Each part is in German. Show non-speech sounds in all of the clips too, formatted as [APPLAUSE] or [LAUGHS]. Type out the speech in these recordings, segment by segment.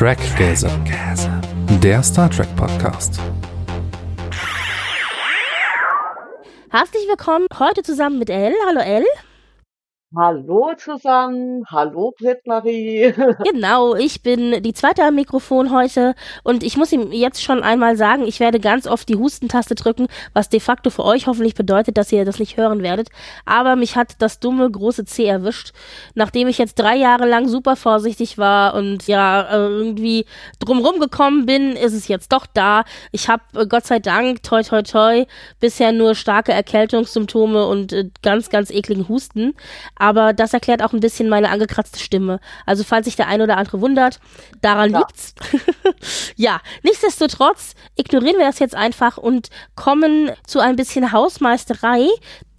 Trackgasm, der Star Trek Podcast. Herzlich willkommen heute zusammen mit Elle. Hallo Elle. Hallo zusammen, hallo Britt-Marie. [LAUGHS] Genau, ich bin die zweite am Mikrofon heute und ich muss ihm jetzt schon einmal sagen, ich werde ganz oft die Hustentaste drücken, was de facto für euch hoffentlich bedeutet, dass ihr das nicht hören werdet. Aber mich hat das dumme große C erwischt, nachdem ich jetzt drei Jahre lang super vorsichtig war und ja irgendwie drumrum gekommen bin, ist es jetzt doch da. Ich habe äh, Gott sei Dank, toi toi toi, bisher nur starke Erkältungssymptome und äh, ganz, ganz ekligen Husten aber das erklärt auch ein bisschen meine angekratzte Stimme. Also falls sich der ein oder andere wundert, daran ja. liegt's. [LAUGHS] ja, nichtsdestotrotz ignorieren wir das jetzt einfach und kommen zu ein bisschen Hausmeisterei,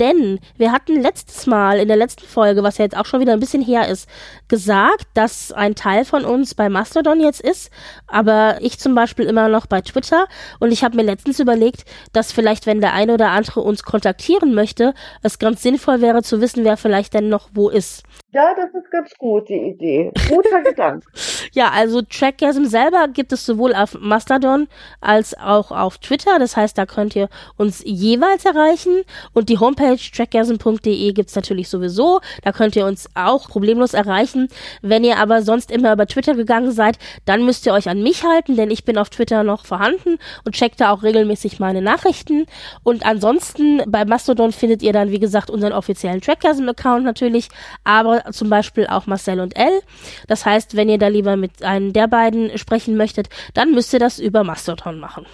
denn wir hatten letztes Mal in der letzten Folge, was ja jetzt auch schon wieder ein bisschen her ist, gesagt, dass ein Teil von uns bei Mastodon jetzt ist, aber ich zum Beispiel immer noch bei Twitter. Und ich habe mir letztens überlegt, dass vielleicht, wenn der eine oder andere uns kontaktieren möchte, es ganz sinnvoll wäre zu wissen, wer vielleicht denn noch wo ist. Ja, das ist ganz gut, die Idee. Guter [LAUGHS] Gedanke. Ja, also Trackgasm selber gibt es sowohl auf Mastodon als auch auf Twitter. Das heißt, da könnt ihr uns jeweils erreichen. Und die Homepage trackgasm.de gibt's natürlich sowieso. Da könnt ihr uns auch problemlos erreichen. Wenn ihr aber sonst immer über Twitter gegangen seid, dann müsst ihr euch an mich halten, denn ich bin auf Twitter noch vorhanden und checkt da auch regelmäßig meine Nachrichten. Und ansonsten bei Mastodon findet ihr dann, wie gesagt, unseren offiziellen Trackgasm-Account natürlich. Aber zum Beispiel auch Marcel und Elle. Das heißt, wenn ihr da lieber mit einem der beiden sprechen möchtet, dann müsst ihr das über Mastodon machen.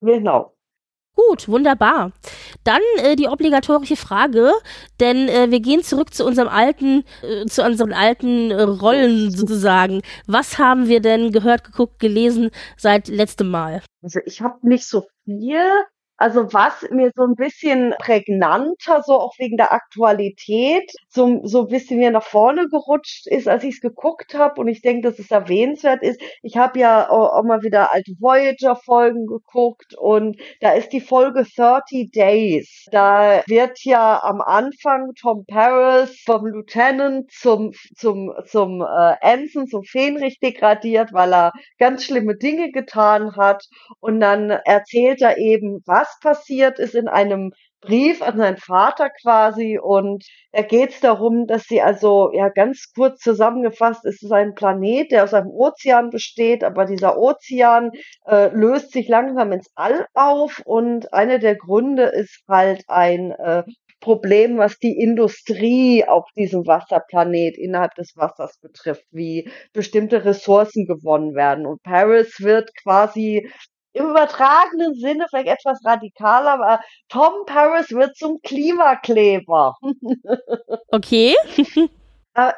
Genau. Gut, wunderbar. Dann äh, die obligatorische Frage, denn äh, wir gehen zurück zu unserem alten, äh, zu unseren alten äh, Rollen sozusagen. Was haben wir denn gehört, geguckt, gelesen seit letztem Mal? Also ich habe nicht so viel. Also was mir so ein bisschen prägnanter, so auch wegen der Aktualität, so, so ein bisschen mir nach vorne gerutscht ist, als ich es geguckt habe und ich denke, dass es erwähnenswert ist. Ich habe ja auch, mal wieder alte Voyager-Folgen geguckt und da ist die Folge 30 Days. Da wird ja am Anfang Tom Paris vom Lieutenant zum, zum, zum äh, Ensign, zum Fähnrich degradiert, weil er ganz schlimme Dinge getan hat und dann erzählt er eben, was was passiert ist in einem Brief an seinen Vater quasi und da geht es darum, dass sie also ja ganz kurz zusammengefasst ist es ein Planet, der aus einem Ozean besteht, aber dieser Ozean äh, löst sich langsam ins All auf und einer der Gründe ist halt ein äh, Problem, was die Industrie auf diesem Wasserplanet innerhalb des Wassers betrifft, wie bestimmte Ressourcen gewonnen werden. Und Paris wird quasi im übertragenen Sinne vielleicht etwas radikaler, aber Tom Paris wird zum Klimakleber. Okay. [LAUGHS]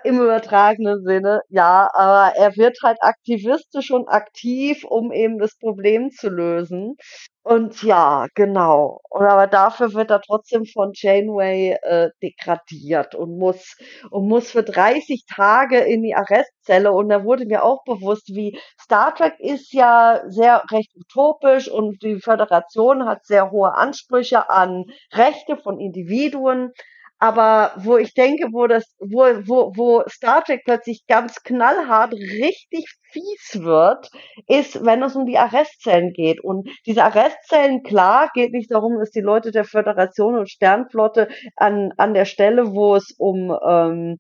Im übertragenen Sinne, ja, aber er wird halt aktivistisch und aktiv, um eben das Problem zu lösen. Und ja, genau. Und aber dafür wird er trotzdem von Janeway äh, degradiert und muss und muss für 30 Tage in die Arrestzelle. Und da wurde mir auch bewusst, wie Star Trek ist ja sehr recht utopisch und die Föderation hat sehr hohe Ansprüche an Rechte von Individuen. Aber wo ich denke, wo das, wo, wo, wo Star Trek plötzlich ganz knallhart richtig fies wird, ist, wenn es um die Arrestzellen geht. Und diese Arrestzellen, klar, geht nicht darum, dass die Leute der Föderation und Sternflotte an, an der Stelle, wo es um ähm,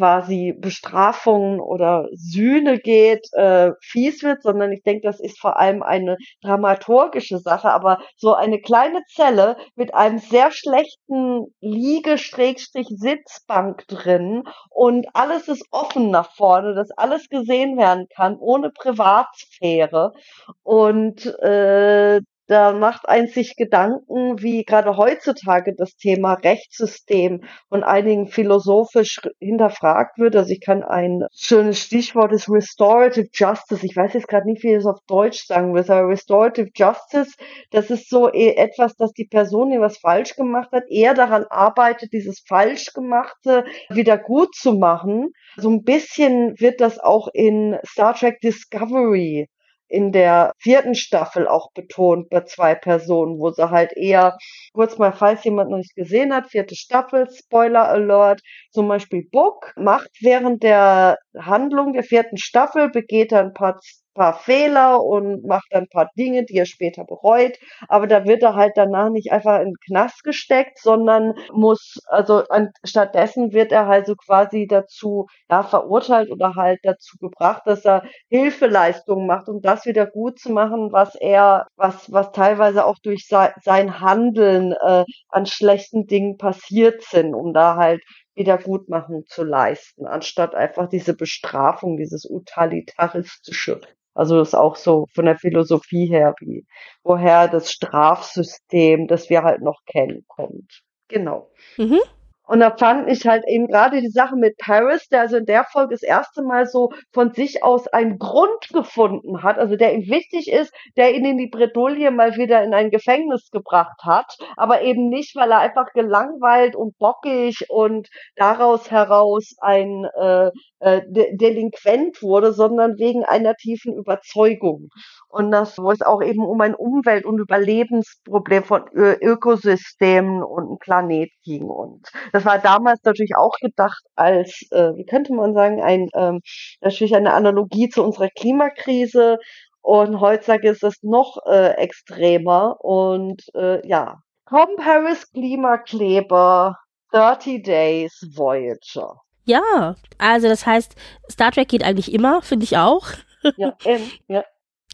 quasi Bestrafungen oder Sühne geht, äh, fies wird, sondern ich denke, das ist vor allem eine dramaturgische Sache. Aber so eine kleine Zelle mit einem sehr schlechten Liege-Sitzbank drin und alles ist offen nach vorne, dass alles gesehen werden kann, ohne Privatsphäre. Und äh, da macht ein sich Gedanken, wie gerade heutzutage das Thema Rechtssystem von einigen philosophisch hinterfragt wird. Also ich kann ein schönes Stichwort ist Restorative Justice. Ich weiß jetzt gerade nicht, wie ich es auf Deutsch sagen will, aber Restorative Justice, das ist so e, etwas, dass die Person, die was falsch gemacht hat, eher daran arbeitet, dieses Falschgemachte wieder gut zu machen. So ein bisschen wird das auch in Star Trek Discovery in der vierten Staffel auch betont bei zwei Personen, wo sie halt eher, kurz mal, falls jemand noch nicht gesehen hat, vierte Staffel, Spoiler Alert, zum Beispiel Book macht während der Handlung der vierten Staffel, begeht er ein paar paar Fehler und macht ein paar Dinge, die er später bereut. Aber da wird er halt danach nicht einfach in den Knast gesteckt, sondern muss, also an, stattdessen wird er halt so quasi dazu, ja, verurteilt oder halt dazu gebracht, dass er Hilfeleistungen macht, um das wieder gut zu machen, was er, was, was teilweise auch durch sein, Handeln äh, an schlechten Dingen passiert sind, um da halt Wiedergutmachung zu leisten, anstatt einfach diese Bestrafung, dieses utilitaristische also das ist auch so von der Philosophie her, wie woher das Strafsystem, das wir halt noch kennen, kommt. Genau. Mhm. Und da fand ich halt eben gerade die Sache mit Paris, der also in der Folge das erste Mal so von sich aus einen Grund gefunden hat, also der ihm wichtig ist, der ihn in die Bredouille mal wieder in ein Gefängnis gebracht hat, aber eben nicht, weil er einfach gelangweilt und bockig und daraus heraus ein äh, äh, De Delinquent wurde, sondern wegen einer tiefen Überzeugung. Und das, wo es auch eben um ein Umwelt- und Überlebensproblem von Ö Ökosystemen und einem Planet ging. Und das war damals natürlich auch gedacht als, äh, wie könnte man sagen, ein ähm, natürlich eine Analogie zu unserer Klimakrise. Und heutzutage ist es noch äh, extremer. Und äh, ja, Tom Paris Klimakleber 30 Days Voyager. Ja, also das heißt, Star Trek geht eigentlich immer, finde ich auch. Ja, ähm, ja.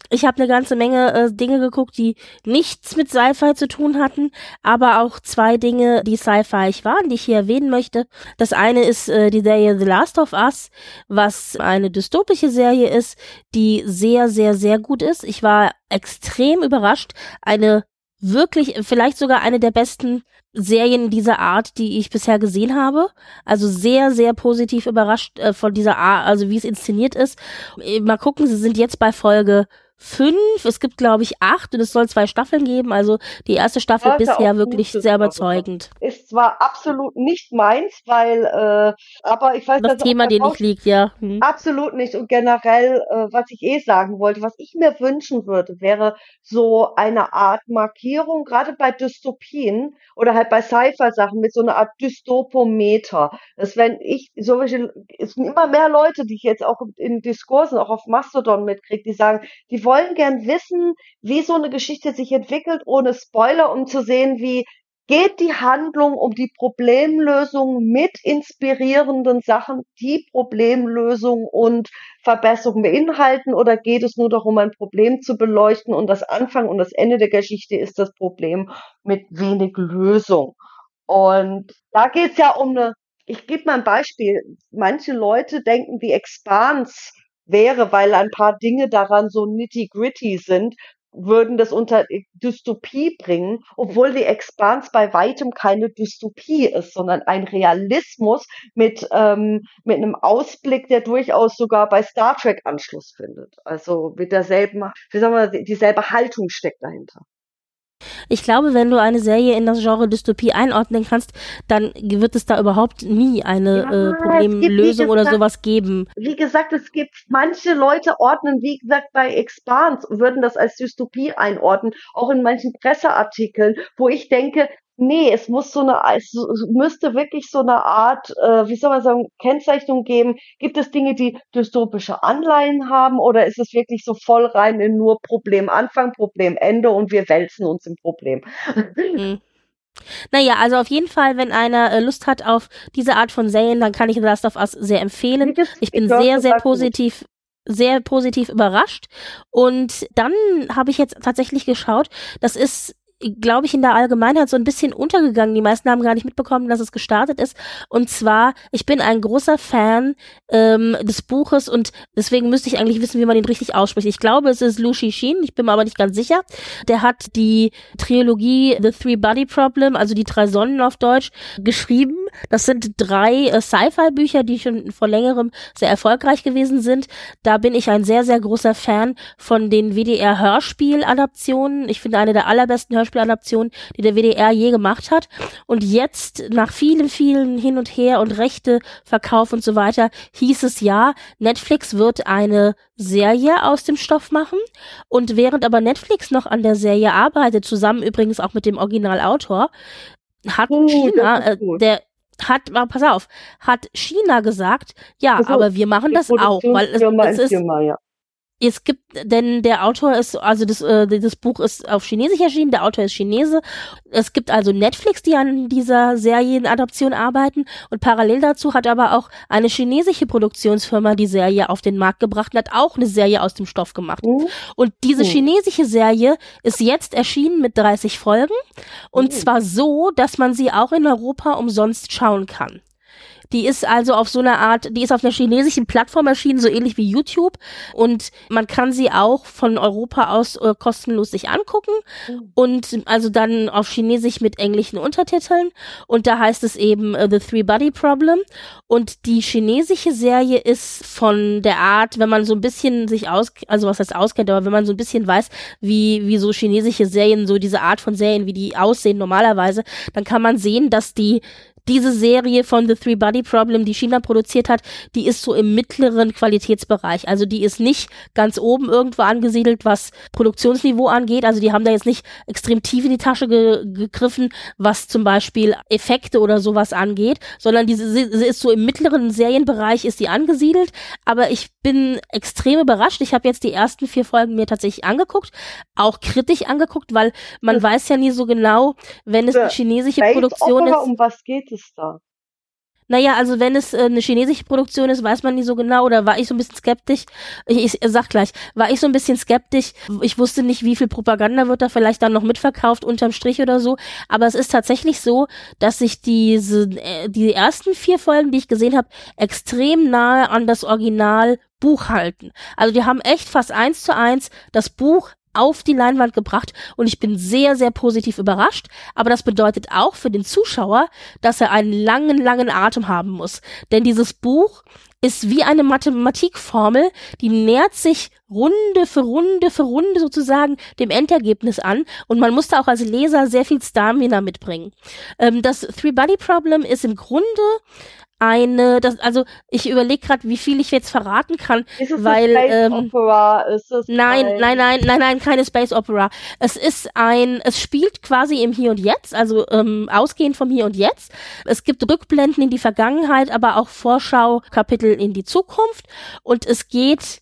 Ich habe eine ganze Menge äh, Dinge geguckt, die nichts mit Sci-Fi zu tun hatten, aber auch zwei Dinge, die Sci-Fi waren, die ich hier erwähnen möchte. Das eine ist äh, die Serie The Last of Us, was eine dystopische Serie ist, die sehr, sehr, sehr gut ist. Ich war extrem überrascht. Eine wirklich, vielleicht sogar eine der besten Serien dieser Art, die ich bisher gesehen habe. Also sehr, sehr positiv überrascht äh, von dieser Art, also wie es inszeniert ist. Äh, mal gucken, sie sind jetzt bei Folge fünf. Es gibt, glaube ich, acht und es soll zwei Staffeln geben. Also die erste Staffel ja, bisher wirklich sehr überzeugend. Ist zwar absolut nicht meins, weil, äh, aber ich weiß, das Thema dir nicht liegt, ja. Hm. Absolut nicht. Und generell, äh, was ich eh sagen wollte, was ich mir wünschen würde, wäre so eine Art Markierung, gerade bei Dystopien oder halt bei Sci-Fi-Sachen mit so einer Art Dystopometer. Dass wenn ich solche, es sind immer mehr Leute, die ich jetzt auch in Diskursen, auch auf Mastodon mitkriege, die sagen, die wollen gern wissen, wie so eine Geschichte sich entwickelt, ohne Spoiler, um zu sehen, wie geht die Handlung um die Problemlösung mit inspirierenden Sachen, die Problemlösung und Verbesserung beinhalten, oder geht es nur darum, ein Problem zu beleuchten und das Anfang und das Ende der Geschichte ist das Problem mit wenig Lösung. Und da geht es ja um eine, ich gebe mal ein Beispiel. Manche Leute denken, die Expanse wäre, weil ein paar Dinge daran so nitty-gritty sind, würden das unter Dystopie bringen, obwohl die Expanse bei weitem keine Dystopie ist, sondern ein Realismus mit, ähm, mit einem Ausblick, der durchaus sogar bei Star Trek Anschluss findet. Also mit derselben, wie sagen wir, dieselbe Haltung steckt dahinter. Ich glaube, wenn du eine Serie in das Genre Dystopie einordnen kannst, dann wird es da überhaupt nie eine ja, äh, Problemlösung oder sowas geben. Wie gesagt, es gibt manche Leute ordnen, wie gesagt, bei Expans würden das als Dystopie einordnen, auch in manchen Presseartikeln, wo ich denke, Nee, es muss so eine, es müsste wirklich so eine Art, äh, wie soll man sagen, Kennzeichnung geben. Gibt es Dinge, die dystopische Anleihen haben oder ist es wirklich so voll rein in nur Problem Anfang, Problem Ende und wir wälzen uns im Problem? Mhm. [LAUGHS] Naja, also auf jeden Fall, wenn einer äh, Lust hat auf diese Art von Serien, dann kann ich Last of Us sehr empfehlen. Ich bin sehr, sehr positiv sehr positiv überrascht. Und dann habe ich jetzt tatsächlich geschaut, das ist glaube ich, in der Allgemeinheit so ein bisschen untergegangen. Die meisten haben gar nicht mitbekommen, dass es gestartet ist. Und zwar, ich bin ein großer Fan ähm, des Buches und deswegen müsste ich eigentlich wissen, wie man ihn richtig ausspricht. Ich glaube, es ist Lu Shixin, ich bin mir aber nicht ganz sicher. Der hat die Trilogie The Three Body Problem, also die drei Sonnen auf Deutsch, geschrieben. Das sind drei äh, Sci-Fi-Bücher, die schon vor längerem sehr erfolgreich gewesen sind. Da bin ich ein sehr, sehr großer Fan von den WDR-Hörspiel-Adaptionen. Ich finde eine der allerbesten Hörspieladaptionen, die der WDR je gemacht hat. Und jetzt, nach vielen, vielen Hin und Her und Rechte, Verkauf und so weiter, hieß es ja, Netflix wird eine Serie aus dem Stoff machen. Und während aber Netflix noch an der Serie arbeitet, zusammen übrigens auch mit dem Originalautor, hat Oh, China, äh, der hat, pass auf, hat China gesagt, ja, Also, aber wir machen das auch, weil es, es ist, Firma, ja. Es gibt, denn der Autor ist, also das, äh, das Buch ist auf Chinesisch erschienen, der Autor ist Chinese. Es gibt also Netflix, die an dieser Serienadaption arbeiten und parallel dazu hat aber auch eine chinesische Produktionsfirma die Serie auf den Markt gebracht und hat auch eine Serie aus dem Stoff gemacht. Hm? Und diese Hm. chinesische Serie ist jetzt erschienen mit 30 Folgen und Hm. zwar so, dass man sie auch in Europa umsonst schauen kann. Die ist also auf so einer Art, die ist auf einer chinesischen Plattform erschienen, so ähnlich wie YouTube. Und man kann sie auch von Europa aus äh, kostenlos sich angucken. Mhm. Und also dann auf Chinesisch mit englischen Untertiteln. Und da heißt es eben äh, The Three Body Problem. Und die chinesische Serie ist von der Art, wenn man so ein bisschen sich aus, also was heißt auskennt, aber wenn man so ein bisschen weiß, wie, wie so chinesische Serien, so diese Art von Serien, wie die aussehen normalerweise, dann kann man sehen, dass die diese Serie von The Three Body Problem, die China produziert hat, die ist so im mittleren Qualitätsbereich. Also die ist nicht ganz oben irgendwo angesiedelt, was Produktionsniveau angeht. Also die haben da jetzt nicht extrem tief in die Tasche ge gegriffen, was zum Beispiel Effekte oder sowas angeht, sondern diese ist so im mittleren Serienbereich ist die angesiedelt. Aber ich bin extrem überrascht. Ich habe jetzt die ersten vier Folgen mir tatsächlich angeguckt, auch kritisch angeguckt, weil man Das- weiß ja nie so genau, wenn es eine chinesische Produktion ist. um was geht es da? Naja, also wenn es äh, eine chinesische Produktion ist, weiß man nie so genau oder war ich so ein bisschen skeptisch. Ich, ich sag gleich, war ich so ein bisschen skeptisch. Ich wusste nicht, wie viel Propaganda wird da vielleicht dann noch mitverkauft unterm Strich oder so. Aber es ist tatsächlich so, dass sich diese äh, die ersten vier Folgen, die ich gesehen habe, extrem nahe an das Original Buch halten. Also die haben echt fast eins zu eins das Buch auf die Leinwand gebracht und ich bin sehr, sehr positiv überrascht. Aber das bedeutet auch für den Zuschauer, dass er einen langen, langen Atem haben muss. Denn dieses Buch ist wie eine Mathematikformel, die nähert sich Runde für Runde für Runde sozusagen dem Endergebnis an und man muss da auch als Leser sehr viel Stamina mitbringen. Ähm, das Three-Body-Problem ist im Grunde eine, das, also ich überlege gerade, wie viel ich jetzt verraten kann, Ist es weil Space ähm, Opera? Ist es Nein, ein, nein, nein, nein, nein, keine Space Opera. Es ist ein, es spielt quasi im Hier und Jetzt, also ähm, ausgehend vom Hier und Jetzt. Es gibt Rückblenden in die Vergangenheit, aber auch Vorschau-Kapitel in die Zukunft. Und es geht,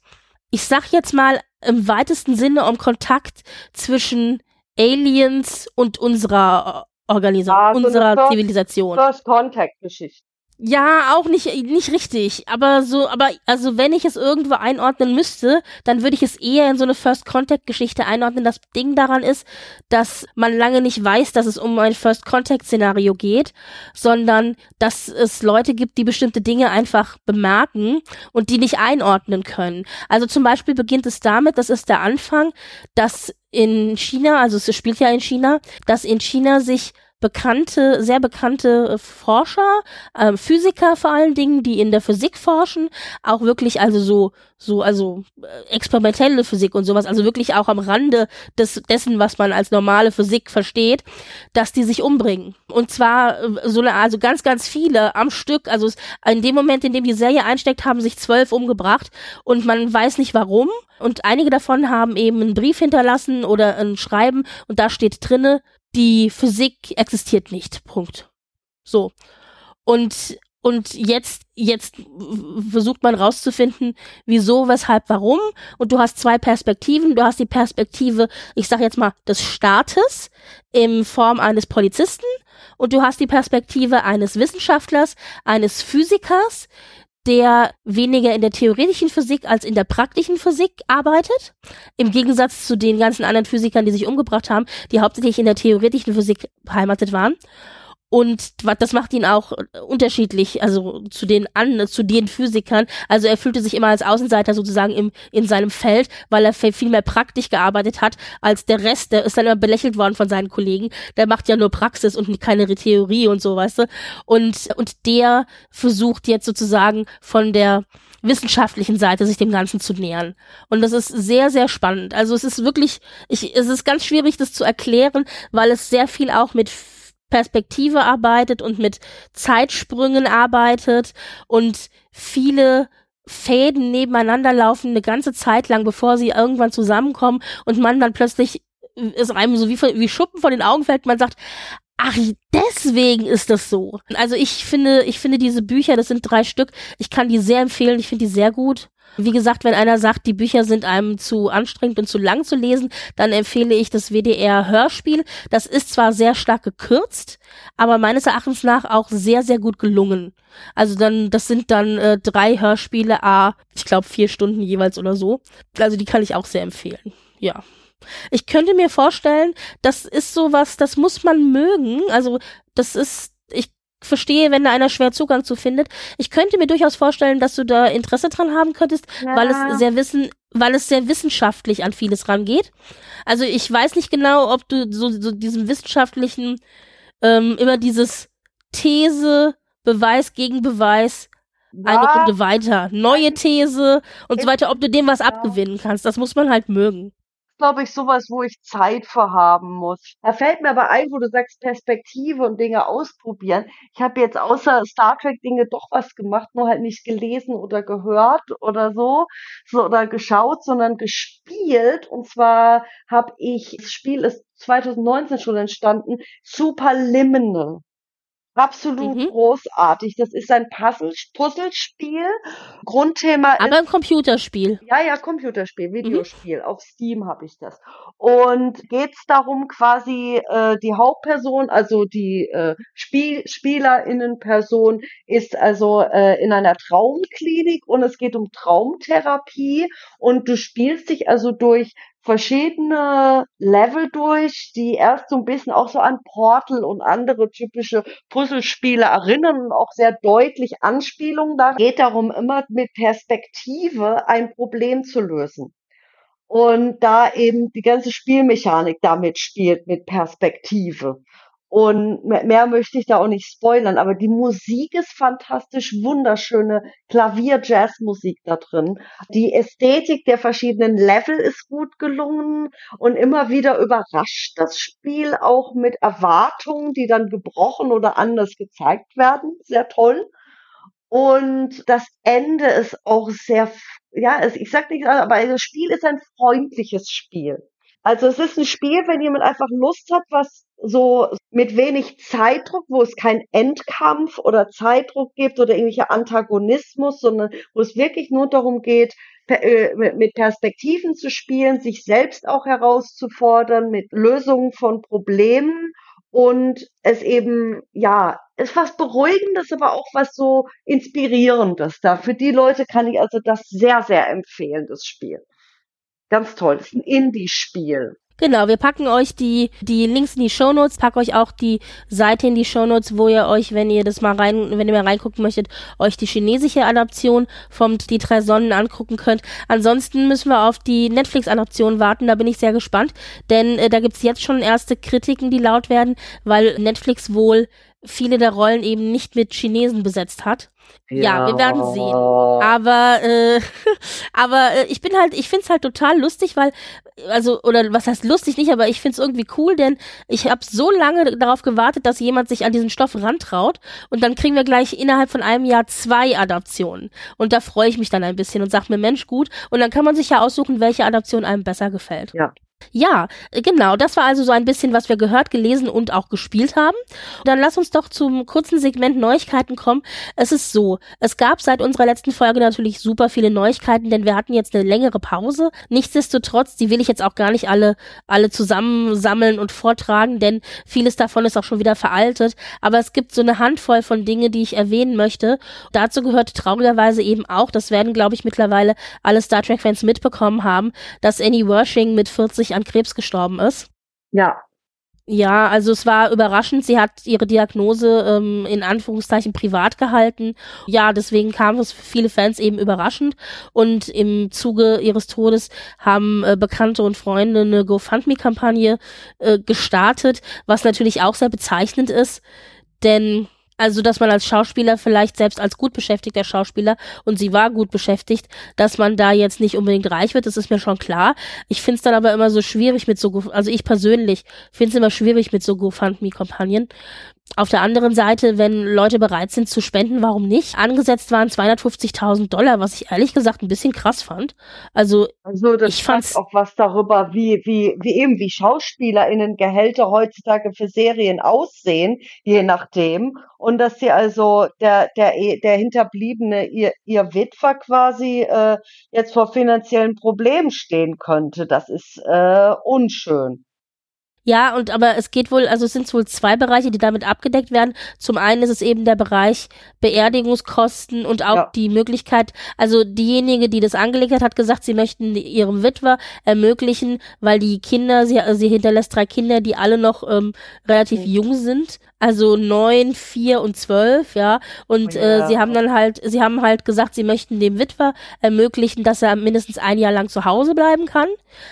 ich sag jetzt mal im weitesten Sinne um Kontakt zwischen Aliens und unserer Organisation, Ah, so unserer First- Zivilisation. First Contact Geschichte. Ja, auch nicht, nicht richtig. Aber so, aber, also wenn ich es irgendwo einordnen müsste, dann würde ich es eher in so eine First Contact Geschichte einordnen. Das Ding daran ist, dass man lange nicht weiß, dass es um ein First Contact Szenario geht, sondern dass es Leute gibt, die bestimmte Dinge einfach bemerken und die nicht einordnen können. Also zum Beispiel beginnt es damit, das ist der Anfang, dass in China, also es spielt ja in China, dass in China sich bekannte, sehr bekannte äh, Forscher, ähm, Physiker vor allen Dingen, die in der Physik forschen, auch wirklich also so, so, also äh, experimentelle Physik und sowas, also wirklich auch am Rande des, dessen, was man als normale Physik versteht, dass die sich umbringen. Und zwar äh, so eine, also ganz, ganz viele am Stück, also in dem Moment, in dem die Serie einsteckt, haben sich zwölf umgebracht und man weiß nicht warum. Und einige davon haben eben einen Brief hinterlassen oder ein Schreiben und da steht drinne, die Physik existiert nicht. Punkt. So. Und, und jetzt, jetzt versucht man rauszufinden, wieso, weshalb, warum. Und du hast zwei Perspektiven. Du hast die Perspektive, ich sag jetzt mal, des Staates in Form eines Polizisten. Und du hast die Perspektive eines Wissenschaftlers, eines Physikers, der weniger in der theoretischen Physik als in der praktischen Physik arbeitet. Im Gegensatz zu den ganzen anderen Physikern, die sich umgebracht haben, die hauptsächlich in der theoretischen Physik beheimatet waren. Und das macht ihn auch unterschiedlich, also zu den an, zu den Physikern. Also er fühlte sich immer als Außenseiter sozusagen im, in seinem Feld, weil er viel mehr praktisch gearbeitet hat als der Rest. Der ist dann immer belächelt worden von seinen Kollegen. Der macht ja nur Praxis und keine Theorie und so, weißt du. Und, und der versucht jetzt sozusagen von der wissenschaftlichen Seite sich dem Ganzen zu nähern. Und das ist sehr, sehr spannend. Also es ist wirklich, ich, es ist ganz schwierig, das zu erklären, weil es sehr viel auch mit Perspektive arbeitet und mit Zeitsprüngen arbeitet und viele Fäden nebeneinander laufen eine ganze Zeit lang, bevor sie irgendwann zusammenkommen und man dann plötzlich ist einem so wie, wie Schuppen von den Augen fällt, man sagt, Ach, deswegen ist das so. Also ich finde, ich finde diese Bücher, das sind drei Stück, ich kann die sehr empfehlen, ich finde die sehr gut. Wie gesagt, wenn einer sagt, die Bücher sind einem zu anstrengend und zu lang zu lesen, dann empfehle ich das WDR Hörspiel. Das ist zwar sehr stark gekürzt, aber meines Erachtens nach auch sehr, sehr gut gelungen. Also dann, das sind dann äh, drei Hörspiele, a, ich glaube vier Stunden jeweils oder so. Also die kann ich auch sehr empfehlen. Ja. Ich könnte mir vorstellen, das ist sowas, das muss man mögen. Also das ist, ich verstehe, wenn da einer schwer Zugang zu findet. Ich könnte mir durchaus vorstellen, dass du da Interesse dran haben könntest, ja. weil es sehr wissen, weil es sehr wissenschaftlich an vieles rangeht. Also ich weiß nicht genau, ob du so, so diesem wissenschaftlichen ähm, immer dieses These, Beweis gegen Beweis, eine Runde weiter, neue These und so weiter, ob du dem was abgewinnen kannst. Das muss man halt mögen glaube ich, sowas, wo ich Zeit für haben muss. Da fällt mir aber ein, wo du sagst, Perspektive und Dinge ausprobieren. Ich habe jetzt außer Star Trek Dinge doch was gemacht, nur halt nicht gelesen oder gehört oder so, so oder geschaut, sondern gespielt. Und zwar habe ich, das Spiel ist 2019 schon entstanden, Super Liminal. Absolut mhm. großartig. Das ist ein Puzzle Puzzlespiel. Grundthema Aber ist, ein Computerspiel. Ja, ja, Computerspiel, mhm. Videospiel. Mhm. Auf Steam habe ich das. Und geht's darum, quasi äh, die Hauptperson, also die äh, Spiel Spielerinnenperson, ist also äh, in einer Traumklinik und es geht um Traumtherapie und du spielst dich also durch verschiedene Level durch, die erst so ein bisschen auch so an Portal und andere typische Puzzlespiele erinnern und auch sehr deutlich Anspielungen da. Geht darum, immer mit Perspektive ein Problem zu lösen. Und da eben die ganze Spielmechanik damit spielt mit Perspektive. Und mehr möchte ich da auch nicht spoilern, aber die Musik ist fantastisch, wunderschöne Klavier-Jazz-Musik da drin. Die Ästhetik der verschiedenen Level ist gut gelungen und immer wieder überrascht das Spiel auch mit Erwartungen, die dann gebrochen oder anders gezeigt werden. Sehr toll. Und das Ende ist auch sehr, ja, ich sag nicht, aber das Spiel ist ein freundliches Spiel. Also es ist ein Spiel, wenn jemand einfach Lust hat, was so mit wenig Zeitdruck, wo es keinen Endkampf oder Zeitdruck gibt oder irgendwelcher Antagonismus, sondern wo es wirklich nur darum geht, äh, mit Perspektiven zu spielen, sich selbst auch herauszufordern, mit Lösungen von Problemen und es eben, ja, ist was Beruhigendes, aber auch was so Inspirierendes da. Für die Leute kann ich also das sehr, sehr empfehlen, das Spiel. Ganz toll. Das ist ein Indie-Spiel. Genau, wir packen euch die, die Links in die Shownotes, pack euch auch die Seite in die Shownotes, wo ihr euch, wenn ihr das mal rein, wenn ihr mal reingucken möchtet, euch die chinesische Adaption vom Die drei Sonnen angucken könnt. Ansonsten müssen wir auf die Netflix-Adaption warten, da bin ich sehr gespannt, denn äh, da gibt's jetzt schon erste Kritiken, die laut werden, weil Netflix wohl viele der Rollen eben nicht mit Chinesen besetzt hat. Ja, ja wir werden sehen. Aber, äh, [LAUGHS] aber äh, ich bin halt, ich find's halt total lustig, weil, also, oder was heißt lustig nicht, aber ich find's irgendwie cool, denn ich habe so lange darauf gewartet, dass jemand sich an diesen Stoff rantraut und dann kriegen wir gleich innerhalb von einem Jahr zwei Adaptionen. Und da freue ich mich dann ein bisschen und sag mir, Mensch, gut. Und dann kann man sich ja aussuchen, welche Adaption einem besser gefällt. Ja. Ja, genau. Das war also so ein bisschen, was wir gehört, gelesen und auch gespielt haben. Dann lass uns doch zum kurzen Segment Neuigkeiten kommen. Es ist so, es gab seit unserer letzten Folge natürlich super viele Neuigkeiten, denn wir hatten jetzt eine längere Pause. Nichtsdestotrotz, die will ich jetzt auch gar nicht alle, alle zusammensammeln und vortragen, denn vieles davon ist auch schon wieder veraltet. Aber es gibt so eine Handvoll von Dinge, die ich erwähnen möchte. Dazu gehört traurigerweise eben auch, das werden, glaube ich, mittlerweile alle Star Trek-Fans mitbekommen haben, dass Annie Wershing mit 40 an Krebs gestorben ist. Ja. Ja, also es war überraschend. Sie hat ihre Diagnose ähm, in Anführungszeichen privat gehalten. Ja, deswegen kam es für viele Fans eben überraschend. Und im Zuge ihres Todes haben äh, Bekannte und Freunde eine GoFundMe-Kampagne äh, gestartet, was natürlich auch sehr bezeichnend ist. Denn also, dass man als Schauspieler vielleicht selbst als gut beschäftigter Schauspieler, und sie war gut beschäftigt, dass man da jetzt nicht unbedingt reich wird, das ist mir schon klar. Ich finde es dann aber immer so schwierig mit so, also ich persönlich finde es immer schwierig mit so GoFundMe-Kampagnen, auf der anderen Seite, wenn Leute bereit sind zu spenden, warum nicht? Angesetzt waren 250.000 Dollar, was ich ehrlich gesagt ein bisschen krass fand. Also, also das ich fand auch was darüber, wie, wie, wie eben, wie SchauspielerInnen Gehälter heutzutage für Serien aussehen, je nachdem. Und dass sie also der, der, der Hinterbliebene, ihr, ihr Witwer quasi äh, jetzt vor finanziellen Problemen stehen könnte. Das ist äh, unschön. Ja, und aber es geht wohl, also es sind wohl zwei Bereiche, die damit abgedeckt werden. Zum einen ist es eben der Bereich Beerdigungskosten und auch ja. die Möglichkeit, also diejenige, die das angelegt hat, hat gesagt, sie möchten ihrem Witwer ermöglichen, weil die Kinder, sie, sie hinterlässt drei Kinder, die alle noch ähm, relativ mhm. jung sind, also neun, vier und zwölf, ja. Und oh ja. Äh, sie haben dann halt, sie haben halt gesagt, sie möchten dem Witwer ermöglichen, dass er mindestens ein Jahr lang zu Hause bleiben kann.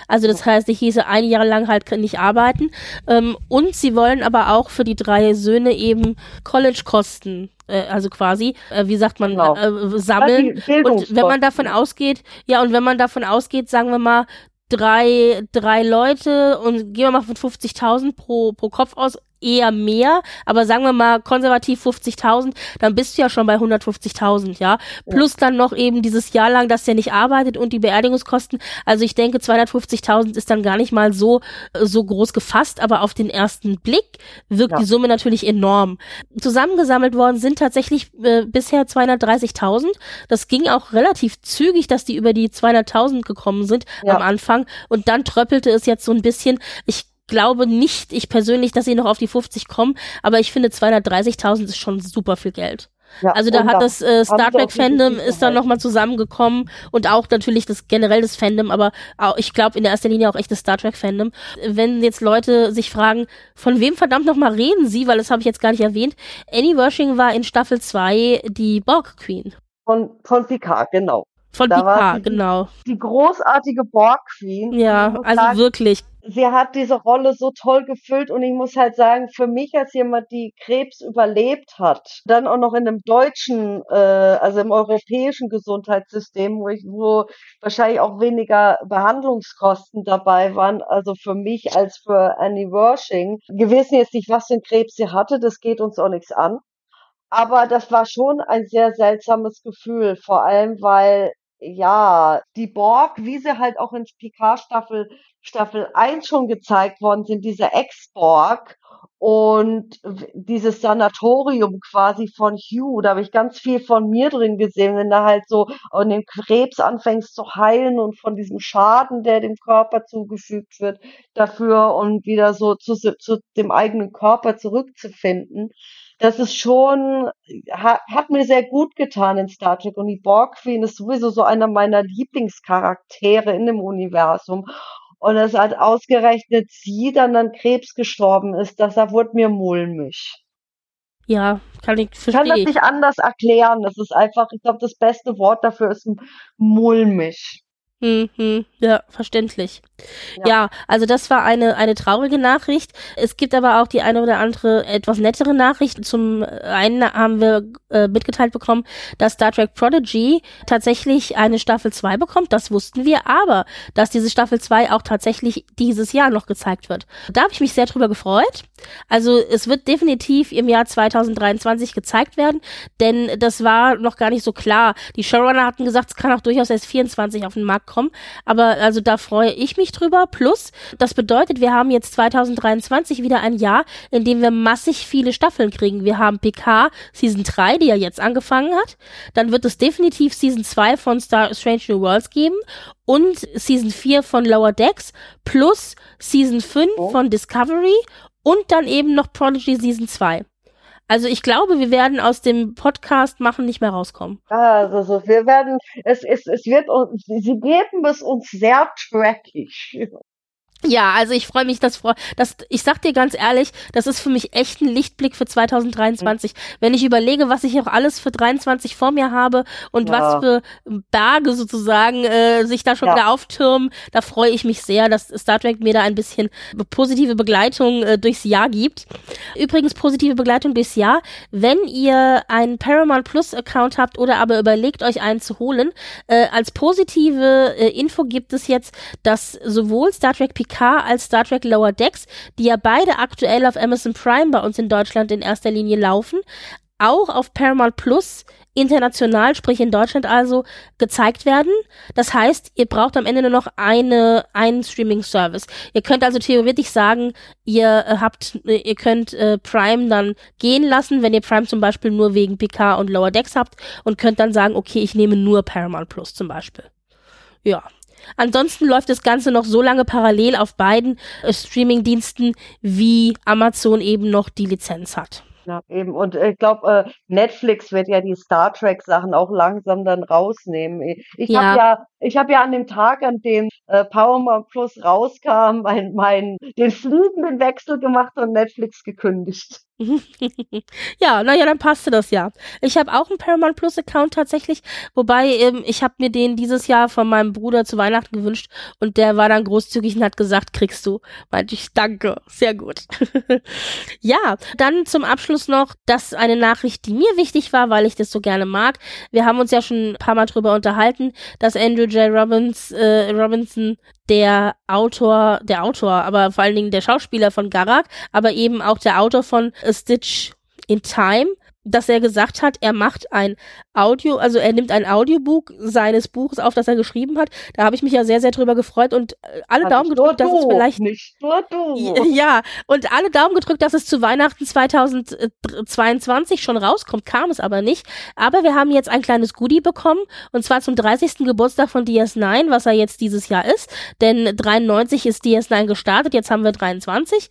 Also das heißt, ich hieße ein Jahr lang halt nicht arbeiten. Ähm, und sie wollen aber auch für die drei Söhne eben College-Kosten äh, also quasi, äh, wie sagt man, genau. äh, sammeln. Und wenn man davon ausgeht, ja, und wenn man davon ausgeht, sagen wir mal, drei, drei Leute und gehen wir mal von 50.000 pro, pro Kopf aus, eher mehr, aber sagen wir mal konservativ 50.000, dann bist du ja schon bei 150.000, ja? Plus dann noch eben dieses Jahr lang, dass der nicht arbeitet und die Beerdigungskosten. Also ich denke, 250.000 ist dann gar nicht mal so, so groß gefasst, aber auf den ersten Blick wirkt ja. die Summe natürlich enorm. Zusammengesammelt worden sind tatsächlich äh, bisher 230.000. Das ging auch relativ zügig, dass die über die 200.000 gekommen sind ja. am Anfang und dann tröppelte es jetzt so ein bisschen. Ich glaube nicht, ich persönlich, dass sie noch auf die 50 kommen, aber ich finde 230.000 ist schon super viel Geld. Ja, also da hat das äh, Star Trek Fandom ist dann nochmal zusammengekommen und auch natürlich das generell das Fandom, aber auch, ich glaube in der ersten Linie auch echt das Star Trek Fandom. Wenn jetzt Leute sich fragen, von wem verdammt nochmal reden sie, weil das habe ich jetzt gar nicht erwähnt. Annie Wershing war in Staffel 2 die Borg Queen. Von, von Picard, genau. Von da Picard, genau. Die großartige Borg Queen. Ja, also wirklich sie hat diese Rolle so toll gefüllt und ich muss halt sagen, für mich als jemand, die Krebs überlebt hat, dann auch noch in einem deutschen, äh, also im europäischen Gesundheitssystem, wo ich, wo wahrscheinlich auch weniger Behandlungskosten dabei waren, also für mich als für Annie Wershing. Wir wissen jetzt nicht, was für ein Krebs sie hatte, das geht uns auch nichts an. Aber das war schon ein sehr seltsames Gefühl, vor allem weil ja, die Borg, wie sie halt auch in Picard Staffel, Staffel 1 schon gezeigt worden sind, diese Ex-Borg und dieses Sanatorium quasi von Hugh, da habe ich ganz viel von mir drin gesehen, wenn da halt so an dem Krebs anfängst zu heilen und von diesem Schaden, der dem Körper zugefügt wird, dafür und wieder so zu, zu dem eigenen Körper zurückzufinden das ist schon, hat, hat mir sehr gut getan in Star Trek und die Borg Queen ist sowieso so einer meiner Lieblingscharaktere in dem Universum. Und es hat ausgerechnet sie dann an Krebs gestorben ist, das da wurde mir mulmig. Ja, kann ich verstehen. Ich kann das nicht anders erklären. Das ist einfach, ich glaube, das beste Wort dafür ist mulmig. Mhm, ja, verständlich. Ja. ja. also das war eine, eine traurige Nachricht. Es gibt aber auch die eine oder andere etwas nettere Nachricht. Zum einen haben wir äh, mitgeteilt bekommen, dass Star Trek Prodigy tatsächlich eine Staffel 2 bekommt. Das wussten wir, aber dass diese Staffel 2 auch tatsächlich dieses Jahr noch gezeigt wird. Da habe ich mich sehr drüber gefreut. Also es wird definitiv im Jahr 2023 gezeigt werden, denn das war noch gar nicht so klar. Die Showrunner hatten gesagt, es kann auch durchaus erst 24 auf den Markt kommen. Aber also da freue ich mich drüber. Plus, das bedeutet, wir haben jetzt 2023 wieder ein Jahr, in dem wir massig viele Staffeln kriegen. Wir haben PK Season 3, die ja jetzt angefangen hat. Dann wird es definitiv Season 2 von Star Strange New Worlds geben und Season 4 von Lower Decks plus Season 5 oh. von Discovery und dann eben noch Prodigy Season 2. Also ich glaube, wir werden aus dem Podcast machen nicht mehr rauskommen. Also so, wir werden, es, es, es wird uns, sie geben es uns sehr trackig. Ja, also ich freue mich, dass, dass ich sag dir ganz ehrlich, das ist für mich echt ein Lichtblick für 2023. Mhm. Wenn ich überlege, was ich auch alles für 23 vor mir habe und ja. was für Berge sozusagen äh, sich da schon ja. wieder auftürmen, da freue ich mich sehr, dass Star Trek mir da ein bisschen positive Begleitung äh, durchs Jahr gibt. Übrigens positive Begleitung durchs Jahr, wenn ihr einen Paramount Plus Account habt oder aber überlegt euch einen zu holen, äh, als positive äh, Info gibt es jetzt, dass sowohl Star Trek Picard PK als Star Trek Lower Decks, die ja beide aktuell auf Amazon Prime bei uns in Deutschland in erster Linie laufen, auch auf Paramount Plus international, sprich in Deutschland also, gezeigt werden. Das heißt, ihr braucht am Ende nur noch eine, einen Streaming-Service. Ihr könnt also theoretisch sagen, ihr äh, habt, äh, ihr könnt äh, Prime dann gehen lassen, wenn ihr Prime zum Beispiel nur wegen PK und Lower Decks habt und könnt dann sagen, okay, ich nehme nur Paramount Plus zum Beispiel. Ja, Ansonsten läuft das Ganze noch so lange parallel auf beiden äh, Streaming-Diensten, wie Amazon eben noch die Lizenz hat. Ja, eben. Und ich glaube, äh, Netflix wird ja die Star Trek Sachen auch langsam dann rausnehmen. Ich ja. habe ja, ich habe ja an dem Tag, an dem äh, Paramount Plus rauskam, mein, mein, den fliegenden Wechsel gemacht und Netflix gekündigt. [LAUGHS] ja, naja, dann passte das ja. Ich habe auch einen Paramount Plus Account tatsächlich, wobei ähm, ich habe mir den dieses Jahr von meinem Bruder zu Weihnachten gewünscht und der war dann großzügig und hat gesagt, kriegst du. Meinte ich, danke, sehr gut. [LAUGHS] ja, dann zum Abschluss noch, das eine Nachricht, die mir wichtig war, weil ich das so gerne mag. Wir haben uns ja schon ein paar Mal drüber unterhalten, dass Andrew J. Robbins, äh, Robinson der Autor, der Autor, aber vor allen Dingen der Schauspieler von Garak, aber eben auch der Autor von A Stitch in Time dass er gesagt hat, er macht ein Audio, also er nimmt ein Audiobuch seines Buches auf, das er geschrieben hat. Da habe ich mich ja sehr, sehr drüber gefreut und äh, alle Daumen gedrückt, dass es vielleicht. Nicht nur du. Ja, und alle Daumen gedrückt, dass es zu Weihnachten 2022 schon rauskommt, kam es aber nicht. Aber wir haben jetzt ein kleines Goodie bekommen und zwar zum 30. Geburtstag von DS9, was er jetzt dieses Jahr ist. Denn 93 ist DS9 gestartet, jetzt haben wir 23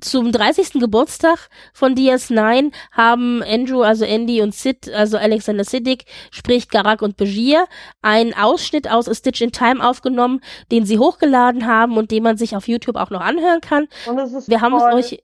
zum 30. Geburtstag von DS9 haben Andrew, also Andy und Sid, also Alexander Siddig, sprich Garak und Begier, einen Ausschnitt aus A Stitch in Time aufgenommen, den sie hochgeladen haben und den man sich auf YouTube auch noch anhören kann. Und Wir haben es euch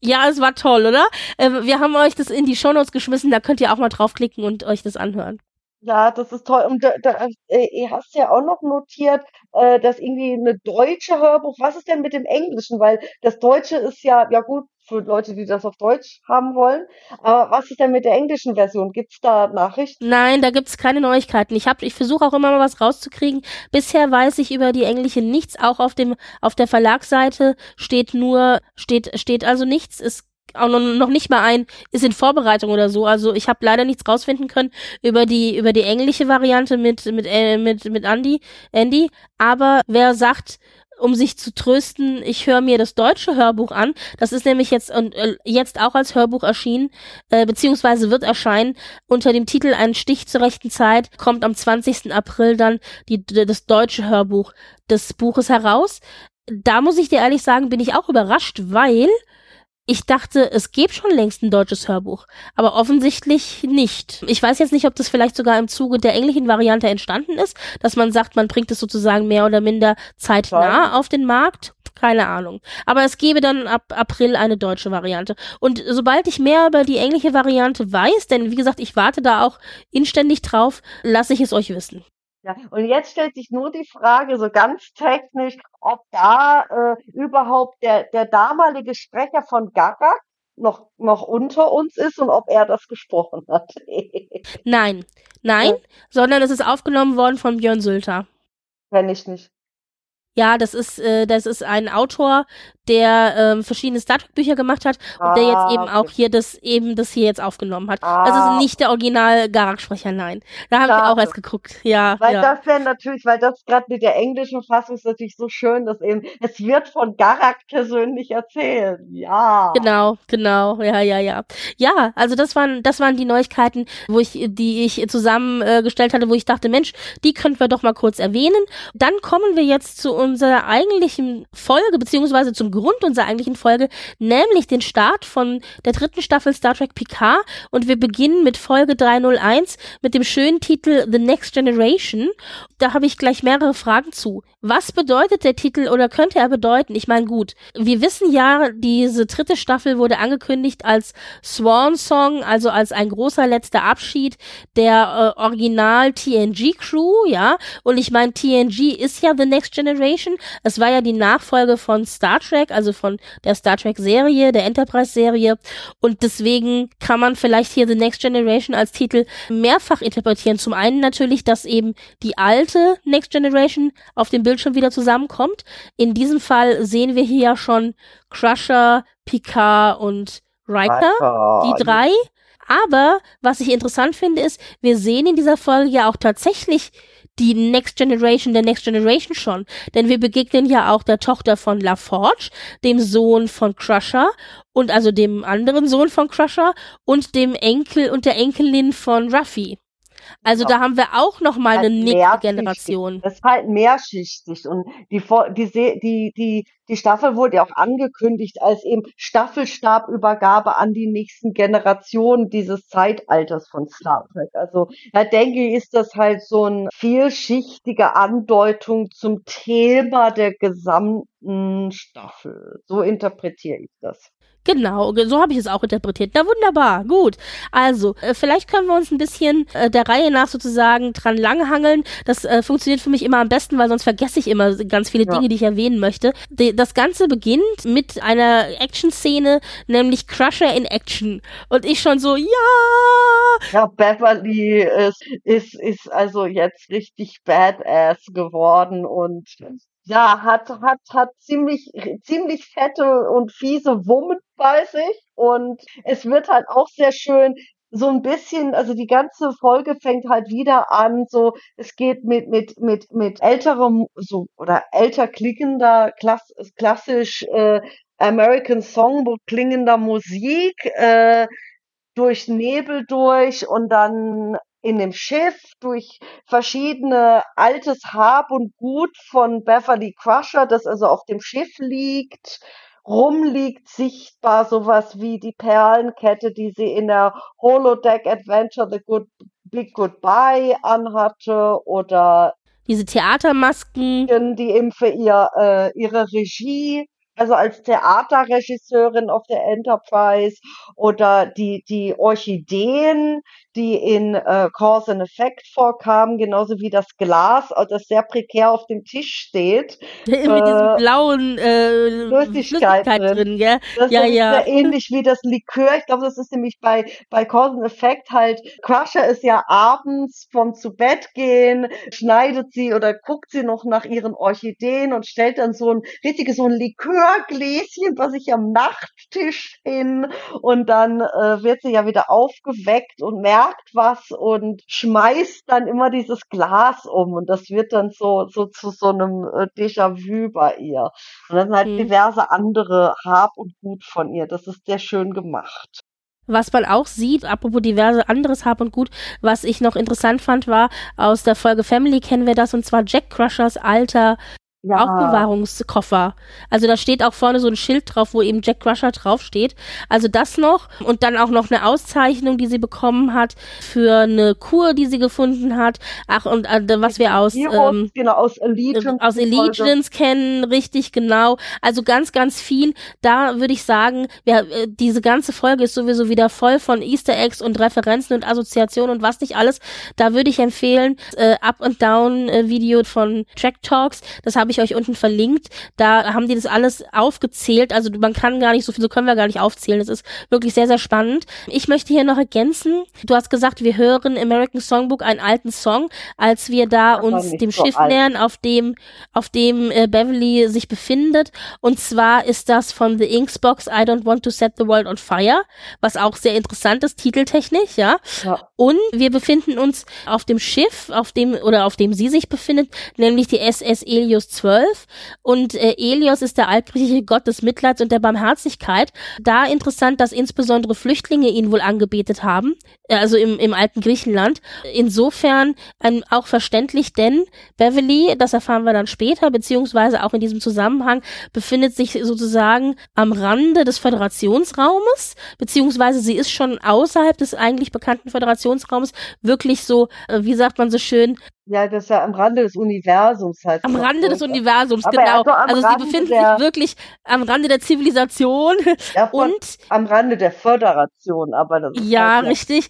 ja, es war toll, oder? Äh, wir haben euch das in die Shownotes geschmissen, da könnt ihr auch mal draufklicken und euch das anhören. Ja, das ist toll. Und da, da, äh, ihr hast ja auch noch notiert, äh, dass irgendwie eine deutsche Hörbuch, was ist denn mit dem Englischen? Weil das Deutsche ist ja, ja gut, für Leute, die das auf Deutsch haben wollen. Aber was ist denn mit der englischen Version? Gibt's da Nachrichten? Nein, da gibt's keine Neuigkeiten. Ich hab, ich versuche auch immer mal was rauszukriegen. Bisher weiß ich über die englische nichts. Auch auf dem auf der Verlagsseite steht nur steht steht also nichts. Es auch noch, nicht mal ein, ist in Vorbereitung oder so. Also ich habe leider nichts rausfinden können über die über die englische Variante mit mit äh, mit mit Andy Andy. Aber wer sagt, um sich zu trösten, ich höre mir das deutsche Hörbuch an. Das ist nämlich jetzt und äh, jetzt auch als Hörbuch erschienen, äh, beziehungsweise wird erscheinen unter dem Titel Ein Stich zur rechten Zeit. Kommt am 20. April dann die, das deutsche Hörbuch des Buches heraus. Da muss ich dir ehrlich sagen, bin ich auch überrascht, weil ich dachte, es gäbe schon längst ein deutsches Hörbuch, aber offensichtlich nicht. Ich weiß jetzt nicht, ob das vielleicht sogar im Zuge der englischen Variante entstanden ist, dass man sagt, man bringt es sozusagen mehr oder minder zeitnah auf den Markt. Keine Ahnung. Aber es gäbe dann ab April eine deutsche Variante. Und sobald ich mehr über die englische Variante weiß, denn wie gesagt, ich warte da auch inständig drauf, lasse ich es euch wissen. Ja, und jetzt stellt sich nur die Frage, so ganz technisch, ob da äh, überhaupt der, der damalige Sprecher von Gaga noch, noch unter uns ist und ob er das gesprochen hat. [LAUGHS] nein, nein, ja. sondern es ist aufgenommen worden von Björn Sülter. Kenn ich nicht. Ja, das ist, äh, das ist ein Autor, der ähm, verschiedene Star Trek Bücher gemacht hat und ah, der jetzt eben okay. auch hier das eben das hier jetzt aufgenommen hat. Ah. Also ist nicht der Original Garak Sprecher, nein. Da habe ich auch erst geguckt. Ja, weil ja. das wäre natürlich, weil das gerade mit der englischen Fassung ist natürlich so schön, dass eben es wird von Garak persönlich erzählt. Ja. Genau, genau. Ja, ja, ja. Ja, also das waren das waren die Neuigkeiten, wo ich die ich zusammengestellt äh, hatte, wo ich dachte, Mensch, die könnten wir doch mal kurz erwähnen. Dann kommen wir jetzt zu unserer eigentlichen Folge, beziehungsweise zum Grund unserer eigentlichen Folge, nämlich den Start von der dritten Staffel Star Trek Picard. Und wir beginnen mit Folge 301 mit dem schönen Titel The Next Generation. Da habe ich gleich mehrere Fragen zu. Was bedeutet der Titel oder könnte er bedeuten? Ich meine, gut, wir wissen ja, diese dritte Staffel wurde angekündigt als Swan Song, also als ein großer letzter Abschied der äh, Original TNG Crew, ja. Und ich meine, TNG ist ja The Next Generation. Es war ja die Nachfolge von Star Trek, also von der Star Trek Serie, der Enterprise Serie. Und deswegen kann man vielleicht hier The Next Generation als Titel mehrfach interpretieren. Zum einen natürlich, dass eben die alte Next Generation auf dem Bildschirm wieder zusammenkommt. In diesem Fall sehen wir hier ja schon Crusher, Picard und Riker, die drei. Aber was ich interessant finde, ist, wir sehen in dieser Folge ja auch tatsächlich die Next Generation der Next Generation schon. Denn wir begegnen ja auch der Tochter von LaForge, dem Sohn von Crusher und also dem anderen Sohn von Crusher und dem Enkel und der Enkelin von Ruffy. Also ja. da haben wir auch noch mal halt eine nächste Generation. Das ist halt mehrschichtig und die, die, die, die, die Staffel wurde ja auch angekündigt als eben Staffelstabübergabe an die nächsten Generationen dieses Zeitalters von Star Trek. Also da denke ich, ist das halt so eine vielschichtige Andeutung zum Thema der gesamten Staffel. So interpretiere ich das. Genau, so habe ich es auch interpretiert. Na wunderbar, gut. Also, äh, vielleicht können wir uns ein bisschen äh, der Reihe nach sozusagen dran langhangeln. Das äh, funktioniert für mich immer am besten, weil sonst vergesse ich immer ganz viele ja. Dinge, die ich erwähnen möchte. De das Ganze beginnt mit einer Action-Szene, nämlich Crusher in Action. Und ich schon so, ja! Ja, Beverly ist, ist, ist also jetzt richtig badass geworden und ja, hat, hat, hat ziemlich, ziemlich fette und fiese Wummen bei sich. Und es wird halt auch sehr schön so ein bisschen, also die ganze Folge fängt halt wieder an, so, es geht mit, mit, mit, mit älterem, so, oder älter klingender, klass, klassisch, äh, American Songbook klingender Musik, äh, durch Nebel durch und dann in dem Schiff durch verschiedene altes Hab und Gut von Beverly Crusher, das also auf dem Schiff liegt, rumliegt sichtbar sowas wie die Perlenkette, die sie in der Holodeck Adventure The Good Big Goodbye anhatte oder diese Theatermasken, die eben für ihr äh, ihre Regie also als Theaterregisseurin auf der Enterprise oder die, die Orchideen, die in äh, Cause and Effect vorkamen, genauso wie das Glas, äh, das sehr prekär auf dem Tisch steht. [LAUGHS] Mit äh, diesem blauen äh, Flüssigkeit, Flüssigkeit drin. drin gell? Das ja, ist ja. sehr ähnlich wie das Likör. Ich glaube, das ist nämlich bei, bei Cause and Effect halt, Crusher ist ja abends vom zu Bett gehen, schneidet sie oder guckt sie noch nach ihren Orchideen und stellt dann so ein richtiges, so ein Likörgläschen was sich am Nachttisch hin und dann äh, wird sie ja wieder aufgeweckt und merkt, sagt was und schmeißt dann immer dieses Glas um und das wird dann so, so zu so einem äh, Déjà-vu bei ihr. Und dann halt mhm. diverse andere Hab und Gut von ihr. Das ist sehr schön gemacht. Was man auch sieht, apropos diverse anderes Hab und Gut, was ich noch interessant fand, war aus der Folge Family kennen wir das und zwar Jack Crushers alter ja. Aufbewahrungskoffer. Also da steht auch vorne so ein Schild drauf, wo eben Jack Crusher draufsteht. Also das noch und dann auch noch eine Auszeichnung, die sie bekommen hat für eine Kur, die sie gefunden hat. Ach und äh, was wir aus ähm, genau aus Allegiance, aus Allegiance kennen, richtig genau. Also ganz ganz viel. Da würde ich sagen, ja, äh, diese ganze Folge ist sowieso wieder voll von Easter Eggs und Referenzen und Assoziationen und was nicht alles. Da würde ich empfehlen äh, Up and Down äh, Video von Track Talks. Das habe ich ich euch unten verlinkt. Da haben die das alles aufgezählt. Also man kann gar nicht so viel, so können wir gar nicht aufzählen. Das ist wirklich sehr, sehr spannend. Ich möchte hier noch ergänzen. Du hast gesagt, wir hören American Songbook einen alten Song, als wir da uns dem so Schiff alt. nähern, auf dem, auf dem äh, Beverly sich befindet. Und zwar ist das von The Inks Box I Don't Want to Set the World on Fire, was auch sehr interessant ist, titeltechnisch, ja. ja. Und wir befinden uns auf dem Schiff, auf dem, oder auf dem sie sich befindet, nämlich die SS Elios 12 zwölf und äh, Elios ist der altgriechische Gott des Mitleids und der Barmherzigkeit. Da interessant, dass insbesondere Flüchtlinge ihn wohl angebetet haben, also im, im alten Griechenland. Insofern ähm, auch verständlich, denn Beverly, das erfahren wir dann später, beziehungsweise auch in diesem Zusammenhang, befindet sich sozusagen am Rande des Föderationsraumes, beziehungsweise sie ist schon außerhalb des eigentlich bekannten Föderationsraumes wirklich so, äh, wie sagt man so schön, ja, das ist ja am Rande des Universums halt. Am Rande des Universums, Aber genau. Also sie befindet sich wirklich am Rande der Zivilisation ja, und am Rande der Föderation, aber das ist Ja, halt richtig.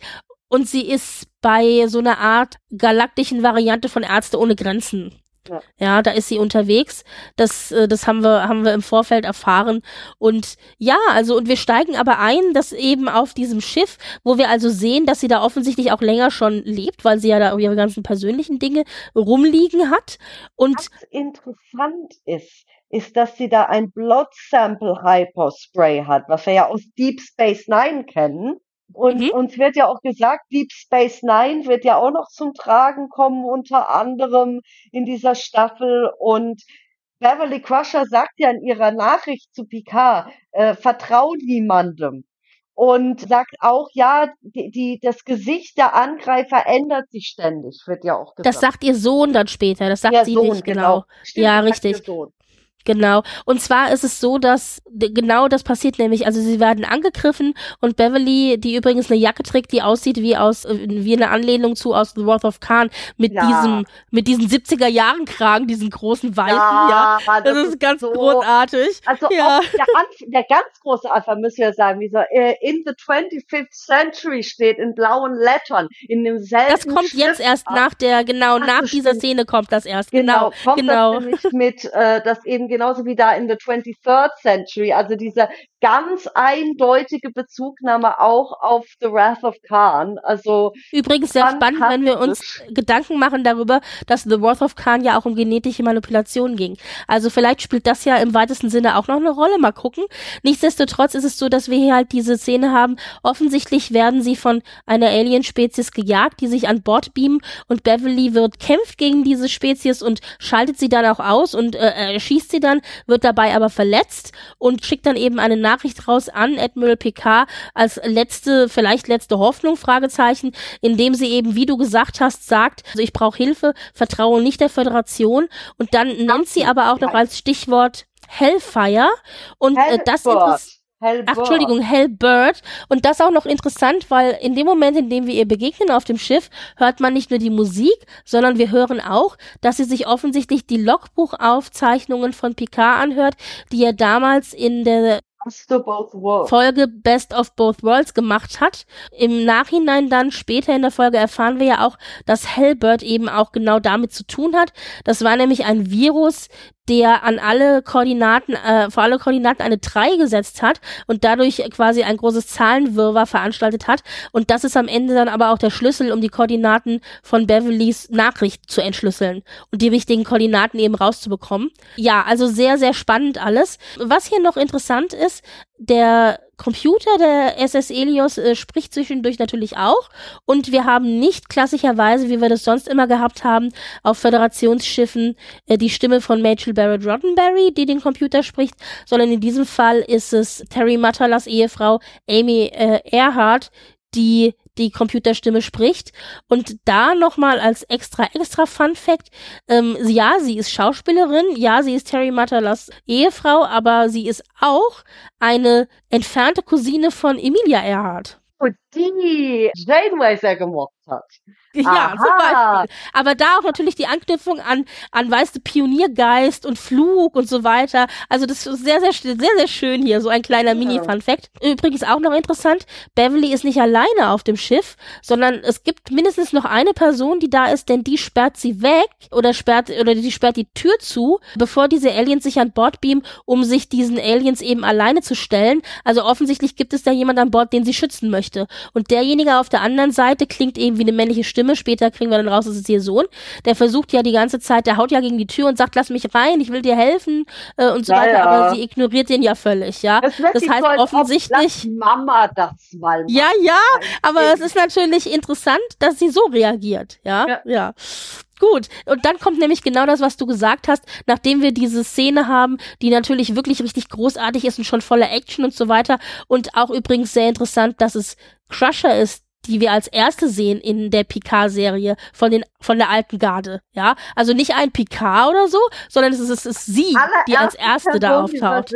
Und sie ist bei so einer Art galaktischen Variante von Ärzte ohne Grenzen. Ja. ja, da ist sie unterwegs. Das, äh, das haben wir, haben wir im Vorfeld erfahren. Und ja, also, und wir steigen aber ein, dass eben auf diesem Schiff, wo wir also sehen, dass sie da offensichtlich auch länger schon lebt, weil sie ja da ihre ganzen persönlichen Dinge rumliegen hat. Und Was interessant ist, ist, dass sie da ein Blood Sample Hyperspray hat, was wir ja aus Deep Space Nine kennen. Und mhm. uns wird ja auch gesagt, Deep Space Nine wird ja auch noch zum Tragen kommen, unter anderem in dieser Staffel. Und Beverly Crusher sagt ja in ihrer Nachricht zu Picard, äh, vertrau niemandem. Und sagt auch, ja, die, die, das Gesicht der Angreifer ändert sich ständig, wird ja auch gesagt. Das sagt ihr Sohn dann später, das sagt der sie Sohn, nicht, genau. genau. Stimmt, ja, richtig. Genau. Und zwar ist es so, dass genau das passiert nämlich. Also sie werden angegriffen und Beverly, die übrigens eine Jacke trägt, die aussieht wie aus äh, wie eine Anlehnung zu aus The Wrath of Khan mit ja. diesem mit diesen 70er Jahren Kragen, diesen großen weißen, ja. ja. Das, das, ist ganz so, großartig. Also ja. der, der, ganz große Anfang müssen wir sagen, wie so äh, in the 25th century steht in blauen Lettern in demselben Das kommt Schrift jetzt erst nach der genau Ach, nach dieser Szene kommt das erst. Genau, genau. Kommt genau. Das mit äh, das eben genauso wie da in the 23rd Century, also diese ganz eindeutige Bezugnahme auch auf The Wrath of Khan. Also übrigens sehr spannend, wenn wir uns Gedanken machen darüber, dass The Wrath of Khan ja auch um genetische Manipulation ging. Also vielleicht spielt das ja im weitesten Sinne auch noch eine Rolle. Mal gucken. Nichtsdestotrotz ist es so, dass wir hier halt diese Szene haben. Offensichtlich werden sie von einer Alien-Spezies gejagt, die sich an Bord beamen und Beverly wird kämpft gegen diese Spezies und schaltet sie dann auch aus und äh, schießt sie dann, wird dabei aber verletzt und schickt dann eben eine Nachricht raus an Admiral PK als letzte, vielleicht letzte Hoffnung, Fragezeichen, indem sie eben, wie du gesagt hast, sagt, also ich brauche Hilfe, vertraue nicht der Föderation. Und dann nennt sie aber auch noch als Stichwort Hellfire. Und äh, das interessiert Hellbird. Ach, Entschuldigung, Hellbird. Und das auch noch interessant, weil in dem Moment, in dem wir ihr begegnen auf dem Schiff, hört man nicht nur die Musik, sondern wir hören auch, dass sie sich offensichtlich die Logbuchaufzeichnungen von Picard anhört, die er damals in der Folge Best of Both Worlds gemacht hat. Im Nachhinein dann später in der Folge erfahren wir ja auch, dass Hellbird eben auch genau damit zu tun hat. Das war nämlich ein Virus, der an alle Koordinaten, äh, vor alle Koordinaten eine 3 gesetzt hat und dadurch quasi ein großes Zahlenwirrwarr veranstaltet hat. Und das ist am Ende dann aber auch der Schlüssel, um die Koordinaten von Beverlys Nachricht zu entschlüsseln und die wichtigen Koordinaten eben rauszubekommen. Ja, also sehr, sehr spannend alles. Was hier noch interessant ist, der Computer der SS Elios äh, spricht zwischendurch natürlich auch. Und wir haben nicht klassischerweise, wie wir das sonst immer gehabt haben, auf Föderationsschiffen äh, die Stimme von Rachel Barrett Roddenberry, die den Computer spricht, sondern in diesem Fall ist es Terry Matalas Ehefrau Amy äh, Earhart, die die Computerstimme spricht. Und da nochmal als extra, extra Fun Fact, ähm, ja, sie ist Schauspielerin, ja, sie ist Terry Matalas Ehefrau, aber sie ist auch eine entfernte Cousine von Emilia Earhart. Und die Janeway gemocht hat. [LAUGHS] Ja, Aha. zum Beispiel. Aber da auch natürlich die Anknüpfung an, an, weißt du, Pioniergeist und Flug und so weiter. Also das ist sehr, sehr, sehr, sehr schön hier. So ein kleiner. Mini-Fun-Fact. Übrigens auch noch interessant. Beverly ist nicht alleine auf dem Schiff, sondern es gibt mindestens noch eine Person, die da ist, denn die sperrt sie weg oder sperrt, oder die sperrt die Tür zu, bevor diese Aliens sich an Bord beamen, um sich diesen Aliens eben alleine zu stellen. Also offensichtlich gibt es da jemand an Bord, den sie schützen möchte. Und derjenige auf der anderen Seite klingt eben wie eine männliche Stimme. Später kriegen wir dann raus, es ist ihr Sohn. Der versucht ja die ganze Zeit, der haut ja gegen die Tür und sagt, lass mich rein, ich will dir helfen äh, und so ja, weiter. Ja. Aber sie ignoriert den ja völlig, ja. Das, das heißt so, offensichtlich. Mama das mal. Ja, ja, aber es ist natürlich interessant, dass sie so reagiert, ja. Ja. ja. Gut, und dann kommt nämlich genau das, was du gesagt hast, nachdem wir diese Szene haben, die natürlich wirklich richtig großartig ist und schon voller Action und so weiter. Und auch übrigens sehr interessant, dass es Crusher ist, die wir als erste sehen in der Picard-Serie von den von der alten Garde, ja, also nicht ein Picard oder so, sondern es ist, es ist sie, die als erste Person, da auftaucht.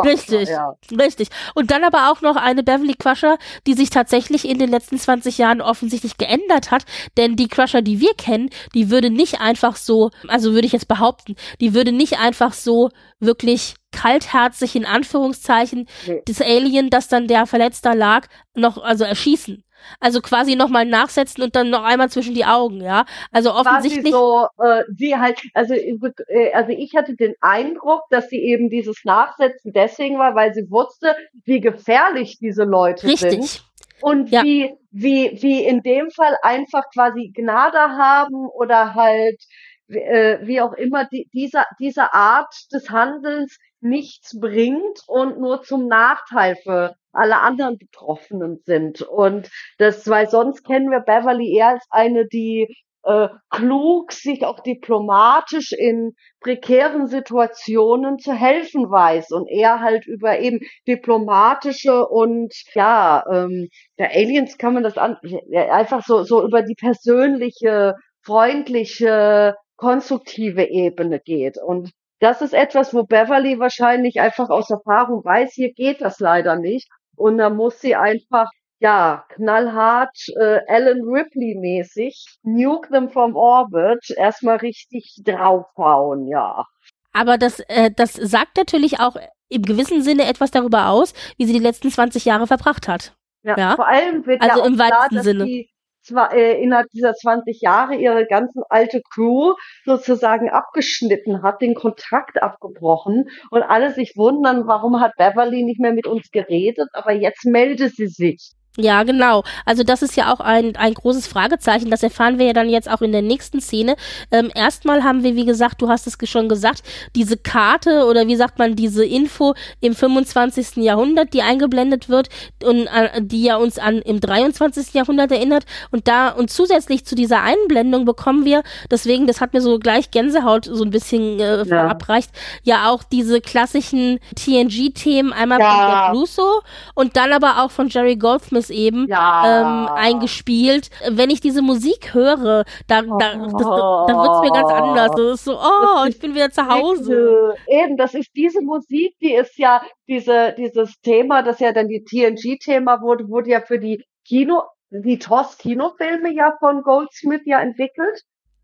Richtig, ja. richtig. Und dann aber auch noch eine Beverly Crusher, die sich tatsächlich in den letzten 20 Jahren offensichtlich geändert hat, denn die Crusher, die wir kennen, die würde nicht einfach so, also würde ich jetzt behaupten, die würde nicht einfach so wirklich kaltherzig in Anführungszeichen nee. das Alien, das dann der Verletzter lag, noch also erschießen. Also quasi nochmal nachsetzen und dann noch einmal zwischen die Augen, ja. Also offensichtlich. so, äh, sie halt, also, äh, also ich hatte den Eindruck, dass sie eben dieses Nachsetzen deswegen war, weil sie wusste, wie gefährlich diese Leute Richtig. sind. Und ja. wie, wie, wie in dem Fall einfach quasi Gnade haben oder halt, äh, wie auch immer, die, dieser, diese Art des Handelns nichts bringt und nur zum Nachteil für alle anderen Betroffenen sind. Und das, weil sonst kennen wir Beverly eher als eine, die äh, klug sich auch diplomatisch in prekären Situationen zu helfen weiß und eher halt über eben diplomatische und ja, ähm, der Aliens kann man das an, einfach so, so über die persönliche, freundliche, konstruktive Ebene geht. Und das ist etwas, wo Beverly wahrscheinlich einfach aus Erfahrung weiß, hier geht das leider nicht. Und da muss sie einfach, ja, knallhart, äh, Alan Ripley-mäßig, nuke them from orbit, erstmal richtig draufhauen, ja. Aber das, äh, das sagt natürlich auch im gewissen Sinne etwas darüber aus, wie sie die letzten 20 Jahre verbracht hat. Ja, ja? vor allem wird also ja im klar, dass Sinne. Die, innerhalb dieser 20 Jahre ihre ganze alte Crew sozusagen abgeschnitten hat, den Kontakt abgebrochen und alle sich wundern, warum hat Beverly nicht mehr mit uns geredet, aber jetzt meldet sie sich. Ja, genau. Also das ist ja auch ein, ein großes Fragezeichen. Das erfahren wir ja dann jetzt auch in der nächsten Szene. Ähm, erstmal haben wir, wie gesagt, du hast es schon gesagt, diese Karte oder wie sagt man, diese Info im 25. Jahrhundert, die eingeblendet wird und äh, die ja uns an im 23. Jahrhundert erinnert. Und da und zusätzlich zu dieser Einblendung bekommen wir, deswegen, das hat mir so gleich Gänsehaut so ein bisschen äh, ja. verabreicht, ja auch diese klassischen TNG-Themen, einmal ja. von Jack Russo und dann aber auch von Jerry Goldsmith Filmes eben ja. ähm, eingespielt. Wenn ich diese Musik höre, da, da, da, da wird es mir ganz anders. Das ist so, oh, ich bin wieder zu Hause. Eben, das ist diese Musik, die ist ja diese, dieses Thema, das ja dann die TNG-Thema wurde, wurde ja für die Kino, die TOS-Kinofilme ja von Goldsmith ja entwickelt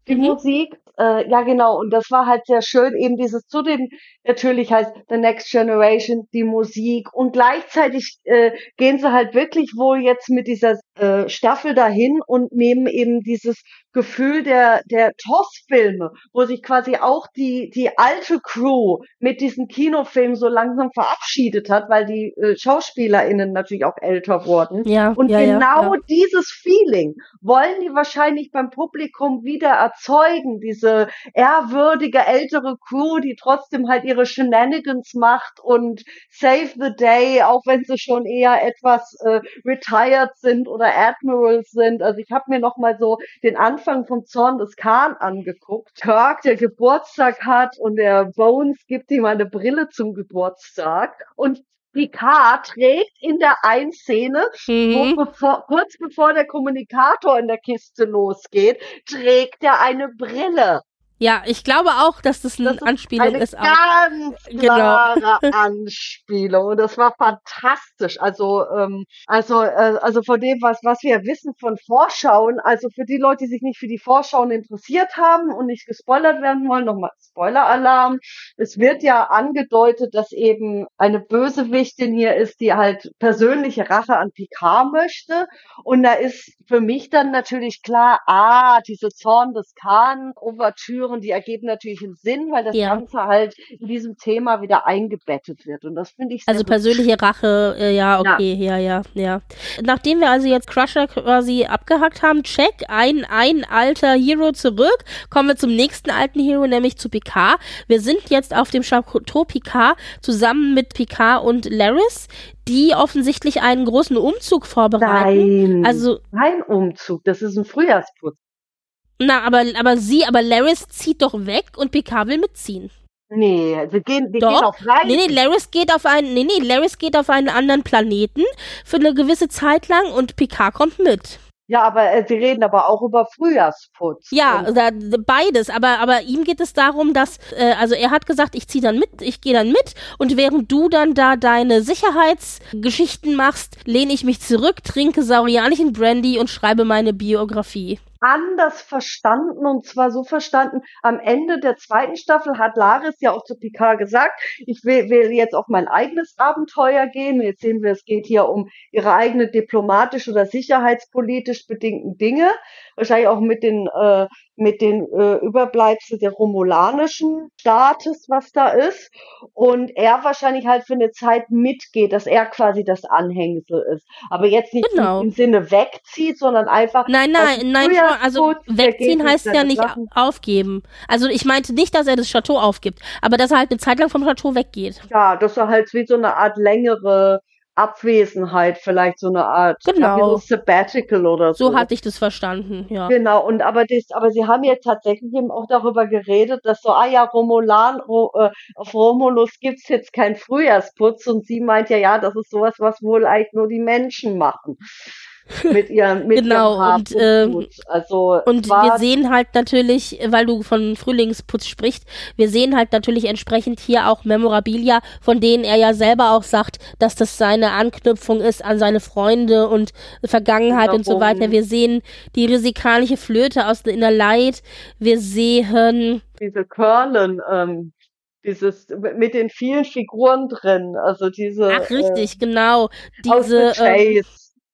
die mhm. Musik. Äh, ja, genau. Und das war halt sehr schön, eben dieses zu dem, natürlich heißt The Next Generation, die Musik. Und gleichzeitig äh, gehen sie halt wirklich wohl jetzt mit dieser äh, Staffel dahin und nehmen eben dieses Gefühl der, der TOS-Filme, wo sich quasi auch die, die alte Crew mit diesen Kinofilmen so langsam verabschiedet hat, weil die äh, SchauspielerInnen natürlich auch älter wurden. Ja, und ja, genau ja, dieses Feeling wollen die wahrscheinlich beim Publikum wieder erzeugen, diese ehrwürdige ältere Crew, die trotzdem halt ihre Shenanigans macht und save the day, auch wenn sie schon eher etwas äh, retired sind oder Admirals sind. Also ich habe mir noch mal so den Anfang Anfang vom Zorn des Khan angeguckt. Kirk, der Geburtstag hat und der Bones gibt ihm eine Brille zum Geburtstag und Picard trägt in der einen Szene, mhm. bevor, kurz bevor der Kommunikator in der Kiste losgeht, trägt er eine Brille. Ja, ich glaube auch, dass das eine das Anspielung eine ist. Ganz genau. klare genau. [LAUGHS] Anspielung. Und das war fantastisch. Also, ähm, also, äh, also von dem, was, was wir wissen von Vorschauen, also für die Leute, die sich nicht für die Vorschauen interessiert haben und nicht gespoilert werden wollen, nochmal Spoiler-Alarm. Es wird ja angedeutet, dass eben eine Bösewichtin hier ist, die halt persönliche Rache an Picard möchte. Und da ist für mich dann natürlich klar, ah, diese Zorn des Khan, Ouvertüre, führen, die ergeben natürlich einen Sinn, weil das ja. Ganze halt in diesem Thema wieder eingebettet wird. Und das finde ich sehr Also persönliche Rache, äh, ja, okay, ja. ja, ja, ja. Nachdem wir also jetzt Crusher quasi abgehackt haben, check, ein, ein alter Hero zurück, kommen wir zum nächsten alten Hero, nämlich zu Picard. Wir sind jetzt auf dem Chateau Picard zusammen mit Picard und Laris, die offensichtlich einen großen Umzug vorbereiten. Nein, also kein Umzug, das ist ein Frühjahrsputz. Na, aber, aber sie, aber Laris zieht doch weg und Picard will mitziehen. Nee, sie gehen, die Doch. gehen auf Reisen. Nee, nee, Laris geht auf einen, nee, nee, Laris geht auf einen anderen Planeten für eine gewisse Zeit lang und Picard kommt mit. Ja, aber äh, sie reden aber auch über Frühjahrsputz. Ja, da, beides, aber, aber ihm geht es darum, dass, äh, also er hat gesagt, ich ziehe dann mit, ich gehe dann mit und während du dann da deine Sicherheitsgeschichten machst, lehne ich mich zurück, trinke saurianischen Brandy und schreibe meine Biografie. Anders verstanden und zwar so verstanden, am Ende der zweiten Staffel hat Laris ja auch zu Picard gesagt, ich will, will jetzt auf mein eigenes Abenteuer gehen. Jetzt sehen wir, es geht hier um ihre eigene diplomatisch oder sicherheitspolitisch bedingten Dinge, wahrscheinlich auch mit den äh, mit den äh, Überbleibsel der romulanischen Staates, was da ist. Und er wahrscheinlich halt für eine Zeit mitgeht, dass er quasi das Anhängsel ist. Aber jetzt nicht Genau. im Sinne wegzieht, sondern einfach Nein, nein, nein, also wegziehen heißt ja nicht Sachen. aufgeben. Also ich meinte nicht, dass er das Chateau aufgibt, aber dass er halt eine Zeit lang vom Chateau weggeht. Ja, das war halt wie so eine Art längere Abwesenheit, vielleicht so eine Art Genau. Capital Sabbatical oder so. So hatte ich das verstanden, ja. Genau, und aber das, aber sie haben jetzt tatsächlich eben auch darüber geredet, dass so, ah ja, Romulan, Ro, äh, auf Romulus gibt's jetzt keinen Frühjahrsputz und sie meint ja, ja, das ist sowas, was wohl eigentlich nur die Menschen machen. [LAUGHS] Mit ihrem, mit Genau, ihrem und, ähm. Also, Und wir sehen halt natürlich, weil du von Frühlingsputz sprichst, wir sehen halt natürlich entsprechend hier auch Memorabilia, von denen er ja selber auch sagt, dass das seine Anknüpfung ist an seine Freunde und Vergangenheit und so Genau. weiter. Wir sehen die risikanische Flöte aus The Inner Light. Wir sehen, diese Curlen, ähm, dieses, mit den vielen Figuren drin, also diese, ach richtig, genau, äh, aus diese, The ähm,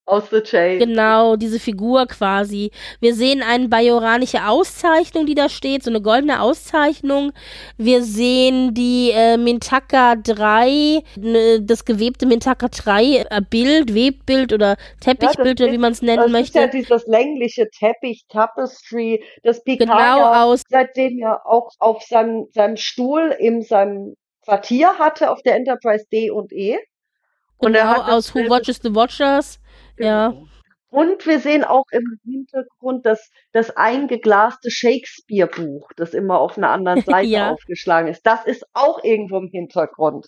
aus The Chase. Genau, diese Figur quasi. Wir sehen eine bajoranische Auszeichnung, die da steht, so eine goldene Auszeichnung. Wir sehen die äh, Mintaka 3, ne, das gewebte Mintaka 3 äh, Bild, Webbild oder Teppichbild das oder wie man es nennen Das ist ja möchte. dieses längliche Teppich, Tapestry, das Picard Genau ja aus, seitdem ja auch auf seinem, seinem Stuhl in seinem Quartier hatte, auf der Enterprise D und E. Und genau aus Who Watches the Watchers. Ja. Und wir sehen auch im Hintergrund das, das eingeglaste Shakespeare-Buch, das immer auf einer anderen [LAUGHS] Seite Ja. aufgeschlagen ist. Das ist auch irgendwo im Hintergrund.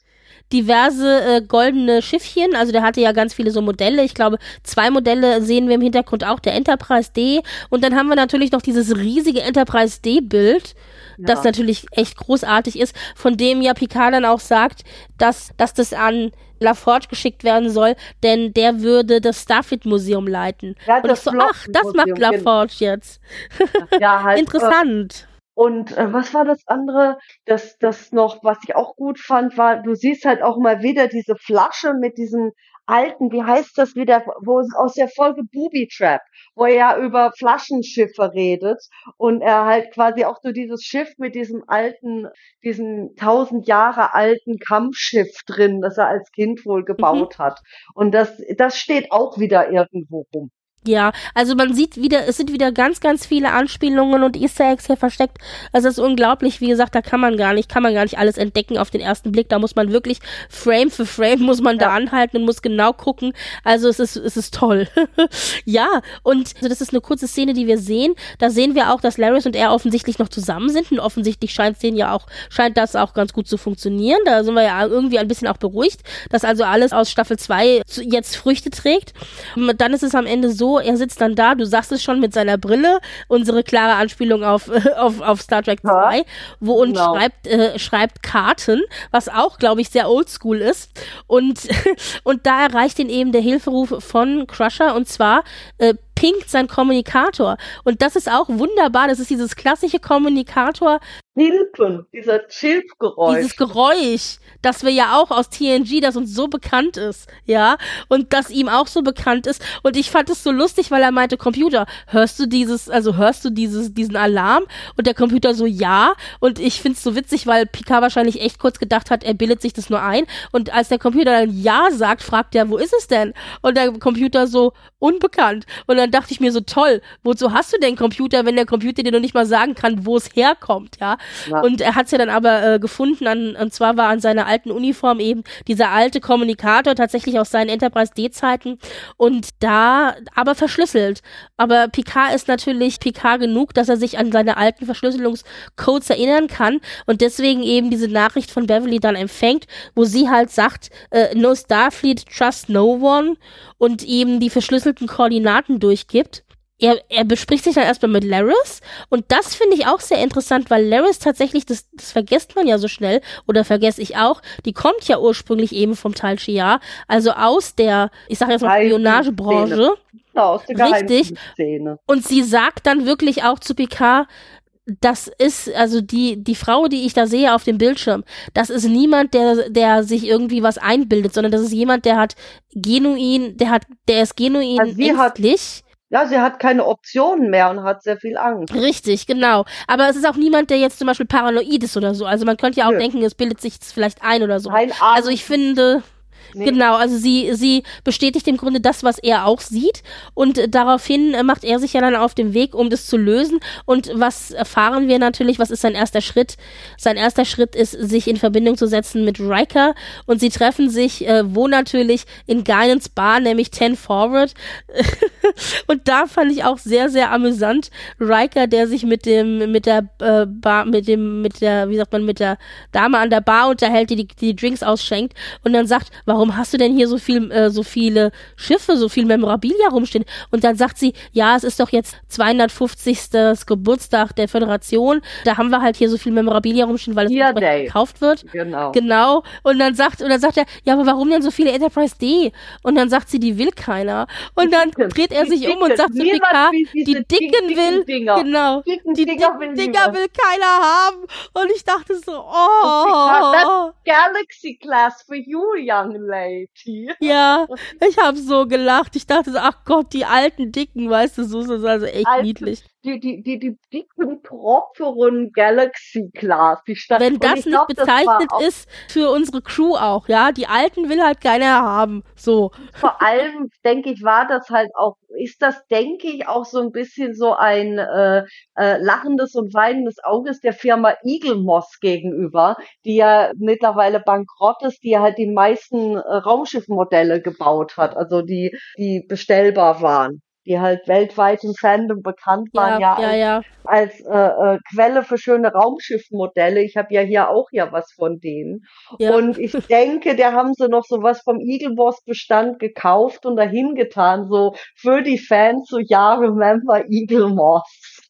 diverse äh, goldene Schiffchen. Also der hatte ja ganz viele so Modelle. Ich glaube, zwei Modelle sehen wir im Hintergrund auch, der Enterprise D. Und dann haben wir natürlich noch dieses riesige Enterprise D-Bild, das Ja. natürlich echt großartig ist, von dem ja Picard dann auch sagt, dass, dass das an LaForge geschickt werden soll, denn der würde das Starfleet-Museum leiten. Ja, Und ich das so, ach, das macht LaForge jetzt. [LAUGHS] Ja, halt, äh, Interessant. Und äh, was war das andere? Das, das noch, was ich auch gut fand, war, du siehst halt auch mal wieder diese Flasche mit diesem alten, wie heißt das wieder, wo aus der Folge Booby Trap, wo er ja über Flaschenschiffe redet und er halt quasi auch so dieses Schiff mit diesem alten, diesem tausend Jahre alten Kampfschiff drin, das er als Kind wohl gebaut hat. Und das, das steht auch wieder irgendwo rum. Ja, also man sieht wieder, es sind wieder ganz, ganz viele Anspielungen und Easter Eggs hier versteckt. Also es ist unglaublich, wie gesagt, da kann man gar nicht, kann man gar nicht alles entdecken auf den ersten Blick. Da muss man wirklich Frame für Frame muss man da Ja. anhalten und muss genau gucken. Also es ist, es ist toll. [LAUGHS] ja, und also das ist eine kurze Szene, die wir sehen. Da sehen wir auch, dass Laris und er offensichtlich noch zusammen sind und offensichtlich scheint denen ja auch, scheint das auch ganz gut zu funktionieren. Da sind wir ja irgendwie ein bisschen auch beruhigt, dass also alles aus Staffel 2 zu- jetzt Früchte trägt. Und dann ist es am Ende so, er sitzt dann da, du sagst es schon mit seiner Brille, unsere klare Anspielung auf, [LAUGHS] auf, auf Star Trek Ja, 2, wo und genau. schreibt, äh, schreibt Karten, was auch, glaube ich, sehr oldschool ist. Und, [LAUGHS] und da erreicht ihn eben der Hilferuf von Crusher und zwar äh, pinkt sein Kommunikator. Und das ist auch wunderbar. Das ist dieses klassische Kommunikator, Hilfen, dieser Chilpgeräusch. dieses Geräusch, das wir ja auch aus TNG, das uns so bekannt ist, ja, und das ihm auch so bekannt ist. Und ich fand es so lustig, weil er meinte, Computer, hörst du dieses, also hörst du dieses, diesen Alarm? Und der Computer so, ja. Und ich find's so witzig, weil Picard wahrscheinlich echt kurz gedacht hat, er bildet sich das nur ein. Und als der Computer dann ja sagt, fragt er, wo ist es denn? Und der Computer so, unbekannt. Und dann dann dachte ich mir so, toll, wozu hast du denn Computer, wenn der Computer dir noch nicht mal sagen kann, wo es herkommt, ja? ja. Und er hat es ja dann aber äh, gefunden, an, und zwar war an seiner alten Uniform eben dieser alte Kommunikator, tatsächlich aus seinen Enterprise D-Zeiten und da aber verschlüsselt. Aber Picard ist natürlich Picard genug, dass er sich an seine alten Verschlüsselungscodes erinnern kann und deswegen eben diese Nachricht von Beverly dann empfängt, wo sie halt sagt, äh, no Starfleet, trust no one und ihm die verschlüsselten Koordinaten durchgibt. Er, er bespricht sich dann erstmal mit Laris und das finde ich auch sehr interessant, weil Laris tatsächlich, das, das vergisst man ja so schnell oder vergesse ich auch, die kommt ja ursprünglich eben vom Tal Shia, also aus der, ich sage jetzt mal Spionagebranche. Ja, aus der Richtig. Und sie sagt dann wirklich auch zu Picard, das ist, also die, die Frau, die ich da sehe auf dem Bildschirm, das ist niemand, der, der sich irgendwie was einbildet, sondern das ist jemand, der hat genuin, der hat, der ist genuin also ängstlich. Ja, sie hat keine Optionen mehr und hat sehr viel Angst. Richtig, genau. Aber es ist auch niemand, der jetzt zum Beispiel paranoid ist oder so. Also man könnte ja auch Nö. denken, es bildet sich vielleicht ein oder so. Ein also ich finde, Nee. Genau, also sie, sie bestätigt im Grunde das, was er auch sieht. Und äh, daraufhin äh, macht er sich ja dann auf den Weg, um das zu lösen. Und was erfahren wir natürlich? Was ist sein erster Schritt? Sein erster Schritt ist, sich in Verbindung zu setzen mit Riker. Und sie treffen sich, äh, wo natürlich in Guidance Bar, nämlich 10 Forward. [LAUGHS] und da fand ich auch sehr, sehr amüsant. Riker, der sich mit dem, mit der äh, Bar, mit dem, mit der, wie sagt man, mit der Dame an der Bar unterhält, die die, die Drinks ausschenkt. Und dann sagt, warum warum hast du denn hier so viel, äh, so viele Schiffe, so viel Memorabilia rumstehen? Und dann sagt sie, ja, es ist doch jetzt 250. Geburtstag der Föderation. Da haben wir halt hier so viel Memorabilia rumstehen, weil es yeah, gekauft wird. Genau. Genau. Und dann sagt, und dann sagt er, ja, aber warum denn so viele Enterprise D? Und dann sagt sie, die will keiner. Und dann dreht er sich um und sagt zu PK, die dicken, will, Dinger. genau, die dicken will, Dinger will keiner haben. Und ich dachte so, oh. Galaxy Class for you, young lady. Ja, [LAUGHS] ich habe so gelacht. Ich dachte so, ach Gott, die alten Dicken, weißt du, so ist also echt Alte, niedlich. Die, die, die, die dicken, properen Galaxy Class. Die Stadt. Wenn das nicht glaub, bezeichnet das ist für unsere Crew auch, ja, die alten will halt keiner haben. So. Vor allem, denke ich, war das halt auch, ist das, denke ich, auch so ein bisschen so ein äh, äh, lachendes und weinendes Auges der Firma Eagle Moss gegenüber, die ja mittlerweile bankrott ist, die ja halt die meisten äh, Raumschiffmodelle gebaut hat, also die, die bestellbar waren die halt weltweit im Fandom bekannt waren, ja, ja, ja als, als äh, äh, Quelle für schöne Raumschiffmodelle. Ich habe ja hier auch ja was von denen. Ja. Und ich [LAUGHS] denke, der haben sie noch so was vom Eagle Boss Bestand gekauft und dahin getan, so für die Fans, so ja, remember Eagle Moss.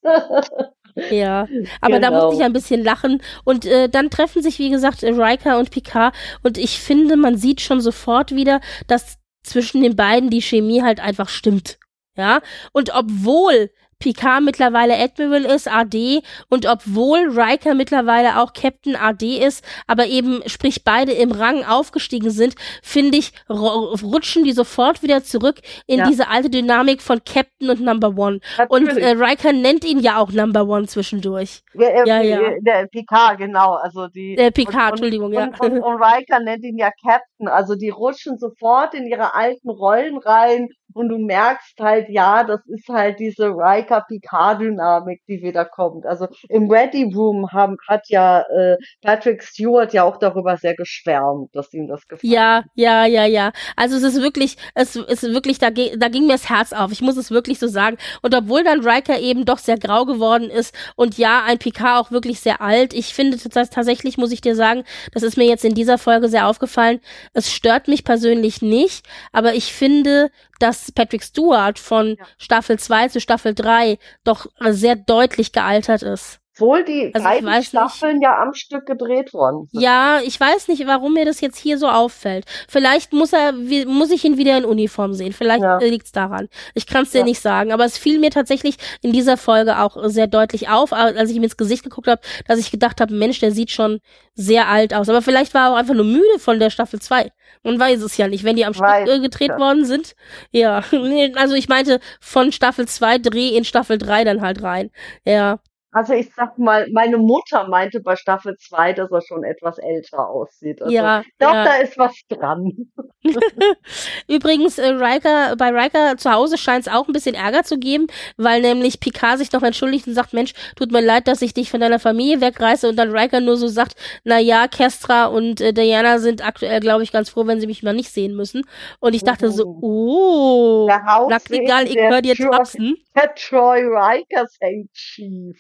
[LAUGHS] Ja, aber genau. da musste ich ein bisschen lachen. Und äh, dann treffen sich, wie gesagt, Riker und Picard. Und ich finde, man sieht schon sofort wieder, dass zwischen den beiden die Chemie halt einfach stimmt. Ja, und obwohl Picard mittlerweile Admiral ist, AD, und obwohl Riker mittlerweile auch Captain AD ist, aber eben, sprich, beide im Rang aufgestiegen sind, finde ich, rutschen die sofort wieder zurück in ja. diese alte Dynamik von Captain und Number One. Natürlich. Und äh, Riker nennt ihn ja auch Number One zwischendurch. Ja, äh, ja, ja. Der Picard, genau, also die. Der Picard, und, Entschuldigung, ja. Und, und, und Riker nennt ihn ja Captain, also die rutschen sofort in ihre alten Rollen rein und du merkst halt, ja, das ist halt diese Riker-Picard-Dynamik, die wieder kommt. Also im Ready Room haben, hat ja äh, Patrick Stewart ja auch darüber sehr geschwärmt, dass ihm das gefällt. Ja, ja, ja, ja. Also es ist wirklich, es ist wirklich, da, da ging mir das Herz auf. Ich muss es wirklich so sagen. Und obwohl dann Riker eben doch sehr grau geworden ist und ja, ein Picard auch wirklich sehr alt, ich finde tatsächlich, muss ich dir sagen, das ist mir jetzt in dieser Folge sehr aufgefallen, es stört mich persönlich nicht, aber ich finde, dass Patrick Stewart von ja. Staffel 2 zu Staffel 3 doch sehr deutlich gealtert ist. Obwohl die also beiden Staffeln nicht, ja am Stück gedreht worden sind. Ja, ich weiß nicht, warum mir das jetzt hier so auffällt. Vielleicht muss er, muss ich ihn wieder in Uniform sehen. Vielleicht ja. liegt's daran. Ich kann es dir ja. nicht sagen. Aber es fiel mir tatsächlich in dieser Folge auch sehr deutlich auf, als ich ihm ins Gesicht geguckt habe, dass ich gedacht habe, Mensch, der sieht schon sehr alt aus. Aber vielleicht war er auch einfach nur müde von der Staffel 2. Man weiß es ja nicht, wenn die am Stück äh, gedreht ja. worden sind. Ja, [LAUGHS] also ich meinte von Staffel 2 Dreh in Staffel 3 dann halt rein. Ja. Also ich sag mal, meine Mutter meinte bei Staffel 2, dass er schon etwas älter aussieht. Also Ja, ich glaube, ja. da ist was dran. [LAUGHS] [LAUGHS] Übrigens, äh, Riker, bei Riker zu Hause scheint es auch ein bisschen Ärger zu geben, weil nämlich Picard sich noch entschuldigt und sagt, Mensch, tut mir leid, dass ich dich von deiner Familie wegreiße und dann Riker nur so sagt, na ja, Kestra und äh, Diana sind aktuell, glaube ich, ganz froh, wenn sie mich mal nicht sehen müssen. Und ich dachte so, oh, Der Nachtigall, ich höre dir trapsen. Der Troy Rikers hängt schief.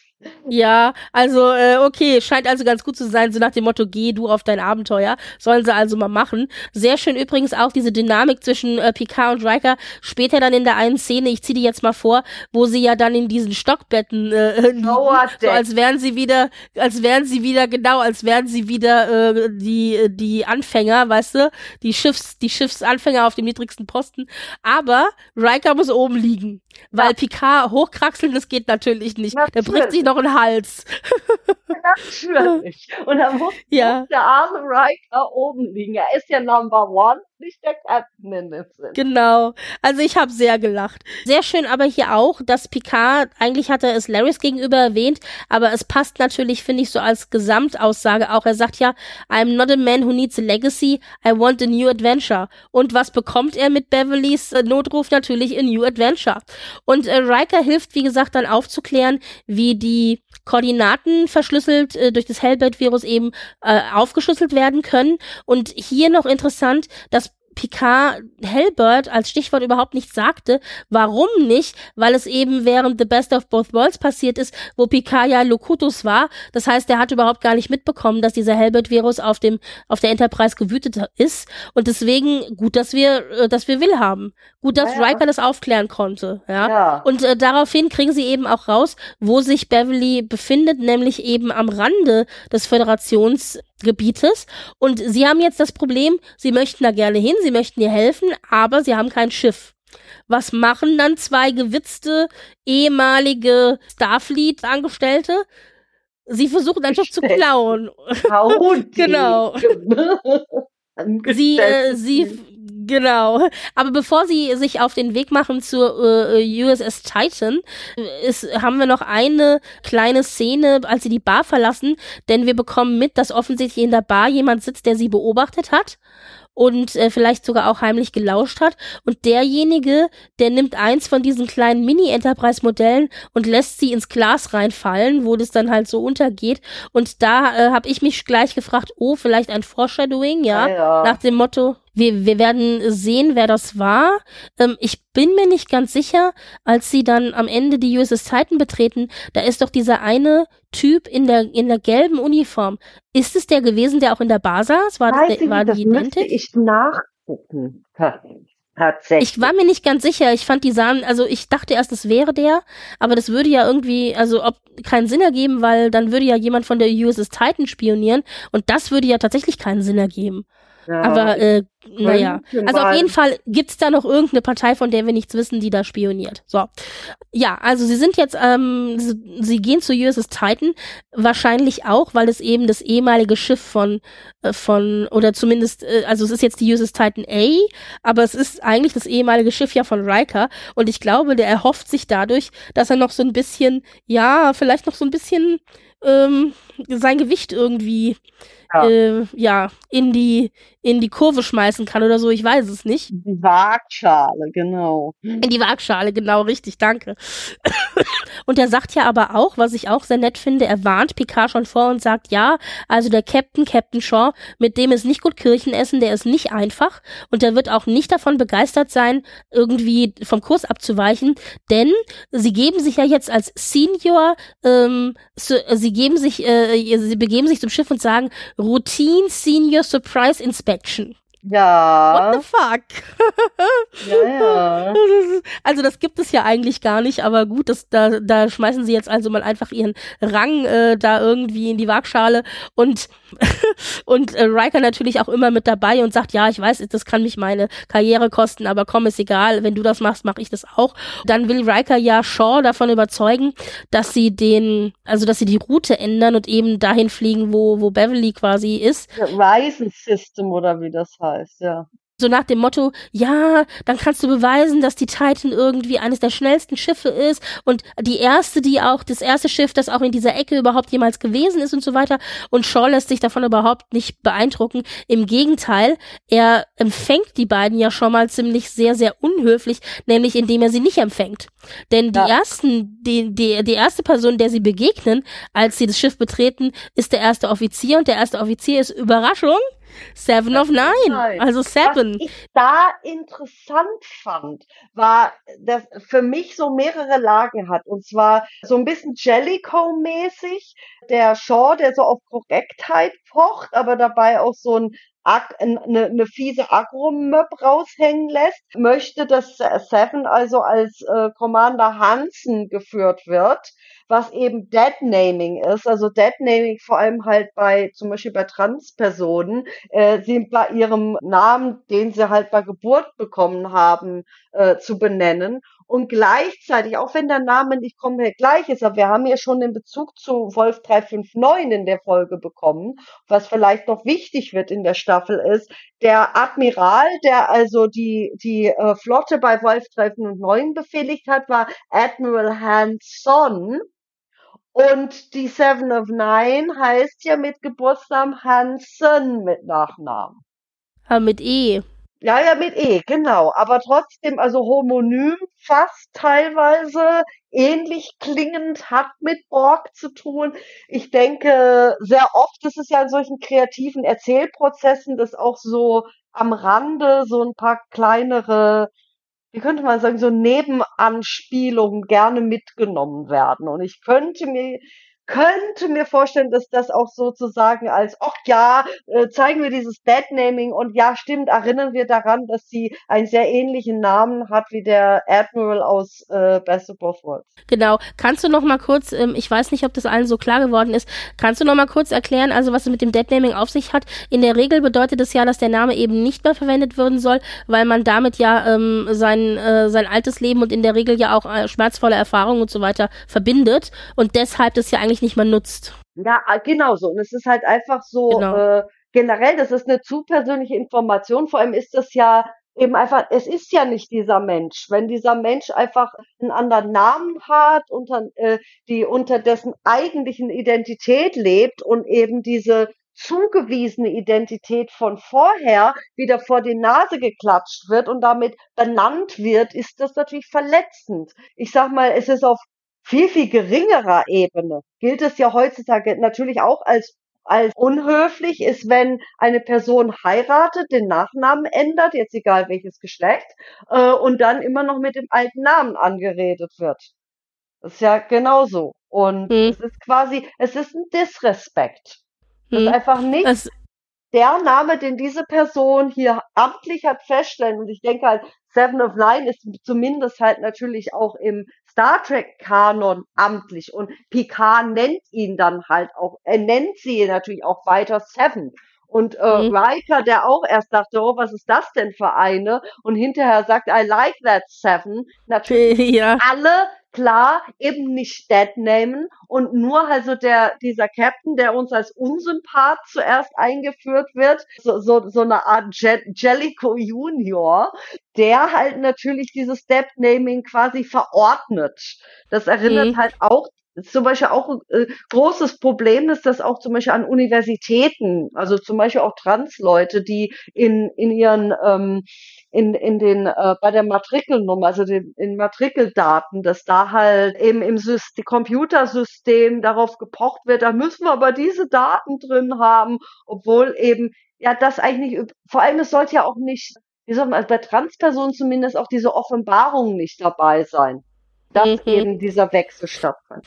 Ja, also äh, okay, scheint also ganz gut zu sein, so nach dem Motto, geh du auf dein Abenteuer. Sollen sie also mal machen. Sehr schön übrigens auch diese Dynamik zwischen äh, Picard und Riker. Später dann in der einen Szene, ich ziehe die jetzt mal vor, wo sie ja dann in diesen Stockbetten äh, [LAUGHS] liegen, so als wären sie wieder, als wären sie wieder, genau, als wären sie wieder äh, die, die Anfänger, weißt du, die Schiffs, die Schiffsanfänger auf dem niedrigsten Posten. Aber Riker muss oben liegen. Weil Ja. Picard hochkraxeln, das geht natürlich nicht. Der bricht Natürlich. sich noch einen Hals. Natürlich. Und dann muss, Ja. muss der arme Riker oben liegen. Er ist ja Number One, nicht der dem Sinn. Genau. Also ich habe sehr gelacht. Sehr schön aber hier auch, dass Picard, eigentlich hat er es Laris gegenüber erwähnt, aber es passt natürlich, finde ich, so als Gesamtaussage auch. Er sagt ja, I'm not a man who needs a legacy, I want a new adventure. Und was bekommt er mit Beverlys äh, Notruf? Natürlich a new adventure. Und äh, Riker hilft, wie gesagt, dann aufzuklären, wie die Koordinaten verschlüsselt äh, durch das Hellbait-Virus eben äh, aufgeschlüsselt werden können. Und hier noch interessant, dass Picard Hellbird als Stichwort überhaupt nicht sagte. Warum nicht? Weil es eben während The Best of Both Worlds passiert ist, wo Picard ja Locutus war. Das heißt, er hat überhaupt gar nicht mitbekommen, dass dieser Hellbird-Virus auf dem auf der Enterprise gewütet ist. Und deswegen gut, dass wir äh, dass wir Will haben. Gut, dass Ja, ja. Riker das aufklären konnte. Ja. Ja. Und äh, daraufhin kriegen sie eben auch raus, wo sich Beverly befindet, nämlich eben am Rande des Föderationsgebietes. Und sie haben jetzt das Problem, sie möchten da gerne hin, sie möchten ihr helfen, aber sie haben kein Schiff. Was machen dann zwei gewitzte ehemalige Starfleet-Angestellte? Sie versuchen ein Schiff zu klauen. [LAUGHS] Genau. [LAUGHS] Sie, äh, sie, genau. Aber bevor sie sich auf den Weg machen zur äh, USS Titan, ist, haben wir noch eine kleine Szene, als sie die Bar verlassen, denn wir bekommen mit, dass offensichtlich in der Bar jemand sitzt, der sie beobachtet hat und äh, vielleicht sogar auch heimlich gelauscht hat. Und derjenige, der nimmt eins von diesen kleinen Mini-Enterprise-Modellen und lässt sie ins Glas reinfallen, wo das dann halt so untergeht. Und da äh, habe ich mich gleich gefragt, oh, vielleicht ein Foreshadowing, ja, Ja, ja. nach dem Motto, wir, wir werden sehen, wer das war. Ähm, ich bin mir nicht ganz sicher, als sie dann am Ende die USS Titan betreten, da ist doch dieser eine Typ in der, in der gelben Uniform. Ist es der gewesen, der auch in der Bar saß? War, Weiß das, der, war das die müsste identisch? ich nachgucken. Ta- Tatsächlich. Ich war mir nicht ganz sicher. Ich fand die sahen, also ich dachte erst, es wäre der, aber das würde ja irgendwie, also ob keinen Sinn ergeben, weil dann würde ja jemand von der USS Titan spionieren und das würde ja tatsächlich keinen Sinn ergeben. Ja, aber äh, naja. Also auf jeden Fall gibt's da noch irgendeine Partei, von der wir nichts wissen, die da spioniert. So. Ja, also sie sind jetzt, ähm, sie, sie gehen zu USS Titan, wahrscheinlich auch, weil es eben das ehemalige Schiff von, äh, von, oder zumindest, äh, also es ist jetzt die USS Titan A, aber es ist eigentlich das ehemalige Schiff ja von Riker und ich glaube, der erhofft sich dadurch, dass er noch so ein bisschen, ja, vielleicht noch so ein bisschen ähm, sein Gewicht irgendwie Ja. äh, ja in die in die Kurve schmeißen kann oder so, ich weiß es nicht. Die Waagschale, genau. In die Waagschale, genau richtig, danke. [COUGHS] und er sagt ja aber auch, was ich auch sehr nett finde, er warnt Picard schon vor und sagt, ja, also der Captain, Captain Shaw, mit dem ist nicht gut Kirchen essen, der ist nicht einfach und der wird auch nicht davon begeistert sein, irgendwie vom Kurs abzuweichen, denn sie geben sich ja jetzt als Senior, ähm, sie geben sich, äh, sie begeben sich zum Schiff und sagen Routine Senior Surprise Inspection. What Ja, the fuck? ja, ja. [LAUGHS] Also das gibt es ja eigentlich gar nicht, aber gut, das, da, da schmeißen sie jetzt also mal einfach ihren Rang äh, da irgendwie in die Waagschale und [LAUGHS] und äh, Riker natürlich auch immer mit dabei und sagt, ja, ich weiß, das kann mich meine Karriere kosten, aber komm, ist egal, wenn du das machst, mache ich das auch. Dann will Riker ja Shaw davon überzeugen, dass sie den, also dass sie die Route ändern und eben dahin fliegen, wo wo Beverly quasi ist. Ryzen System oder wie das heißt, ja. So nach dem Motto, ja, dann kannst du beweisen, dass die Titan irgendwie eines der schnellsten Schiffe ist und die erste, die auch, das erste Schiff, das auch in dieser Ecke überhaupt jemals gewesen ist und so weiter. Und Shaw lässt sich davon überhaupt nicht beeindrucken. Im Gegenteil, er empfängt die beiden ja schon mal ziemlich sehr, sehr unhöflich, nämlich indem er sie nicht empfängt. Denn die ja. ersten, die, die, die erste Person, der sie begegnen, als sie das Schiff betreten, ist der erste Offizier und der erste Offizier ist Überraschung Seven of Nine, also Seven. Was ich da interessant fand, war, dass für mich so mehrere Lagen hat. Und zwar so ein bisschen Jellicoe-mäßig. Der Shaw, der so auf Korrektheit pocht, aber dabei auch so ein eine, eine fiese Agro-Möb raushängen lässt, möchte, dass Seven also als äh, Commander Hansen geführt wird was eben Deadnaming ist. Also Deadnaming vor allem halt bei, zum Beispiel bei Transpersonen, äh, sie bei ihrem Namen, den sie halt bei Geburt bekommen haben, äh, zu benennen. Und gleichzeitig, auch wenn der Name nicht komplett gleich ist, aber wir haben ja schon den Bezug zu Wolf 359 in der Folge bekommen, was vielleicht noch wichtig wird in der Staffel ist, der Admiral, der also die, die äh, Flotte bei Wolf 359 befehligt hat, war Admiral Hanson. Und die Seven of Nine heißt ja mit Geburtsnamen Hansen mit Nachnamen. Ah, mit E. Ja, ja, mit E, genau. Aber trotzdem, also homonym fast teilweise ähnlich klingend, hat mit Borg zu tun. Ich denke, sehr oft ist es ja in solchen kreativen Erzählprozessen, dass auch so am Rande so ein paar kleinere wie könnte man sagen, so Nebenanspielungen gerne mitgenommen werden. Und ich könnte mir könnte mir vorstellen, dass das auch sozusagen als, ach ja, äh, zeigen wir dieses Deadnaming und ja, stimmt, erinnern wir daran, dass sie einen sehr ähnlichen Namen hat wie der Admiral aus äh, Best of Both Worlds. Genau. Kannst du noch mal kurz, ähm, ich weiß nicht, ob das allen so klar geworden ist, kannst du noch mal kurz erklären, also was es mit dem Deadnaming auf sich hat? In der Regel bedeutet es ja, dass der Name eben nicht mehr verwendet werden soll, weil man damit ja ähm, sein, äh, sein altes Leben und in der Regel ja auch äh, schmerzvolle Erfahrungen und so weiter verbindet und deshalb das ja eigentlich eigentlich nicht mehr nutzt. Ja, ah, genau so. Und es ist halt einfach so, genau. äh, generell, das ist eine zu persönliche Information. Vor allem ist das ja eben einfach, es ist ja nicht dieser Mensch. Wenn dieser Mensch einfach einen anderen Namen hat, unter, äh, die unter dessen eigentlichen Identität lebt und eben diese zugewiesene Identität von vorher wieder vor die Nase geklatscht wird und damit benannt wird, ist das natürlich verletzend. Ich sag mal, es ist auf viel, viel geringerer Ebene gilt es ja heutzutage natürlich auch als als unhöflich ist, wenn eine Person heiratet, den Nachnamen ändert, jetzt egal welches Geschlecht, äh, und dann immer noch mit dem alten Namen angeredet wird. Das ist ja genauso. Und hm. es ist quasi, es ist ein Disrespekt. Das hm. ist einfach nicht das der Name, den diese Person hier amtlich hat feststellen. Und ich denke halt, Seven of Nine ist zumindest halt natürlich auch im Star Trek Kanon amtlich und Picard nennt ihn dann halt auch, er nennt sie natürlich auch weiter Seven. Und äh, mhm. Riker, der auch erst dachte, oh, was ist das denn für eine? Und hinterher sagt, I like that Seven. Natürlich [LAUGHS] ja. alle klar eben nicht Dead nehmen und nur also der dieser Captain, der uns als Unsympath zuerst eingeführt wird, so, so, so eine Art Je Jellico Junior, der halt natürlich dieses Dead Naming quasi verordnet. Das erinnert mhm. halt auch zum Beispiel auch ein äh, großes Problem ist das auch zum Beispiel an Universitäten, also zum Beispiel auch Transleute, die in, in ihren, ähm, in, in den, äh, bei der Matrikelnummer, also den, in Matrikeldaten, dass da halt eben im System, Computersystem darauf gepocht wird, da müssen wir aber diese Daten drin haben, obwohl eben, ja, das eigentlich vor allem es sollte ja auch nicht, wie soll man, bei Transpersonen zumindest auch diese Offenbarung nicht dabei sein dass mhm. eben dieser Wechsel stattfand.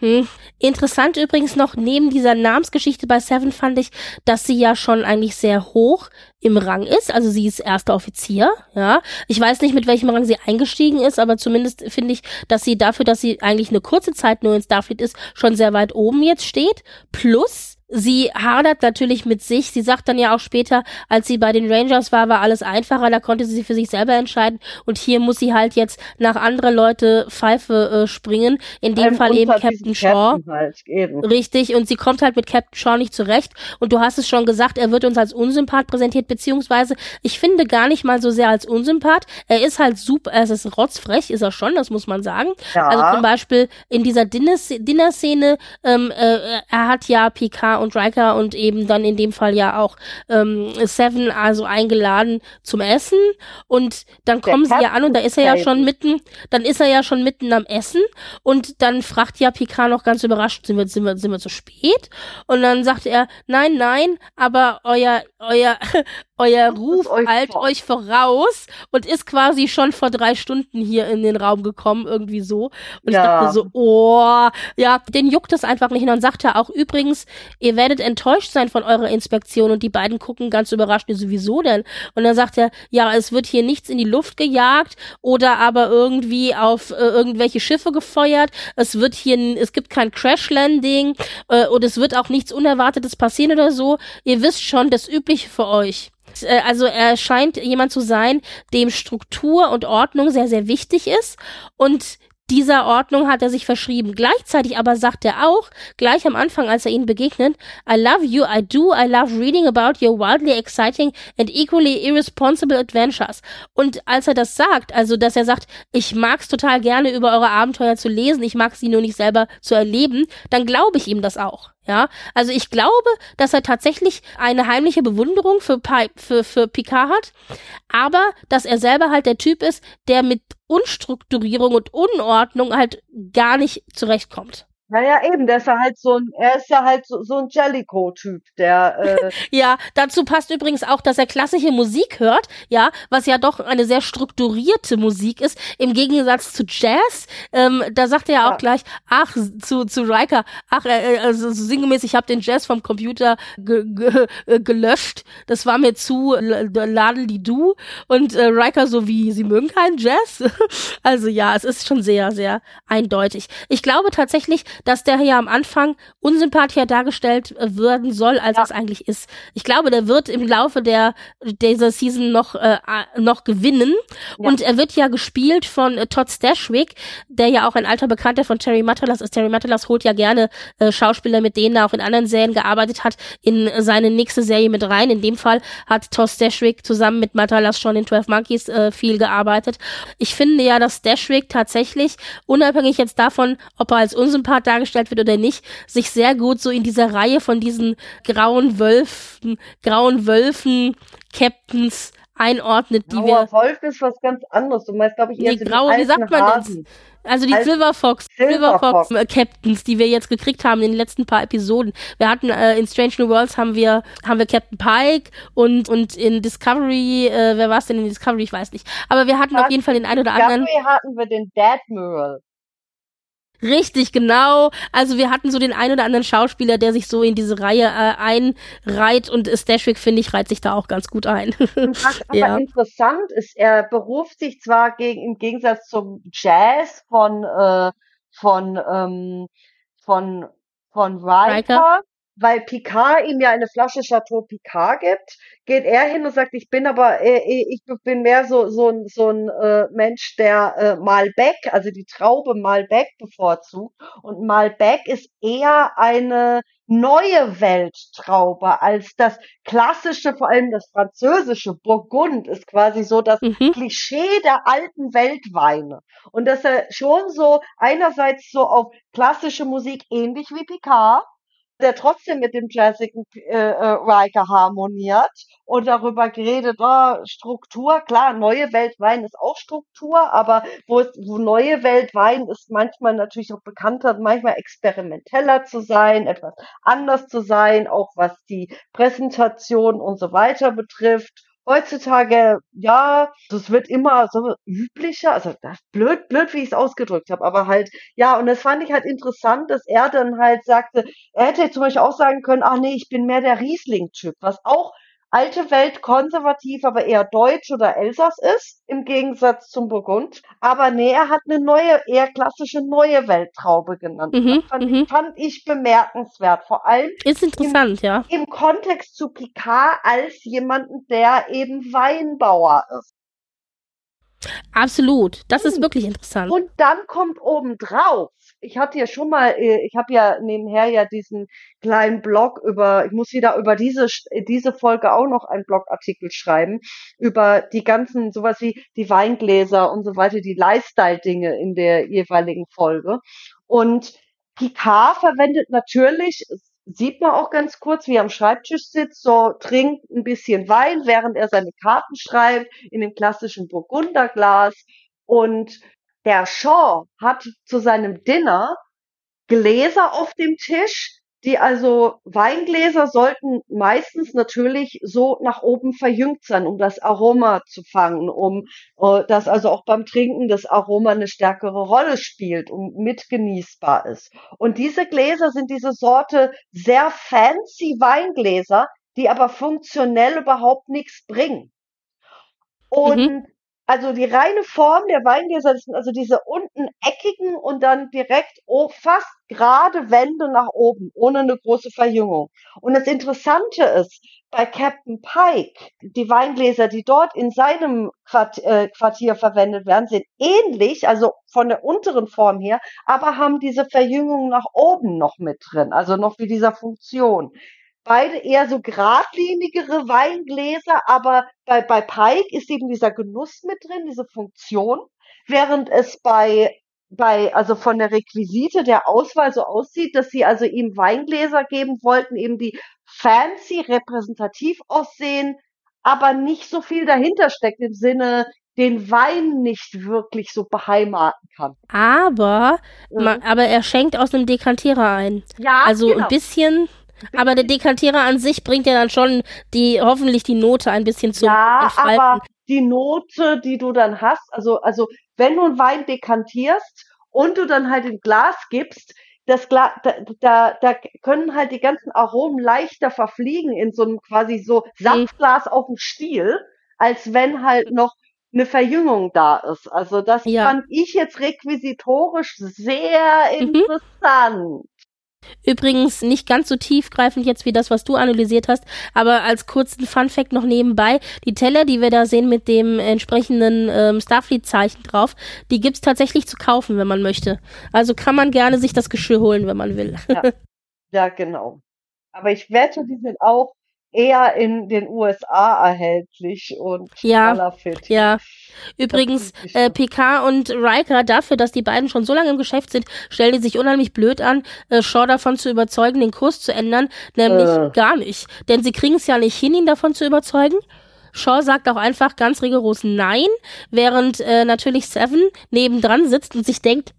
Hm. Interessant übrigens noch, neben dieser Namensgeschichte bei Seven fand ich, dass sie ja schon eigentlich sehr hoch im Rang ist. Also sie ist erster Offizier, ja. Ich weiß nicht, mit welchem Rang sie eingestiegen ist, aber zumindest finde ich, dass sie dafür, dass sie eigentlich eine kurze Zeit nur in Starfleet ist, schon sehr weit oben jetzt steht. Plus, sie hadert natürlich mit sich. Sie sagt dann ja auch später, als sie bei den Rangers war, war alles einfacher. Da konnte sie für sich selber entscheiden. Und hier muss sie halt jetzt nach andere Leute Pfeife äh, springen. In dem Einem Fall eben Captain Shaw. Captain Halt, eben. Richtig, und sie kommt halt mit Captain Shaw nicht zurecht. Und du hast es schon gesagt, er wird uns als Unsympath präsentiert, beziehungsweise ich finde gar nicht mal so sehr als Unsympath. Er ist halt super, er ist rotzfrech, ist er schon, das muss man sagen. Ja. Also zum Beispiel in dieser Dinner- Dinner-Szene, ähm, äh, er hat ja Picard und Riker und eben dann in dem Fall ja auch ähm, Seven also eingeladen zum Essen. Und dann kommen sie ja an und da ist er ja schon mitten, dann ist er ja schon mitten am Essen. Und dann fragt ja Picard noch ganz überrascht, sind wir, sind wir, sind wir zu spät? Und dann sagt er, nein, nein, aber euer, euer, [LAUGHS] euer Ruf euch eilt vor- euch voraus und ist quasi schon vor drei Stunden hier in den Raum gekommen, irgendwie so. Und Ja. ich dachte so, oh, ja, den juckt es einfach nicht. Und dann sagt er auch, übrigens, ihr werdet enttäuscht sein von eurer Inspektion. Und die beiden gucken ganz überrascht, die sowieso denn? Und dann sagt er, ja, es wird hier nichts in die Luft gejagt oder aber irgendwie auf äh, irgendwelche Schiffe gefeuert. Es wird hier, es gibt kein Crash-Landing äh, und es wird auch nichts Unerwartetes passieren oder so. Ihr wisst schon, das Übliche für euch. Äh, Also er scheint jemand zu sein, dem Struktur und Ordnung sehr, sehr wichtig ist. Und dieser Ordnung hat er sich verschrieben. Gleichzeitig aber sagt er auch, gleich am Anfang, als er ihnen begegnet, I love you, I do, I love reading about your wildly exciting and equally irresponsible adventures. Und als er das sagt, also dass er sagt, ich mag's total gerne über eure Abenteuer zu lesen, ich mag sie nur nicht selber zu erleben, dann glaube ich ihm das auch. Ja, also ich glaube, dass er tatsächlich eine heimliche Bewunderung für, Pi für, für Picard hat, aber dass er selber halt der Typ ist, der mit Unstrukturierung und Unordnung halt gar nicht zurechtkommt. Naja, eben, der ist ja halt so ein, er ist ja halt so, so ein Jellicoe-Typ, der, äh, [LAUGHS] Ja, dazu passt übrigens auch, dass er klassische Musik hört, ja, was ja doch eine sehr strukturierte Musik ist, im Gegensatz zu Jazz. Ähm, da sagt er ja auch gleich, ach, zu, zu Riker, ach, äh, äh, also so sinngemäß, ich habe den Jazz vom Computer ge ge äh, gelöscht, das war mir zu ladel-di-du und äh, Riker so wie, sie mögen keinen Jazz. [LAUGHS] also ja, es ist schon sehr, sehr eindeutig. Ich glaube tatsächlich, dass der ja am Anfang unsympathischer dargestellt äh, werden soll, als Ja. es eigentlich ist. Ich glaube, der wird im Laufe der dieser Season noch äh, noch gewinnen Ja. und er wird ja gespielt von äh, Todd Stashwick, der ja auch ein alter Bekannter von Terry Matalas ist. Terry Matalas holt ja gerne äh, Schauspieler, mit denen er auch in anderen Serien gearbeitet hat, in seine nächste Serie mit rein. In dem Fall hat Todd Stashwick zusammen mit Matalas schon in 12 Monkeys äh, viel gearbeitet. Ich finde ja, dass Stashwick tatsächlich, unabhängig jetzt davon, ob er als Unsympath dargestellt wird oder nicht, sich sehr gut so in dieser Reihe von diesen grauen Wölfen, grauen Wölfen, Captains einordnet, die wir Grauer Wolf ist was ganz anderes. Du meinst, glaube ich, eher Nee, so die graue, wie sagt man Hasen. also die Als Silver Fox, Silver Fox äh, Captains, die wir jetzt gekriegt haben in den letzten paar Episoden. Wir hatten äh, in Strange New Worlds haben wir haben wir Captain Pike und und in Discovery, äh, wer war es denn in Discovery? Ich weiß nicht. Aber wir hatten Ja, auf jeden Fall den einen oder anderen. Discovery hatten wir den Dadmiral. Richtig, genau. Also wir hatten so den einen oder anderen Schauspieler, der sich so in diese Reihe äh, einreiht und Stashwick, finde ich, reiht sich da auch ganz gut ein. [LAUGHS] Was aber Ja. interessant ist, er beruft sich zwar gegen, im Gegensatz zum Jazz von, äh, von, ähm, von, von Riker, Riker. Weil Picard ihm ja eine Flasche Chateau Picard gibt, geht er hin und sagt, ich bin aber, äh, ich bin mehr so, so ein, so ein äh, Mensch, der äh, Malbec, also die Traube Malbec bevorzugt. Und Malbec ist eher eine neue Welttraube als das klassische, vor allem das französische Burgund ist quasi so das mhm. Klischee der alten Weltweine. Und dass er schon so einerseits so auf klassische Musik ähnlich wie Picard, der trotzdem mit dem jazzigen äh, äh, Riker harmoniert und darüber geredet, oh, Struktur, klar, neue Weltwein ist auch Struktur, aber wo, es, wo neue Weltwein ist manchmal natürlich auch bekannter, manchmal experimenteller zu sein, etwas anders zu sein, auch was die Präsentation und so weiter betrifft. Heutzutage, ja, das wird immer so üblicher, also das blöd, blöd, wie ich es ausgedrückt habe, aber halt, ja, und das fand ich halt interessant, dass er dann halt sagte, er hätte zum Beispiel auch sagen können, ach nee, ich bin mehr der Riesling-Typ, was auch alte Welt konservativ, aber eher Deutsch oder Elsass ist, im Gegensatz zum Burgund. Aber nee, er hat eine neue, eher klassische neue Welttraube genannt. Mhm, das fand, mhm. fand ich bemerkenswert. Vor allem Ist interessant, ja. im Kontext zu Picard als jemanden, der eben Weinbauer ist. Absolut. Das ist Hm. wirklich interessant. Und dann kommt obendrauf, ich hatte ja schon mal, äh, ich habe ja nebenher ja diesen kleinen Blog über, ich muss wieder über diese, diese Folge auch noch einen Blogartikel schreiben, über die ganzen, sowas wie die Weingläser und so weiter, die Lifestyle-Dinge in der jeweiligen Folge. Und Picard verwendet natürlich, sieht man auch ganz kurz, wie er am Schreibtisch sitzt, so trinkt ein bisschen Wein, während er seine Karten schreibt, in dem klassischen Burgunderglas. Und der Shaw hat zu seinem Dinner Gläser auf dem Tisch, die also Weingläser sollten meistens natürlich so nach oben verjüngt sein, um das Aroma zu fangen, um äh, dass also auch beim Trinken das Aroma eine stärkere Rolle spielt und mitgenießbar ist. Und diese Gläser sind diese Sorte sehr fancy Weingläser, die aber funktionell überhaupt nichts bringen. Und also die reine Form der Weingläser, das sind also diese unten eckigen und dann direkt fast gerade Wände nach oben, ohne eine große Verjüngung. Und das Interessante ist, bei Captain Pike, die Weingläser, die dort in seinem äh, Quartier verwendet werden, sind ähnlich, also von der unteren Form her, aber haben diese Verjüngung nach oben noch mit drin, also noch wie dieser Funktion beide eher so geradlinigere Weingläser, aber bei, bei Pike ist eben dieser Genuss mit drin, diese Funktion, während es bei bei, also von der Requisite der Auswahl so aussieht, dass sie also ihm Weingläser geben wollten, eben die fancy, repräsentativ aussehen, aber nicht so viel dahinter steckt im Sinne, den Wein nicht wirklich so beheimaten kann. Aber, Mhm. ma, aber er schenkt aus einem Dekantierer ein. Ja, Also genau. ein bisschen, aber der Dekantierer an sich bringt ja dann schon die, hoffentlich die Note ein bisschen zum ja, Entfalten. aber die Note, die du dann hast, also, also wenn du einen Wein dekantierst und du dann halt ein Glas gibst, das Glas, da, da, da können halt die ganzen Aromen leichter verfliegen in so einem quasi so Saftglas auf dem Stiel, als wenn halt noch eine Verjüngung da ist. Also das Ja. fand ich jetzt requisitorisch sehr Mhm. interessant. Übrigens nicht ganz so tiefgreifend jetzt wie das, was du analysiert hast, aber als kurzen Funfact noch nebenbei, die Teller, die wir da sehen mit dem entsprechenden ähm, Starfleet-Zeichen drauf, die gibt's tatsächlich zu kaufen, wenn man möchte. Also kann man gerne sich das Geschirr holen, wenn man will. Ja, genau. Aber ich wette, die sind auch eher in den USA erhältlich und Ja, knallerfit. Ja. Übrigens, äh. PK und Riker dafür, dass die beiden schon so lange im Geschäft sind, stellen die sich unheimlich blöd an, äh, Shaw davon zu überzeugen, den Kurs zu ändern, nämlich Äh. gar nicht. Denn sie kriegen es ja nicht hin, ihn davon zu überzeugen. Shaw sagt auch einfach ganz rigoros Nein, während äh, natürlich Seven nebendran sitzt und sich denkt,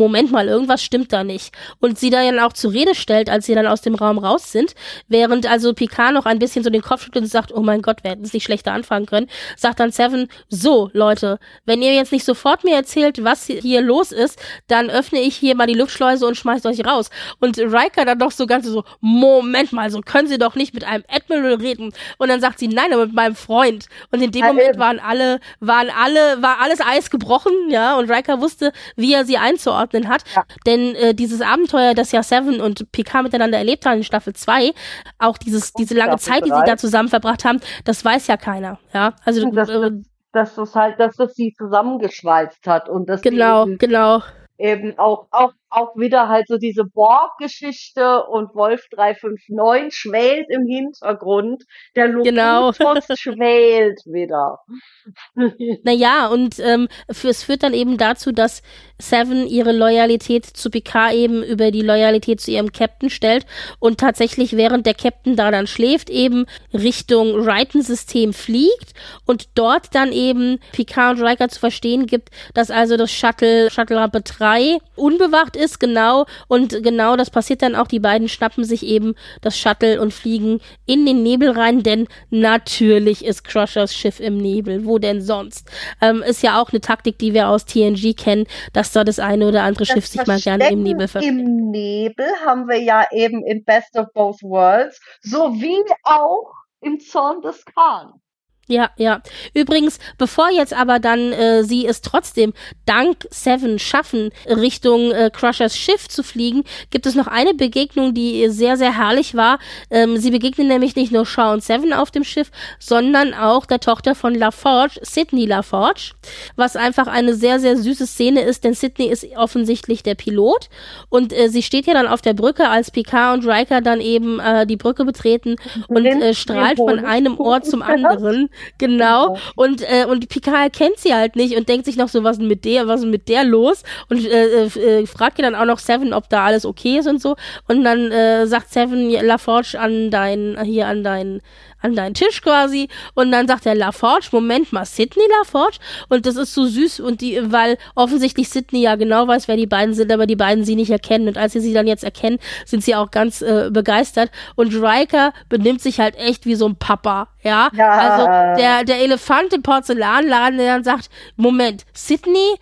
Moment mal, irgendwas stimmt da nicht. Und sie dann auch zur Rede stellt, als sie dann aus dem Raum raus sind, während also Picard noch ein bisschen so den Kopf schüttelt und sagt, oh mein Gott, wir hätten es nicht schlechter anfangen können, sagt dann Seven, so Leute, wenn ihr jetzt nicht sofort mir erzählt, was hier los ist, dann öffne ich hier mal die Luftschleuse und schmeißt euch raus. Und Riker dann doch so ganz so, Moment mal, so können sie doch nicht mit einem Admiral reden. Und dann sagt sie, nein, aber mit meinem Freund. Und in dem Ja, Moment eben. waren alle, waren alle, war alles Eis gebrochen, ja, und Riker wusste, wie er sie einzuordnen hat. Ja. Denn äh, dieses Abenteuer, das ja Seven und Picard miteinander erlebt haben in Staffel 2, auch dieses, diese lange Staffel Zeit, die sie da zusammen verbracht haben, das weiß ja keiner, ja. Also, Das, äh, dass das halt, dass das sie zusammengeschweißt hat und dass genau, eben, genau. eben auch, auch, auch wieder halt so diese Borg-Geschichte und Wolf 359 schwelt im Hintergrund. Der Genau. Locutus [LAUGHS] schwelt wieder. Naja, und ähm, für, es führt dann eben dazu, dass Seven ihre Loyalität zu Picard eben über die Loyalität zu ihrem Captain stellt und tatsächlich während der Captain da dann schläft, eben Richtung Riken-System fliegt und dort dann eben Picard und Riker zu verstehen gibt, dass also das Shuttle, Shuttle Rampe 3 unbewacht ist, genau, und genau das passiert dann auch, die beiden schnappen sich eben das Shuttle und fliegen in den Nebel rein, denn natürlich ist Crushers Schiff im Nebel, wo denn sonst? Ähm, ist ja auch eine Taktik, die wir aus TNG kennen, dass da das eine oder andere Schiff sich mal gerne im Nebel versteckt. Im Nebel haben wir ja eben in Best of Both Worlds, sowie auch im Zorn des Khan. Ja, ja. Übrigens, bevor jetzt aber dann äh, sie es trotzdem dank Seven schaffen, Richtung äh, Crushers Schiff zu fliegen, gibt es noch eine Begegnung, die sehr, sehr herrlich war. Ähm, sie begegnen nämlich nicht nur Shaw und Seven auf dem Schiff, sondern auch der Tochter von LaForge, Sydney LaForge, was einfach eine sehr, sehr süße Szene ist, denn Sydney ist offensichtlich der Pilot und äh, sie steht ja dann auf der Brücke, als Picard und Riker dann eben äh, die Brücke betreten und äh, strahlt von einem Ort zum anderen. Genau. Und, äh, und Picard kennt sie halt nicht und denkt sich noch so, was ist mit der, was ist mit der los? Und äh, äh, fragt ihr dann auch noch Seven, ob da alles okay ist und so. Und dann äh, sagt Seven LaForge an dein, hier an dein an deinen Tisch quasi und dann sagt der LaForge, Moment mal, Sydney LaForge und das ist so süß und die, weil offensichtlich Sydney ja genau weiß, wer die beiden sind, aber die beiden sie nicht erkennen und als sie sie dann jetzt erkennen, sind sie auch ganz äh, begeistert und Riker benimmt sich halt echt wie so ein Papa, ja? ja. Also der, der Elefant im Porzellanladen, der dann sagt, Moment, Sydney,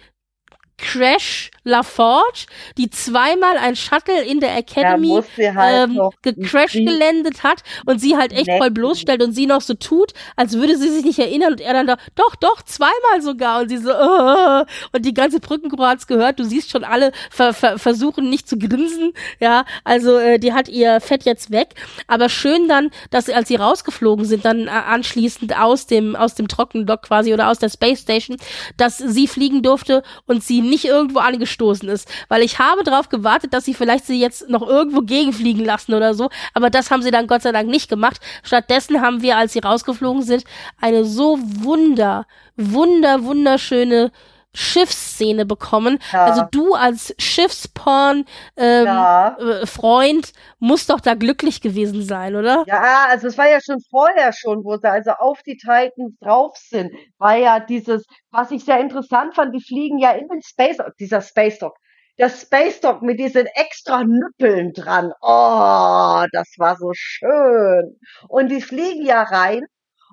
Crash LaForge, die zweimal ein Shuttle in der Academy halt ähm, gecrash gelandet hat und sie halt echt voll bloßstellt und sie noch so tut, als würde sie sich nicht erinnern und er dann da, doch, doch, zweimal sogar und sie so, uh, und die ganze Brückengruppe hat's gehört, du siehst schon alle ver ver versuchen nicht zu grinsen, ja, also äh, die hat ihr Fett jetzt weg, aber schön dann, dass sie, als sie rausgeflogen sind, dann äh, anschließend aus dem, aus dem Trockendock quasi oder aus der Space Station, dass sie fliegen durfte und sie nicht irgendwo angestoßen ist. Weil ich habe darauf gewartet, dass sie vielleicht sie jetzt noch irgendwo gegenfliegen lassen oder so. Aber das haben sie dann Gott sei Dank nicht gemacht. Stattdessen haben wir, als sie rausgeflogen sind, eine so wunder, wunder, wunderschöne Schiffsszene bekommen. Ja. Also du als Schiffsporn ähm, ja. äh, Freund musst doch da glücklich gewesen sein, oder? Ja, also es war ja schon vorher schon, wo sie also auf die Titans drauf sind, war ja dieses, was ich sehr interessant fand, die fliegen ja in den Space, dieser Space Dock. Der Space Dock mit diesen extra Nüppeln dran. Oh, das war so schön. Und die fliegen ja rein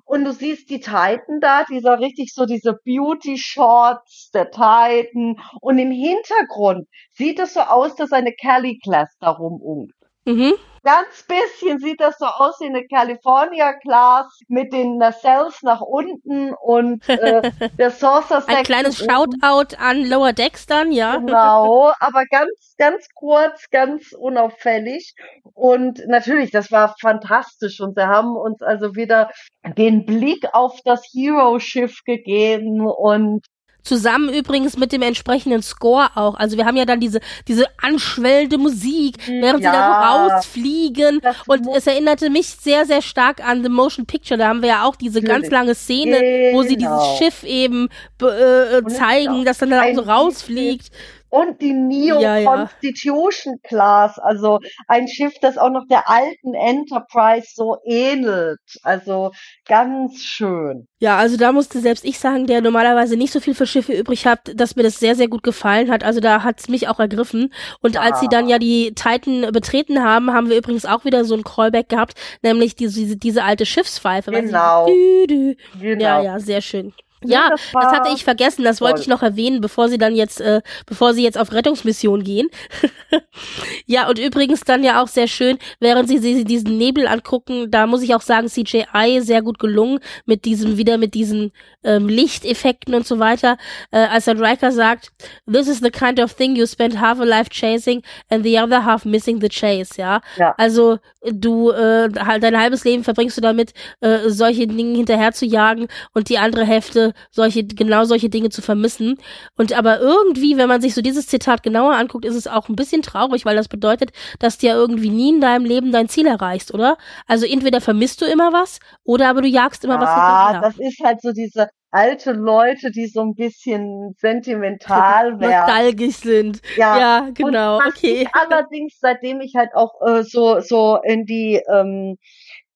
und du siehst die Titan da, dieser richtig so diese Beauty Shorts der Titan. Und im Hintergrund sieht es so aus, dass eine Kelly Class da rumungt. Mhm. Ganz bisschen sieht das so aus wie eine California Class mit den Nacelles nach unten und äh, [LAUGHS] der Saucer Ein kleines Shoutout an Lower Decks dann, ja. Genau, aber ganz, ganz kurz, ganz unauffällig. Und natürlich, das war fantastisch und sie haben uns also wieder den Blick auf das Hero-Schiff gegeben und Zusammen übrigens mit dem entsprechenden Score auch. Also wir haben ja dann diese, diese anschwellende Musik, während ja, sie da so rausfliegen. Und es erinnerte mich sehr, sehr stark an The Motion Picture. Da haben wir ja auch diese Natürlich. ganz lange Szene, genau. wo sie dieses genau. Schiff eben äh, zeigen, das dann da so rausfliegt und die Neo ja, ja. Constitution Class, also ein Schiff, das auch noch der alten Enterprise so ähnelt. Also ganz schön. Ja, also da musste selbst ich sagen, der normalerweise nicht so viel für Schiffe übrig hat, dass mir das sehr, sehr gut gefallen hat. Also da hat es mich auch ergriffen. Und ja. als sie dann ja die Titan betreten haben, haben wir übrigens auch wieder so ein Callback gehaft, nämlich diese, diese alte Schiffspfeife. Genau. Dü, dü. genau. Ja, ja, sehr schön. Ja, das, das, hatte ich vergessen. Das wollte ich noch erwähnen, bevor sie dann jetzt, äh, bevor sie jetzt auf Rettungsmission gehen. [LAUGHS] ja, und übrigens dann ja auch sehr schön, während sie, sie diesen Nebel angucken, da muss ich auch sagen, CJI sehr gut gelungen mit diesem, wieder mit diesen ähm, Lichteffekten und so weiter. Äh, als dann Riker sagt, this is the kind of thing you spend half a life chasing and the other half missing the chase, ja. ja. Also du, äh, halt dein halbes Leben verbringst du damit, äh, solche Dinge hinterher zu jagen und die andere Hälfte solche, genau solche Dinge zu vermissen. Und aber irgendwie, wenn man sich so dieses Zitat genauer anguckt, ist es auch ein bisschen traurig, weil das bedeutet, dass du ja irgendwie nie in deinem Leben dein Ziel erreichst, oder? Also entweder vermisst du immer was oder aber du jagst immer was ah, hinterher. Das ist halt so diese alte Leute, die so ein bisschen sentimental werden. [LAUGHS] Nostalgisch sind. Ja, ja genau. Und okay. [LAUGHS] allerdings, seitdem ich halt auch äh, so so in die ähm,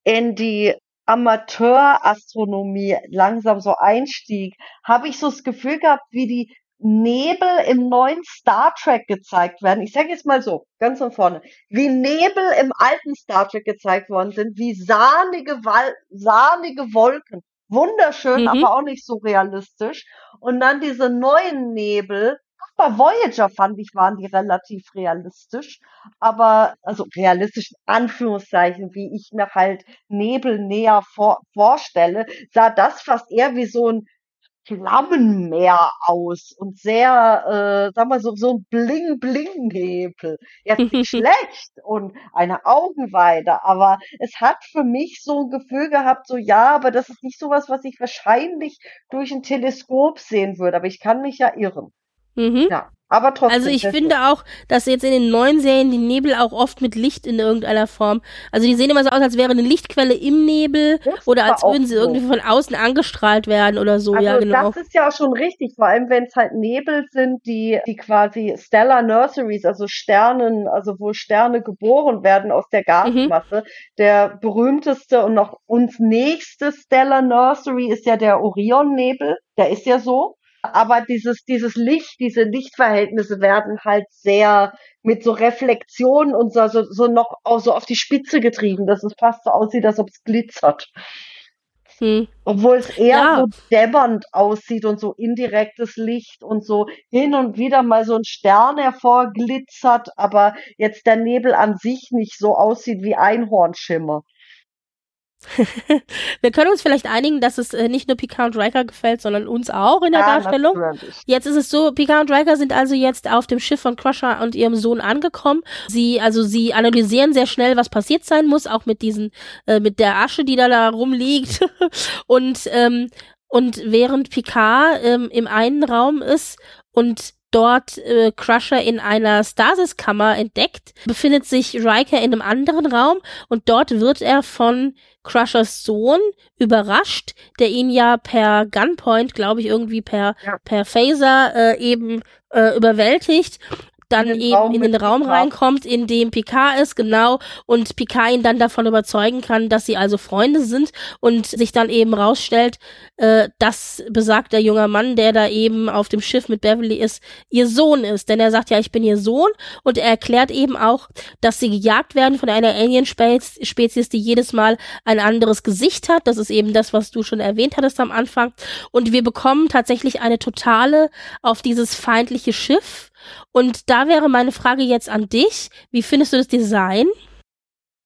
in die Amateurastronomie langsam so einstieg, habe ich so das Gefühl gehabt, wie die Nebel im neuen Star Trek gezeigt werden. Ich sage jetzt mal so, ganz von vorne, wie Nebel im alten Star Trek gezeigt worden sind, wie sahnige, Wal sahnige Wolken. Wunderschön, mhm. aber auch nicht so realistisch. Und dann diese neuen Nebel, bei Voyager fand ich, waren die relativ realistisch, aber, also realistisch in Anführungszeichen, wie ich mir halt Nebel näher vor, vorstelle, sah das fast eher wie so ein Flammenmeer aus und sehr, äh, sag mal so, so ein Bling-Bling-Nebel. Jetzt nicht [LAUGHS] schlecht und eine Augenweide, aber es hat für mich so ein Gefühl gehabt, so ja, aber das ist nicht sowas, was ich wahrscheinlich durch ein Teleskop sehen würde, aber ich kann mich ja irren. Mhm. Ja. Aber trotzdem. Also ich finde auch, dass jetzt in den neuen Serien die Nebel auch oft mit Licht in irgendeiner Form. Also die sehen immer so aus, als wäre eine Lichtquelle im Nebel Das oder als würden sie so. irgendwie von außen angestrahlt werden oder so. Also ja, genau. das ist ja auch schon richtig, vor allem wenn es halt Nebel sind, die, die quasi Stellar Nurseries, also Sternen, also wo Sterne geboren werden aus der Gasmasse. Der berühmteste und noch uns nächste Stellar Nursery ist ja der Orionnebel, der ist ja so. Aber dieses, dieses Licht, diese Lichtverhältnisse werden halt sehr mit so Reflexionen und so, so, so noch auch so auf die Spitze getrieben, dass es fast so aussieht, als ob es glitzert. Hm. Obwohl es eher Ja. so dämmernd aussieht und so indirektes Licht und so hin und wieder mal so ein Stern hervorglitzert, aber jetzt der Nebel an sich nicht so aussieht wie Einhornschimmer. [LAUGHS] Wir können uns vielleicht einigen, dass es äh, nicht nur Picard und Riker gefällt, sondern uns auch in der Ja, Darstellung. natürlich. Jetzt ist es so, Picard und Riker sind also jetzt auf dem Schiff von Crusher und ihrem Sohn angekommen. Sie, also sie analysieren sehr schnell, was passiert sein muss, auch mit diesen, äh, mit der Asche, die da, da rumliegt. [LAUGHS] und, ähm, und während Picard ähm, im einen Raum ist und dort äh, Crusher in einer Stasiskammer entdeckt, befindet sich Riker in einem anderen Raum und dort wird er von Crushers Sohn überrascht, der ihn ja per Gunpoint, glaube ich, irgendwie per, Ja. per Phaser äh, eben äh, überwältigt. Dann In eben Raum in den Raum Picard. reinkommt, in dem Picard ist, genau, und Picard ihn dann davon überzeugen kann, dass sie also Freunde sind und sich dann eben rausstellt, äh, dass besagter junger Mann, der da eben auf dem Schiff mit Beverly ist, ihr Sohn ist. Denn er sagt ja, ich bin ihr Sohn und er erklärt eben auch, dass sie gejagt werden von einer Alien-Spezies, die jedes Mal ein anderes Gesicht hat. Das ist eben das, was du schon erwähnt hattest am Anfang. Und wir bekommen tatsächlich eine totale auf dieses feindliche Schiff. Und da wäre meine Frage jetzt an dich. Wie findest du das Design?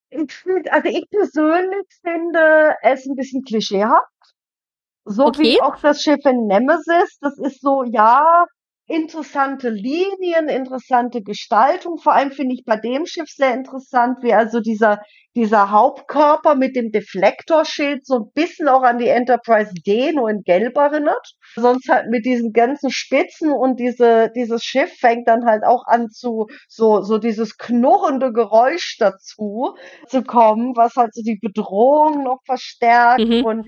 Ich find, also ich persönlich finde es ein bisschen klischeehaft. So Okay. wie auch das Schiff in Nemesis. Das ist so, ja, interessante Linien, interessante Gestaltung. Vor allem finde ich bei dem Schiff sehr interessant, wie also dieser, dieser Hauptkörper mit dem Deflektorschild so ein bisschen auch an die Enterprise D nur in Gelb erinnert. Sonst halt mit diesen ganzen Spitzen und diese, dieses Schiff fängt dann halt auch an zu, so, so dieses knurrende Geräusch dazu zu kommen, was halt so die Bedrohung noch verstärkt. Mhm. Und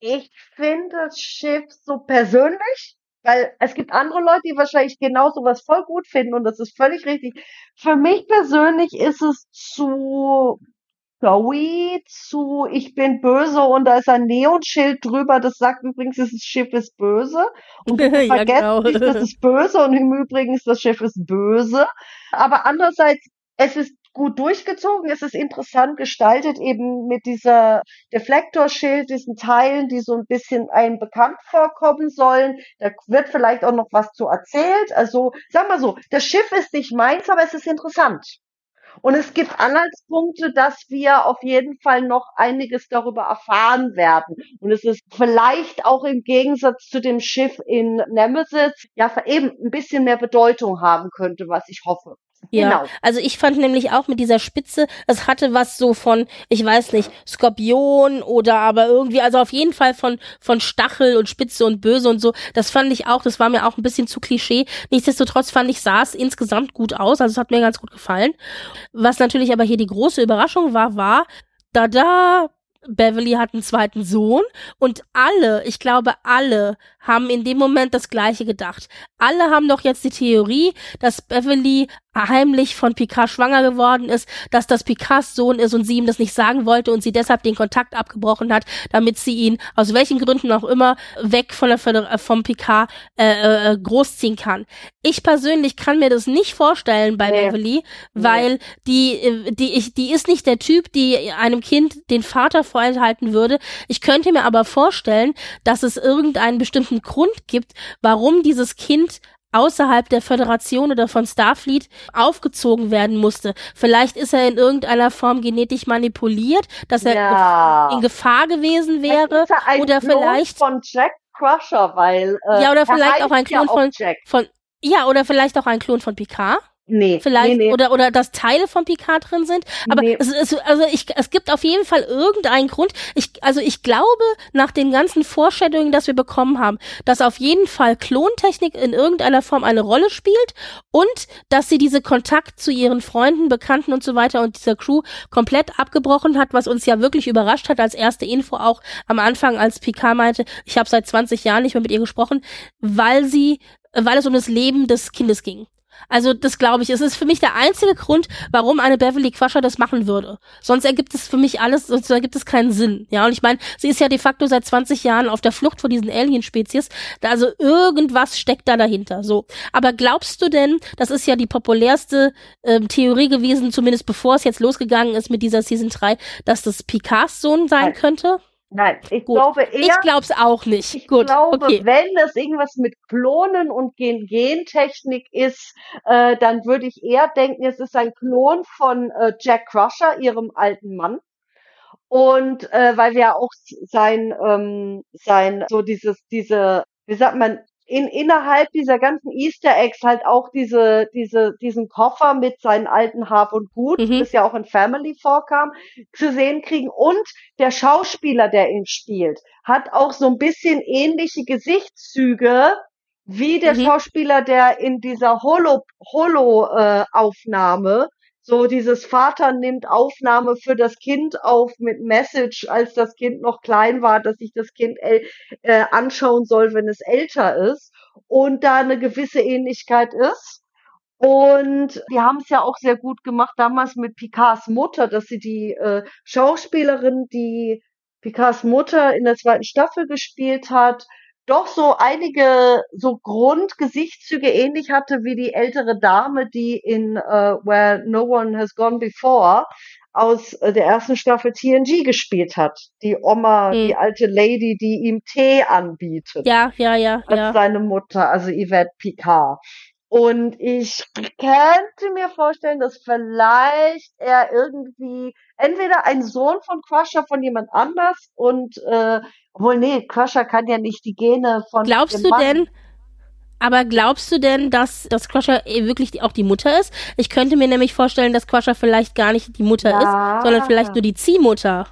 ich finde das Schiff so persönlich, weil es gibt andere Leute, die wahrscheinlich genau sowas voll gut finden und das ist völlig richtig. Für mich persönlich ist es zu showy, zu ich bin böse und da ist ein Neonschild drüber, das sagt übrigens, das Schiff ist böse. [LAUGHS] Und Ja, vergesst genau. nicht, das ist böse und im Übrigen das Schiff ist böse. Aber andererseits, es ist gut durchgezogen, es ist interessant gestaltet, eben mit dieser Deflektorschild, diesen Teilen, die so ein bisschen einem bekannt vorkommen sollen. Da wird vielleicht auch noch was zu erzählt. Also, sag mal so, das Schiff ist nicht meins, aber es ist interessant. Und es gibt Anhaltspunkte, dass wir auf jeden Fall noch einiges darüber erfahren werden. Und es ist vielleicht auch im Gegensatz zu dem Schiff in Nemesis ja eben ein bisschen mehr Bedeutung haben könnte, was ich hoffe. Ja, Genau. also ich fand nämlich auch mit dieser Spitze, es hatte was so von, ich weiß nicht, Skorpion oder aber irgendwie, also auf jeden Fall von, von Stachel und Spitze und Böse und so. Das fand ich auch, das war mir auch ein bisschen zu Klischee. Nichtsdestotrotz fand ich, sah es insgesamt gut aus, also es hat mir ganz gut gefallen. Was natürlich aber hier die große Überraschung war, war, da da, Beverly hat einen zweiten Sohn und alle, ich glaube alle, haben in dem Moment das Gleiche gedacht. Alle haben doch jetzt die Theorie, dass Beverly heimlich von Picard schwanger geworden ist, dass das Picards Sohn ist und sie ihm das nicht sagen wollte und sie deshalb den Kontakt abgebrochen hat, damit sie ihn aus welchen Gründen auch immer weg von der Föder äh, vom Picard äh, äh, großziehen kann. Ich persönlich kann mir das nicht vorstellen bei Nee. Beverly, weil die äh, die ich die ist nicht der Typ, die einem Kind den Vater vorenthalten würde. Ich könnte mir aber vorstellen, dass es irgendeinen bestimmten Grund gibt, warum dieses Kind außerhalb der Föderation oder von Starfleet aufgezogen werden musste. Vielleicht ist er in irgendeiner Form genetisch manipuliert, dass er Ja. in Gefahr gewesen wäre er oder Klon vielleicht von Jack Crusher, weil äh, Ja, oder er vielleicht auch ein ja Klon von- Jack. von ja oder vielleicht auch ein Klon von Picard. Nee, Vielleicht nee, nee. oder oder dass Teile von Picard drin sind, aber Nee. es, es, also ich, es gibt auf jeden Fall irgendeinen Grund. Ich also ich glaube nach den ganzen Foreshadowing, das wir bekommen haben, dass auf jeden Fall Klontechnik in irgendeiner Form eine Rolle spielt und dass sie diese Kontakt zu ihren Freunden, Bekannten und so weiter und dieser Crew komplett abgebrochen hat, was uns ja wirklich überrascht hat als erste Info auch am Anfang, als Picard meinte, ich habe seit 20 Jahren nicht mehr mit ihr gesprochen, weil sie weil es um das Leben des Kindes ging. Also das glaube ich, es ist für mich der einzige Grund, warum eine Beverly Crusher das machen würde. Sonst ergibt es für mich alles, sonst ergibt es keinen Sinn. Ja, und ich meine, sie ist ja de facto seit 20 Jahren auf der Flucht vor diesen Alien-Spezies. Also irgendwas steckt da dahinter. So. Aber glaubst du denn, das ist ja die populärste ähm, Theorie gewesen, zumindest bevor es jetzt losgegangen ist mit dieser Season 3, dass das Picards Sohn sein Nein. könnte? Nein, ich Gut. glaube eher, Ich glaub's auch nicht. Ich Gut, glaube, okay. wenn das irgendwas mit Klonen und Gen Gentechnik ist, äh, dann würde ich eher denken, es ist ein Klon von äh, Jack Crusher, ihrem alten Mann. Und äh, weil wir ja auch sein, ähm, sein, so dieses, diese, wie sagt man, in, innerhalb dieser ganzen Easter Eggs halt auch diese, diese, diesen Koffer mit seinen alten Hab und Gut, Mhm. das ja auch in Family vorkam, zu sehen kriegen. Und der Schauspieler, der ihn spielt, hat auch so ein bisschen ähnliche Gesichtszüge wie der Mhm. Schauspieler, der in dieser Holo, Holo äh, Aufnahme so dieses Vater nimmt Aufnahme für das Kind auf mit Message, als das Kind noch klein war, dass sich das Kind äh, anschauen soll, wenn es älter ist und da eine gewisse Ähnlichkeit ist. Und die haben es ja auch sehr gut gemacht damals mit Picards Mutter, dass sie die äh, Schauspielerin, die Picards Mutter in der zweiten Staffel gespielt hat, doch so einige so Grundgesichtszüge ähnlich hatte wie die ältere Dame, die in äh, Where No One Has Gone Before aus äh, der ersten Staffel TNG gespielt hat. Die Oma, Hm. die alte Lady, die ihm Tee anbietet Ja, ja, ja, als ja. seine Mutter, also Yvette Picard. Und ich könnte mir vorstellen, dass vielleicht er irgendwie entweder ein Sohn von Crusher von jemand anders und äh, obwohl nee, Crusher kann ja nicht die Gene von Glaubst du Mann. denn, aber glaubst du denn, dass, dass Crusher eh wirklich auch die Mutter ist? Ich könnte mir nämlich vorstellen, dass Crusher vielleicht gar nicht die Mutter Ja. ist, sondern vielleicht nur die Ziehmutter.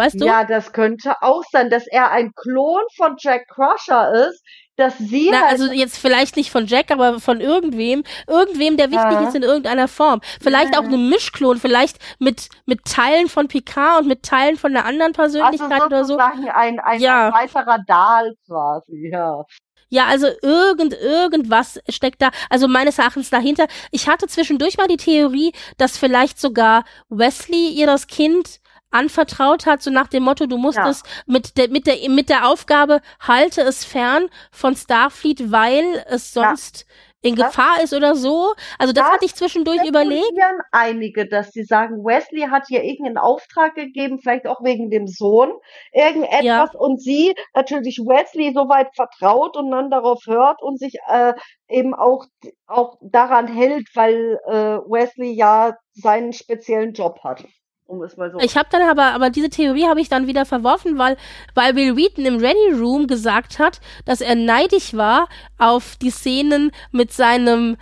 Weißt du? Ja, das könnte auch sein, dass er ein Klon von Jack Crusher ist, dass sie Na, halt also jetzt vielleicht nicht von Jack, aber von irgendwem, irgendwem, der wichtig Ja. ist in irgendeiner Form. Vielleicht Ja. auch ein Mischklon, vielleicht mit mit Teilen von Picard und mit Teilen von einer anderen also Persönlichkeit oder so. ein, ein Ja. weiterer Dahl quasi, ja. Ja, also irgend, irgendwas steckt da, also meines Erachtens dahinter. Ich hatte zwischendurch mal die Theorie, dass vielleicht sogar Wesley ihr das Kind anvertraut hat, so nach dem Motto, du musst Ja. es mit der, mit der, mit der Aufgabe, halte es fern von Starfleet, weil es Ja. sonst in Das- Gefahr ist oder so. Also das Das hatte ich zwischendurch überlegt. einige, dass sie sagen, Wesley hat ihr irgendeinen Auftrag gegeben, vielleicht auch wegen dem Sohn, irgendetwas Ja. und sie natürlich Wesley soweit vertraut und dann darauf hört und sich äh, eben auch auch daran hält, weil äh, Wesley ja seinen speziellen Job hat. Um es mal so. Ich habe dann aber, aber diese Theorie habe ich dann wieder verworfen, weil, weil Will Wheaton im Ready Room gesagt hat, dass er neidisch war auf die Szenen mit seinem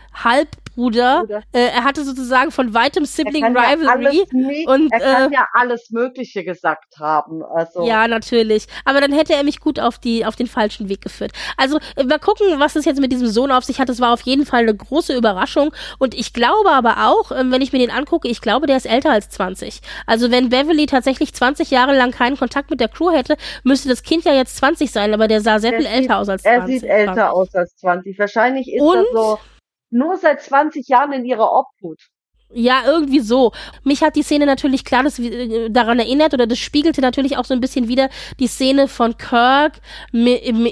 Halbbruder. Bruder. Äh, er hatte sozusagen von weitem er Sibling ja Rivalry. mö- und, er kann äh, ja alles Mögliche gesagt haben. Also Ja, natürlich. Aber dann hätte er mich gut auf die, auf den falschen Weg geführt. Also, äh, mal gucken, was es jetzt mit diesem Sohn auf sich hat. Das war auf jeden Fall eine große Überraschung. Und ich glaube aber auch, ähm, wenn ich mir den angucke, ich glaube, der ist älter als 20. Also, wenn Beverly tatsächlich 20 Jahre lang keinen Kontakt mit der Crew hätte, müsste das Kind ja jetzt 20 sein, aber der sah sehr Der viel sieht- älter aus als Er 20. sieht älter 20. aus als 20. Wahrscheinlich ist Und- er so nur seit 20 Jahren in ihrer Obhut. Ja, irgendwie so. Mich hat die Szene natürlich klar das, äh, daran erinnert oder das spiegelte natürlich auch so ein bisschen wieder die Szene von Kirk in,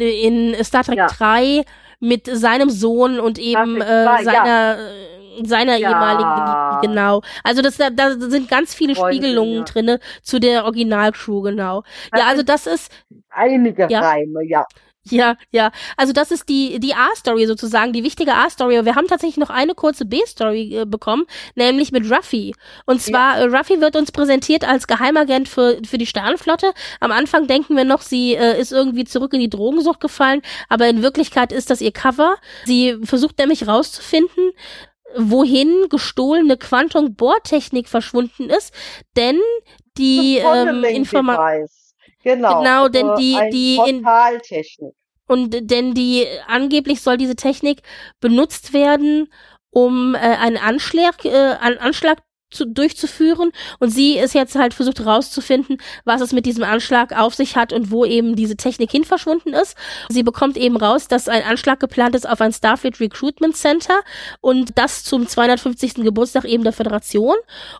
in Star Trek Ja. 3 mit seinem Sohn und eben Trek äh, 2, ja. seiner äh, seiner Ja. ehemaligen genau. Also das da, da sind ganz viele Freundin, Spiegelungen ja. drinne zu der Originalcrew, genau. Das Ja, also das ist Einige Ja. Reime, ja. Ja, ja. Also das ist die die A-Story sozusagen, die wichtige A-Story. Wir haben tatsächlich noch eine kurze B-Story äh, bekommen, nämlich mit Ruffy. Und zwar ja. äh, Ruffy wird uns präsentiert als Geheimagent für für die Sternflotte. Am Anfang denken wir noch, sie äh, ist irgendwie zurück in die Drogensucht gefallen, aber in Wirklichkeit ist das ihr Cover. Sie versucht nämlich rauszufinden, wohin gestohlene Quantum-Bohrtechnik verschwunden ist, denn die ähm, Information Genau. Genau, denn also die, die Portaltechnik. Und denn die angeblich soll diese Technik benutzt werden, um äh, einen Anschlag, äh, einen Anschlag zu, durchzuführen. Und sie ist jetzt halt versucht herauszufinden, was es mit diesem Anschlag auf sich hat und wo eben diese Technik hin verschwunden ist. Sie bekommt eben raus, dass ein Anschlag geplant ist auf ein Starfleet Recruitment Center und das zum 250. Geburtstag eben der Föderation.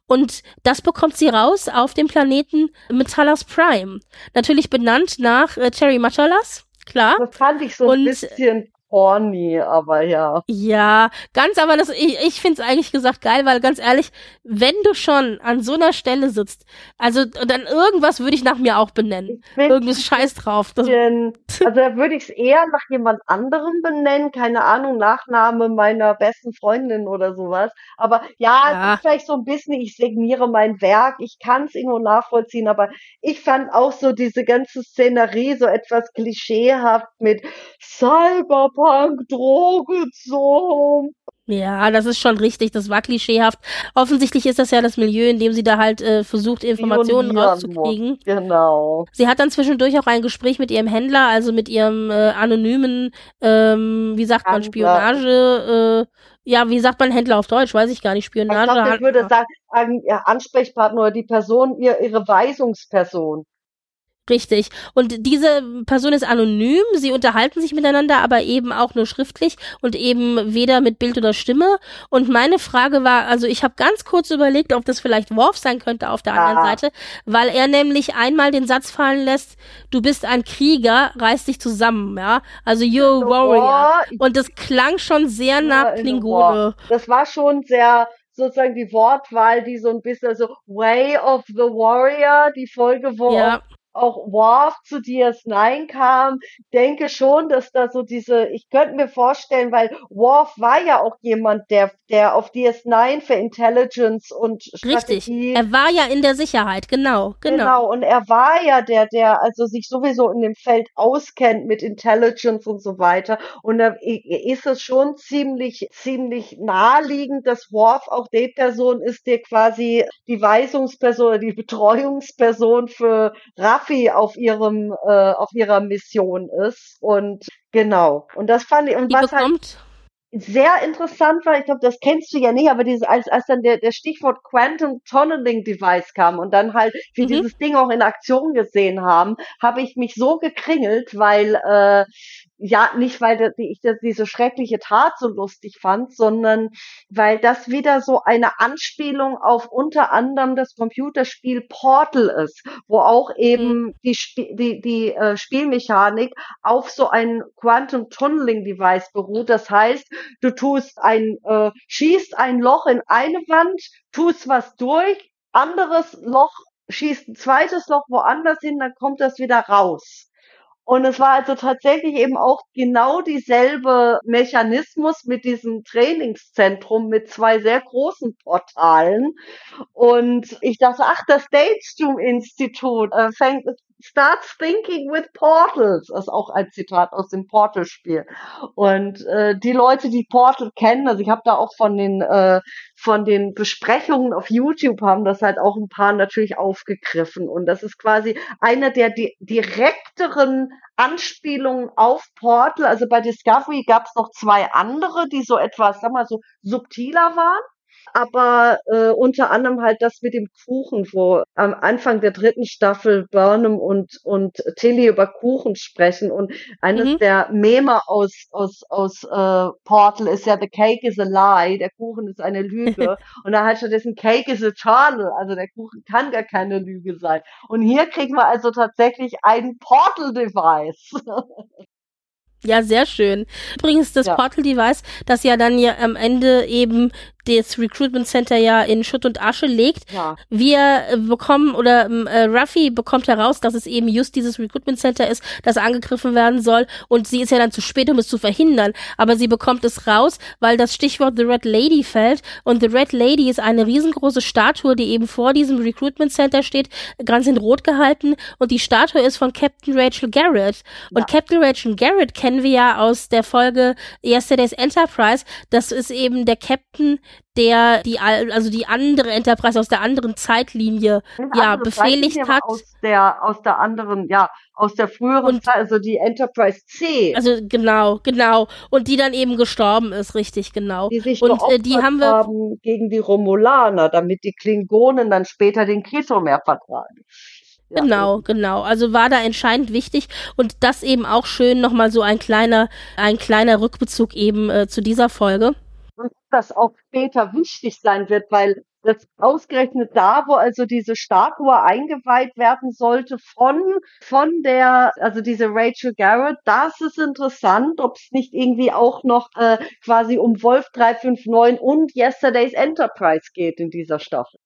Und das bekommt sie raus auf dem Planeten Metallas Prime. Natürlich benannt nach äh, Terry Matalas. Klar. Das fand ich so ein und, bisschen horny, aber ja. Ja, ganz, aber das, ich, ich finde es eigentlich gesagt geil, weil ganz ehrlich, wenn du schon an so einer Stelle sitzt, also dann irgendwas würde ich nach mir auch benennen. Irgendwas Scheiß drauf. Das, [LAUGHS] also da würde ich es eher nach jemand anderem benennen, keine Ahnung, Nachname meiner besten Freundin oder sowas. Aber ja, ja. vielleicht so ein bisschen, ich signiere mein Werk, ich kann es irgendwo nachvollziehen, aber ich fand auch so diese ganze Szenerie so etwas klischeehaft mit Cyberpunk Punk, Droge zum. Ja, das ist schon richtig, das war klischeehaft. Offensichtlich ist das ja das Milieu, in dem sie da halt äh, versucht, Informationen rauszukriegen. Genau. Sie hat dann zwischendurch auch ein Gespräch mit ihrem Händler, also mit ihrem äh, anonymen, ähm, wie sagt man, Spionage, äh, ja, wie sagt man Händler auf Deutsch? Weiß ich gar nicht. Spionage. Ich, glaub, ich würde sagen, ein Ansprechpartner oder die Person, ihr, ihre Weisungsperson. Richtig. Und diese Person ist anonym, sie unterhalten sich miteinander, aber eben auch nur schriftlich und eben weder mit Bild oder Stimme. Und meine Frage war, also ich habe ganz kurz überlegt, ob das vielleicht Worf sein könnte auf der anderen ah. Seite, weil er nämlich einmal den Satz fallen lässt, du bist ein Krieger, reiß dich zusammen, ja. Also you're a warrior. Und das klang schon sehr nach Klingone. Das war schon sehr sozusagen die Wortwahl, die so ein bisschen so Way of the Warrior, die Folge, wo ja auch Worf zu DS9 kam, denke schon, dass da so diese, ich könnte mir vorstellen, weil Worf war ja auch jemand, der, der auf DS9 für Intelligence und Strategie. Richtig. Er war ja in der Sicherheit, genau, genau. Genau. Und er war ja der, der also sich sowieso in dem Feld auskennt mit Intelligence und so weiter. Und da ist es schon ziemlich, ziemlich naheliegend, dass Worf auch die Person ist, der quasi die Weisungsperson die Betreuungsperson für Raff Buffy auf ihrem äh, auf ihrer Mission ist. Und genau. Und das fand ich und Die was halt bekommt? halt sehr interessant war, ich glaube, das kennst du ja nicht, aber dieses, als, als dann der, der Stichwort Quantum Tunneling Device kam und dann halt wir mhm. dieses Ding auch in Aktion gesehen haben, habe ich mich so gekringelt, weil äh, ja, nicht weil ich diese schreckliche Tat so lustig fand, sondern weil das wieder so eine Anspielung auf unter anderem das Computerspiel Portal ist, wo auch eben mhm. die, Sp die, die äh, Spielmechanik auf so ein Quantum Tunneling Device beruht. Das heißt, du tust ein, äh, schießt ein Loch in eine Wand, tust was durch, anderes Loch, schießt ein zweites Loch woanders hin, dann kommt das wieder raus. Und es war also tatsächlich eben auch genau dieselbe Mechanismus mit diesem Trainingszentrum mit zwei sehr großen Portalen. Und ich dachte, ach, das Daystrom Institut äh, fängt, starts thinking with portals, ist auch ein Zitat aus dem Portal-Spiel. Und äh, die Leute, die Portal kennen, also ich habe da auch von den äh, von den Besprechungen auf YouTube haben das halt auch ein paar natürlich aufgegriffen. Und das ist quasi eine der di direkteren Anspielungen auf Portal. Also bei Discovery gab es noch zwei andere, die so etwas, sag mal so subtiler waren aber äh, unter anderem halt das mit dem Kuchen, wo am Anfang der dritten Staffel Burnham und, und Tilly über Kuchen sprechen und eines mhm. der Meme aus, aus, aus äh, Portal ist ja The Cake is a Lie, der Kuchen ist eine Lüge [LAUGHS] und da halt stattdessen Cake is eternal, also der Kuchen kann gar keine Lüge sein. Und hier kriegen wir also tatsächlich ein Portal-Device. [LAUGHS] Ja, sehr schön. Übrigens das ja. Portal Device, das ja dann ja am Ende eben das Recruitment Center ja in Schutt und Asche legt. Ja. Wir äh, bekommen oder ähm, äh, Ruffy bekommt heraus, dass es eben just dieses Recruitment Center ist, das angegriffen werden soll und sie ist ja dann zu spät, um es zu verhindern. Aber sie bekommt es raus, weil das Stichwort The Red Lady fällt und The Red Lady ist eine riesengroße Statue, die eben vor diesem Recruitment Center steht, ganz in Rot gehalten und die Statue ist von Captain Rachel Garrett. Und Ja. Captain Rachel Garrett kennen wir ja aus der Folge Yesterday's Enterprise. Das ist eben der Captain, der die, al- also die andere Enterprise aus der anderen Zeitlinie ja, andere befehligt Zeitlinie, hat. Aus der, aus der anderen, ja, aus der früheren Und- Zeit, also die Enterprise C. Also genau, genau. Und die dann eben gestorben ist, richtig, genau. die sich und äh, die haben wir haben gegen die Romulaner, damit die Klingonen dann später den Ketomer vertragen. Ja, Genau, genau. Also war da entscheidend wichtig und das eben auch schön nochmal so ein kleiner, ein kleiner Rückbezug eben äh, zu dieser Folge. Und das auch später wichtig sein wird, weil das ausgerechnet da, wo also diese Statue eingeweiht werden sollte von, von der, also diese Rachel Garrett, das ist interessant, ob es nicht irgendwie auch noch äh, quasi um Wolf 359 und Yesterday's Enterprise geht in dieser Staffel.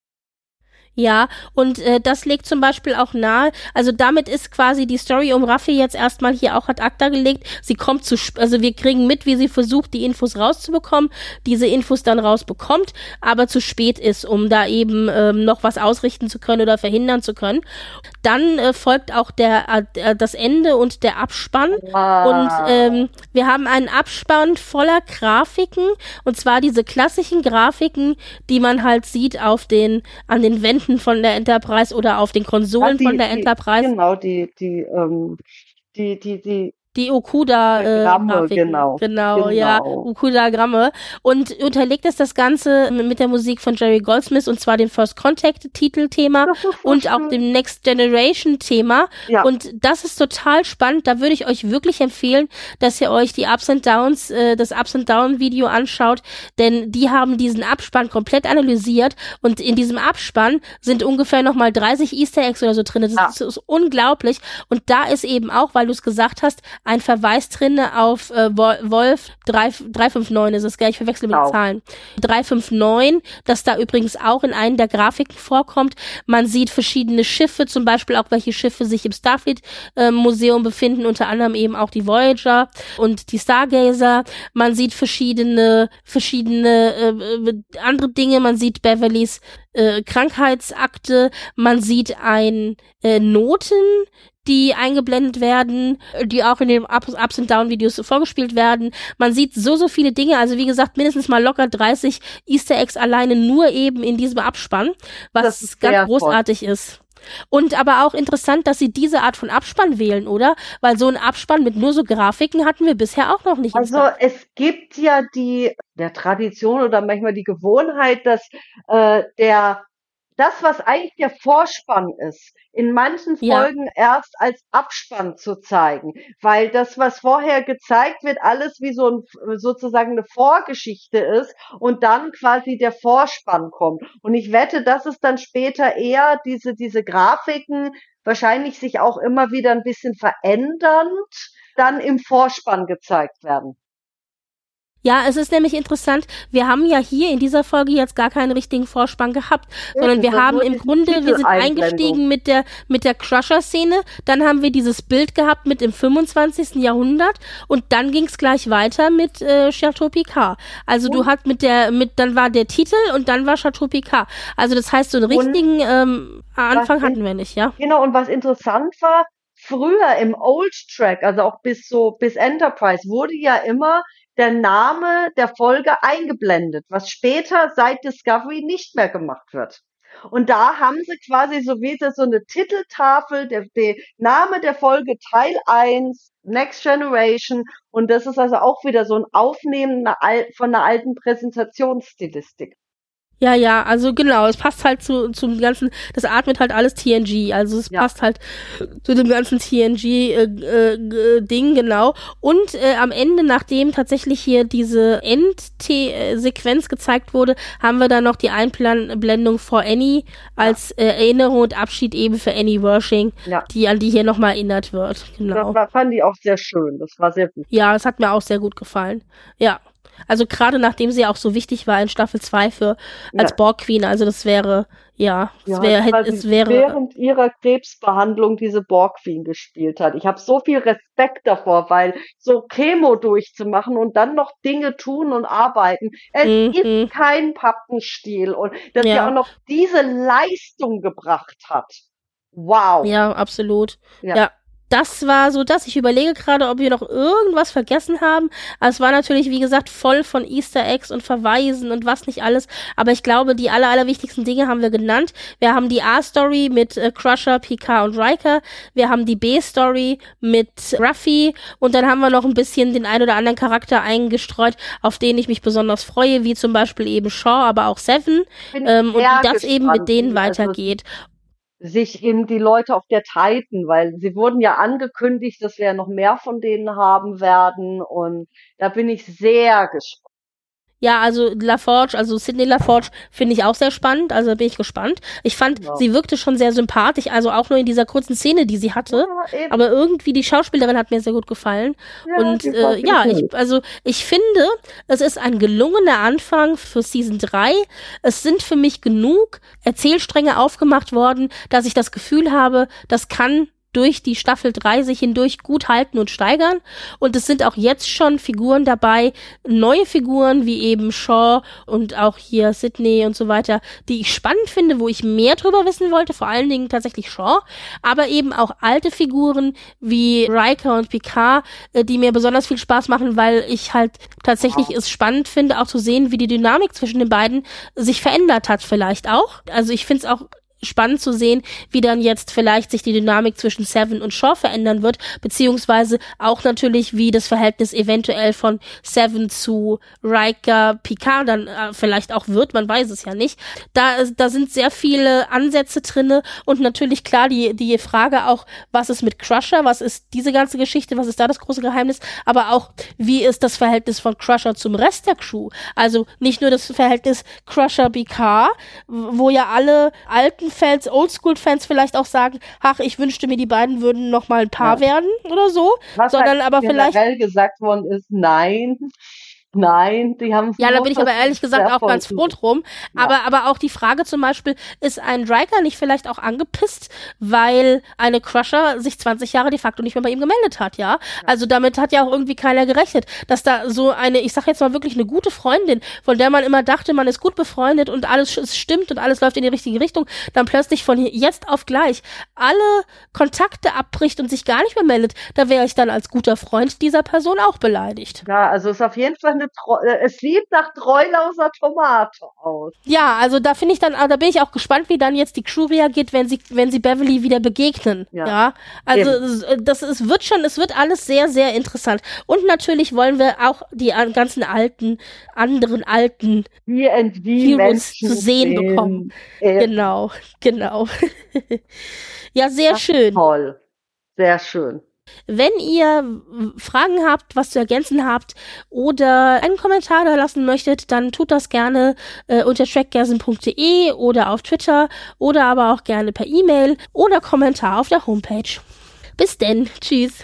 Ja, und äh, das legt zum Beispiel auch nahe, also damit ist quasi die Story um Raffi jetzt erstmal hier auch ad acta gelegt. Sie kommt zu, sp- also wir kriegen mit, wie sie versucht, die Infos rauszubekommen, diese Infos dann rausbekommt, aber zu spät ist, um da eben ähm, noch was ausrichten zu können oder verhindern zu können. Dann äh, folgt auch der, äh, das Ende und der Abspann. Und Ah. ähm, wir haben einen Abspann voller Grafiken und zwar diese klassischen Grafiken, die man halt sieht auf den an den Wänden von der Enterprise oder auf den Konsolen Ah, die- von der die- Enterprise, Genau, die, die, ähm, die, die, die, die Okuda äh, Grafiken. genau. genau, ja, Genau. Okuda Gramme und unterlegt es das Ganze mit der Musik von Jerry Goldsmith und zwar dem First Contact Titelthema Das ist so und auch dem Next Generation Thema Ja. Und das ist total spannend. Da würde ich euch wirklich empfehlen, dass ihr euch die Ups and Downs, äh, das Ups and Down Video anschaut, denn die haben diesen Abspann komplett analysiert und in diesem Abspann sind ungefähr nochmal 30 Easter Eggs oder so drin. Das Ja. ist, ist unglaublich. Und da ist eben auch, weil du es gesagt hast, ein Verweis drin auf äh, Wol- Wolf 3, 359 ist es, gell? Ich verwechsel mit den Genau. Zahlen. 359, das da übrigens auch in einen der Grafiken vorkommt. Man sieht verschiedene Schiffe, zum Beispiel auch welche Schiffe sich im Starfleet äh, Museum befinden, unter anderem eben auch die Voyager und die Stargazer. Man sieht verschiedene, verschiedene äh, äh, andere Dinge. Man sieht Beverlys äh, Krankheitsakte. Man sieht ein äh, Noten, die eingeblendet werden, die auch in den Ups, and Down Videos vorgespielt werden. Man sieht so, so viele Dinge. Also wie gesagt, mindestens mal locker 30 Easter Eggs alleine nur eben in diesem Abspann, was ist ganz sehr toll. großartig ist. Und aber auch interessant, dass sie diese Art von Abspann wählen, oder? Weil so ein Abspann mit nur so Grafiken hatten wir bisher auch noch nicht. Also es gibt ja die der Tradition oder manchmal die Gewohnheit, dass äh, der das, was eigentlich der Vorspann ist, in manchen Ja. Folgen erst als Abspann zu zeigen, weil das, was vorher gezeigt wird, alles wie so ein, sozusagen eine Vorgeschichte ist und dann quasi der Vorspann kommt. Und ich wette, dass es dann später eher diese, diese Grafiken wahrscheinlich sich auch immer wieder ein bisschen verändernd dann im Vorspann gezeigt werden. Ja, es ist nämlich interessant, wir haben ja hier in dieser Folge jetzt gar keinen richtigen Vorspann gehabt, sondern wir haben im Grunde, wir sind eingestiegen mit der, mit der Crusher-Szene, dann haben wir dieses Bild gehabt mit dem 25. Jahrhundert und dann ging es gleich weiter mit äh, Chateau Picard. Also du hast mit der, mit, dann war der Titel und dann war Chateau Picard. Also das heißt, so einen Und richtigen ähm, Anfang hatten wir nicht, ja? Genau, und was interessant war, früher im Old Track, also auch bis so, bis Enterprise, wurde ja immer der Name der Folge eingeblendet, was später seit Discovery nicht mehr gemacht wird. Und da haben sie quasi so wie so eine Titeltafel, der, der Name der Folge Teil 1, Next Generation. Und das ist also auch wieder so ein Aufnehmen von einer alten Präsentationsstilistik. Ja, ja, also genau, es passt halt zu zum ganzen, das atmet halt alles TNG, also es Ja. passt halt zu dem ganzen TNG äh, äh, Ding genau. Und äh, am Ende, nachdem tatsächlich hier diese Endsequenz gezeigt wurde, haben wir dann noch die Einblendung for Annie als äh, Erinnerung und Abschied eben für Annie Worshing, Ja. die an die hier nochmal erinnert wird. Genau. Das war, fand ich auch sehr schön. Das war sehr gut. Ja, es hat mir auch sehr gut gefallen. Ja. Also gerade nachdem sie auch so wichtig war in Staffel 2 für als Ja. Borg Queen, also das wäre ja, es Ja, wäre weil es sie wäre während ihrer Krebsbehandlung diese Borg Queen gespielt hat. Ich habe so viel Respekt davor, weil so Chemo durchzumachen und dann noch Dinge tun und arbeiten, es Mhm. ist kein Pappenstiel und dass sie Ja. auch noch diese Leistung gebracht hat. Wow. ja, absolut. Ja. ja. Das war so das. Ich überlege gerade, ob wir noch irgendwas vergessen haben. Aber es war natürlich, wie gesagt, voll von Easter Eggs und Verweisen und was nicht alles. Aber ich glaube, die aller, allerwichtigsten Dinge haben wir genannt. Wir haben die A-Story mit äh, Crusher, Picard und Riker. Wir haben die B-Story mit Ruffy. Und dann haben wir noch ein bisschen den ein oder anderen Charakter eingestreut, auf den ich mich besonders freue, wie zum Beispiel eben Shaw, aber auch Seven. Ähm, und wie das eben mit denen also weitergeht. Sich in die Leute auf der Titan, weil sie wurden ja angekündigt, dass wir ja noch mehr von denen haben werden und da bin ich sehr gespannt. Ja, also LaForge, also Sidney LaForge finde ich auch sehr spannend, also bin ich gespannt. Ich fand, Ja. sie wirkte schon sehr sympathisch, also auch nur in dieser kurzen Szene, die sie hatte. Ja. Aber irgendwie die Schauspielerin hat mir sehr gut gefallen. Ja, und äh, ja, ich, also ich finde, es ist ein gelungener Anfang für Season 3. Es sind für mich genug Erzählstränge aufgemacht worden, dass ich das Gefühl habe, das kann durch die Staffel 3 sich hindurch gut halten und steigern. Und es sind auch jetzt schon Figuren dabei, neue Figuren wie eben Shaw und auch hier Sydney und so weiter, die ich spannend finde, wo ich mehr drüber wissen wollte, vor allen Dingen tatsächlich Shaw, aber eben auch alte Figuren wie Riker und Picard, äh, die mir besonders viel Spaß machen, weil ich halt tatsächlich es spannend finde, auch zu sehen, wie die Dynamik zwischen den beiden sich verändert hat vielleicht auch. Also ich finde es auch spannend zu sehen, wie dann jetzt vielleicht sich die Dynamik zwischen Seven und Shaw verändern wird, beziehungsweise auch natürlich, wie das Verhältnis eventuell von Seven zu Riker, Picard dann äh, vielleicht auch wird, man weiß es ja nicht. Da, da sind sehr viele Ansätze drinne und natürlich klar die, die Frage auch, was ist mit Crusher, was ist diese ganze Geschichte, was ist da das große Geheimnis, aber auch, wie ist das Verhältnis von Crusher zum Rest der Crew? Also nicht nur das Verhältnis Crusher-Picard, wo ja alle alten Fans, Oldschool-Fans vielleicht auch sagen, ach, ich wünschte mir, die beiden würden noch mal ein Paar Ja. werden oder so, Was sondern halt aber vielleicht generell gesagt worden ist, nein, nein, die haben Ja, da bin ich aber ehrlich gesagt auch ganz froh drum. Ja. Aber, aber auch die Frage zum Beispiel, ist ein Riker nicht vielleicht auch angepisst, weil eine Crusher sich 20 Jahre de facto nicht mehr bei ihm gemeldet hat, ja? Also damit hat ja auch irgendwie keiner gerechnet, dass da so eine, ich sag jetzt mal wirklich eine gute Freundin, von der man immer dachte, man ist gut befreundet und alles es stimmt und alles läuft in die richtige Richtung, dann plötzlich von hier- jetzt auf gleich alle Kontakte abbricht und sich gar nicht mehr meldet, da wäre ich dann als guter Freund dieser Person auch beleidigt. Ja, also es ist auf jeden Fall eine, Treu- äh, es sieht nach Treulauser Tomate aus. Ja, also da finde ich dann, ah, da bin ich auch gespannt, wie dann jetzt die Crew reagiert, wenn sie, wenn sie Beverly wieder begegnen. Ja. Ja. Also Eben. es- das es wird schon, es wird alles sehr, sehr interessant. Und natürlich wollen wir auch die an- ganzen alten, anderen alten, Heroes zu sehen bekommen. Äh, genau, [LAUGHS] genau. ja, sehr Ja. schön. Toll. Sehr schön. Wenn ihr Fragen habt, was zu ergänzen habt oder einen Kommentar da lassen möchtet, dann tut das gerne äh, unter trackgersen.de oder auf Twitter oder aber auch gerne per E-Mail oder Kommentar auf der Homepage. Bis denn. Tschüss.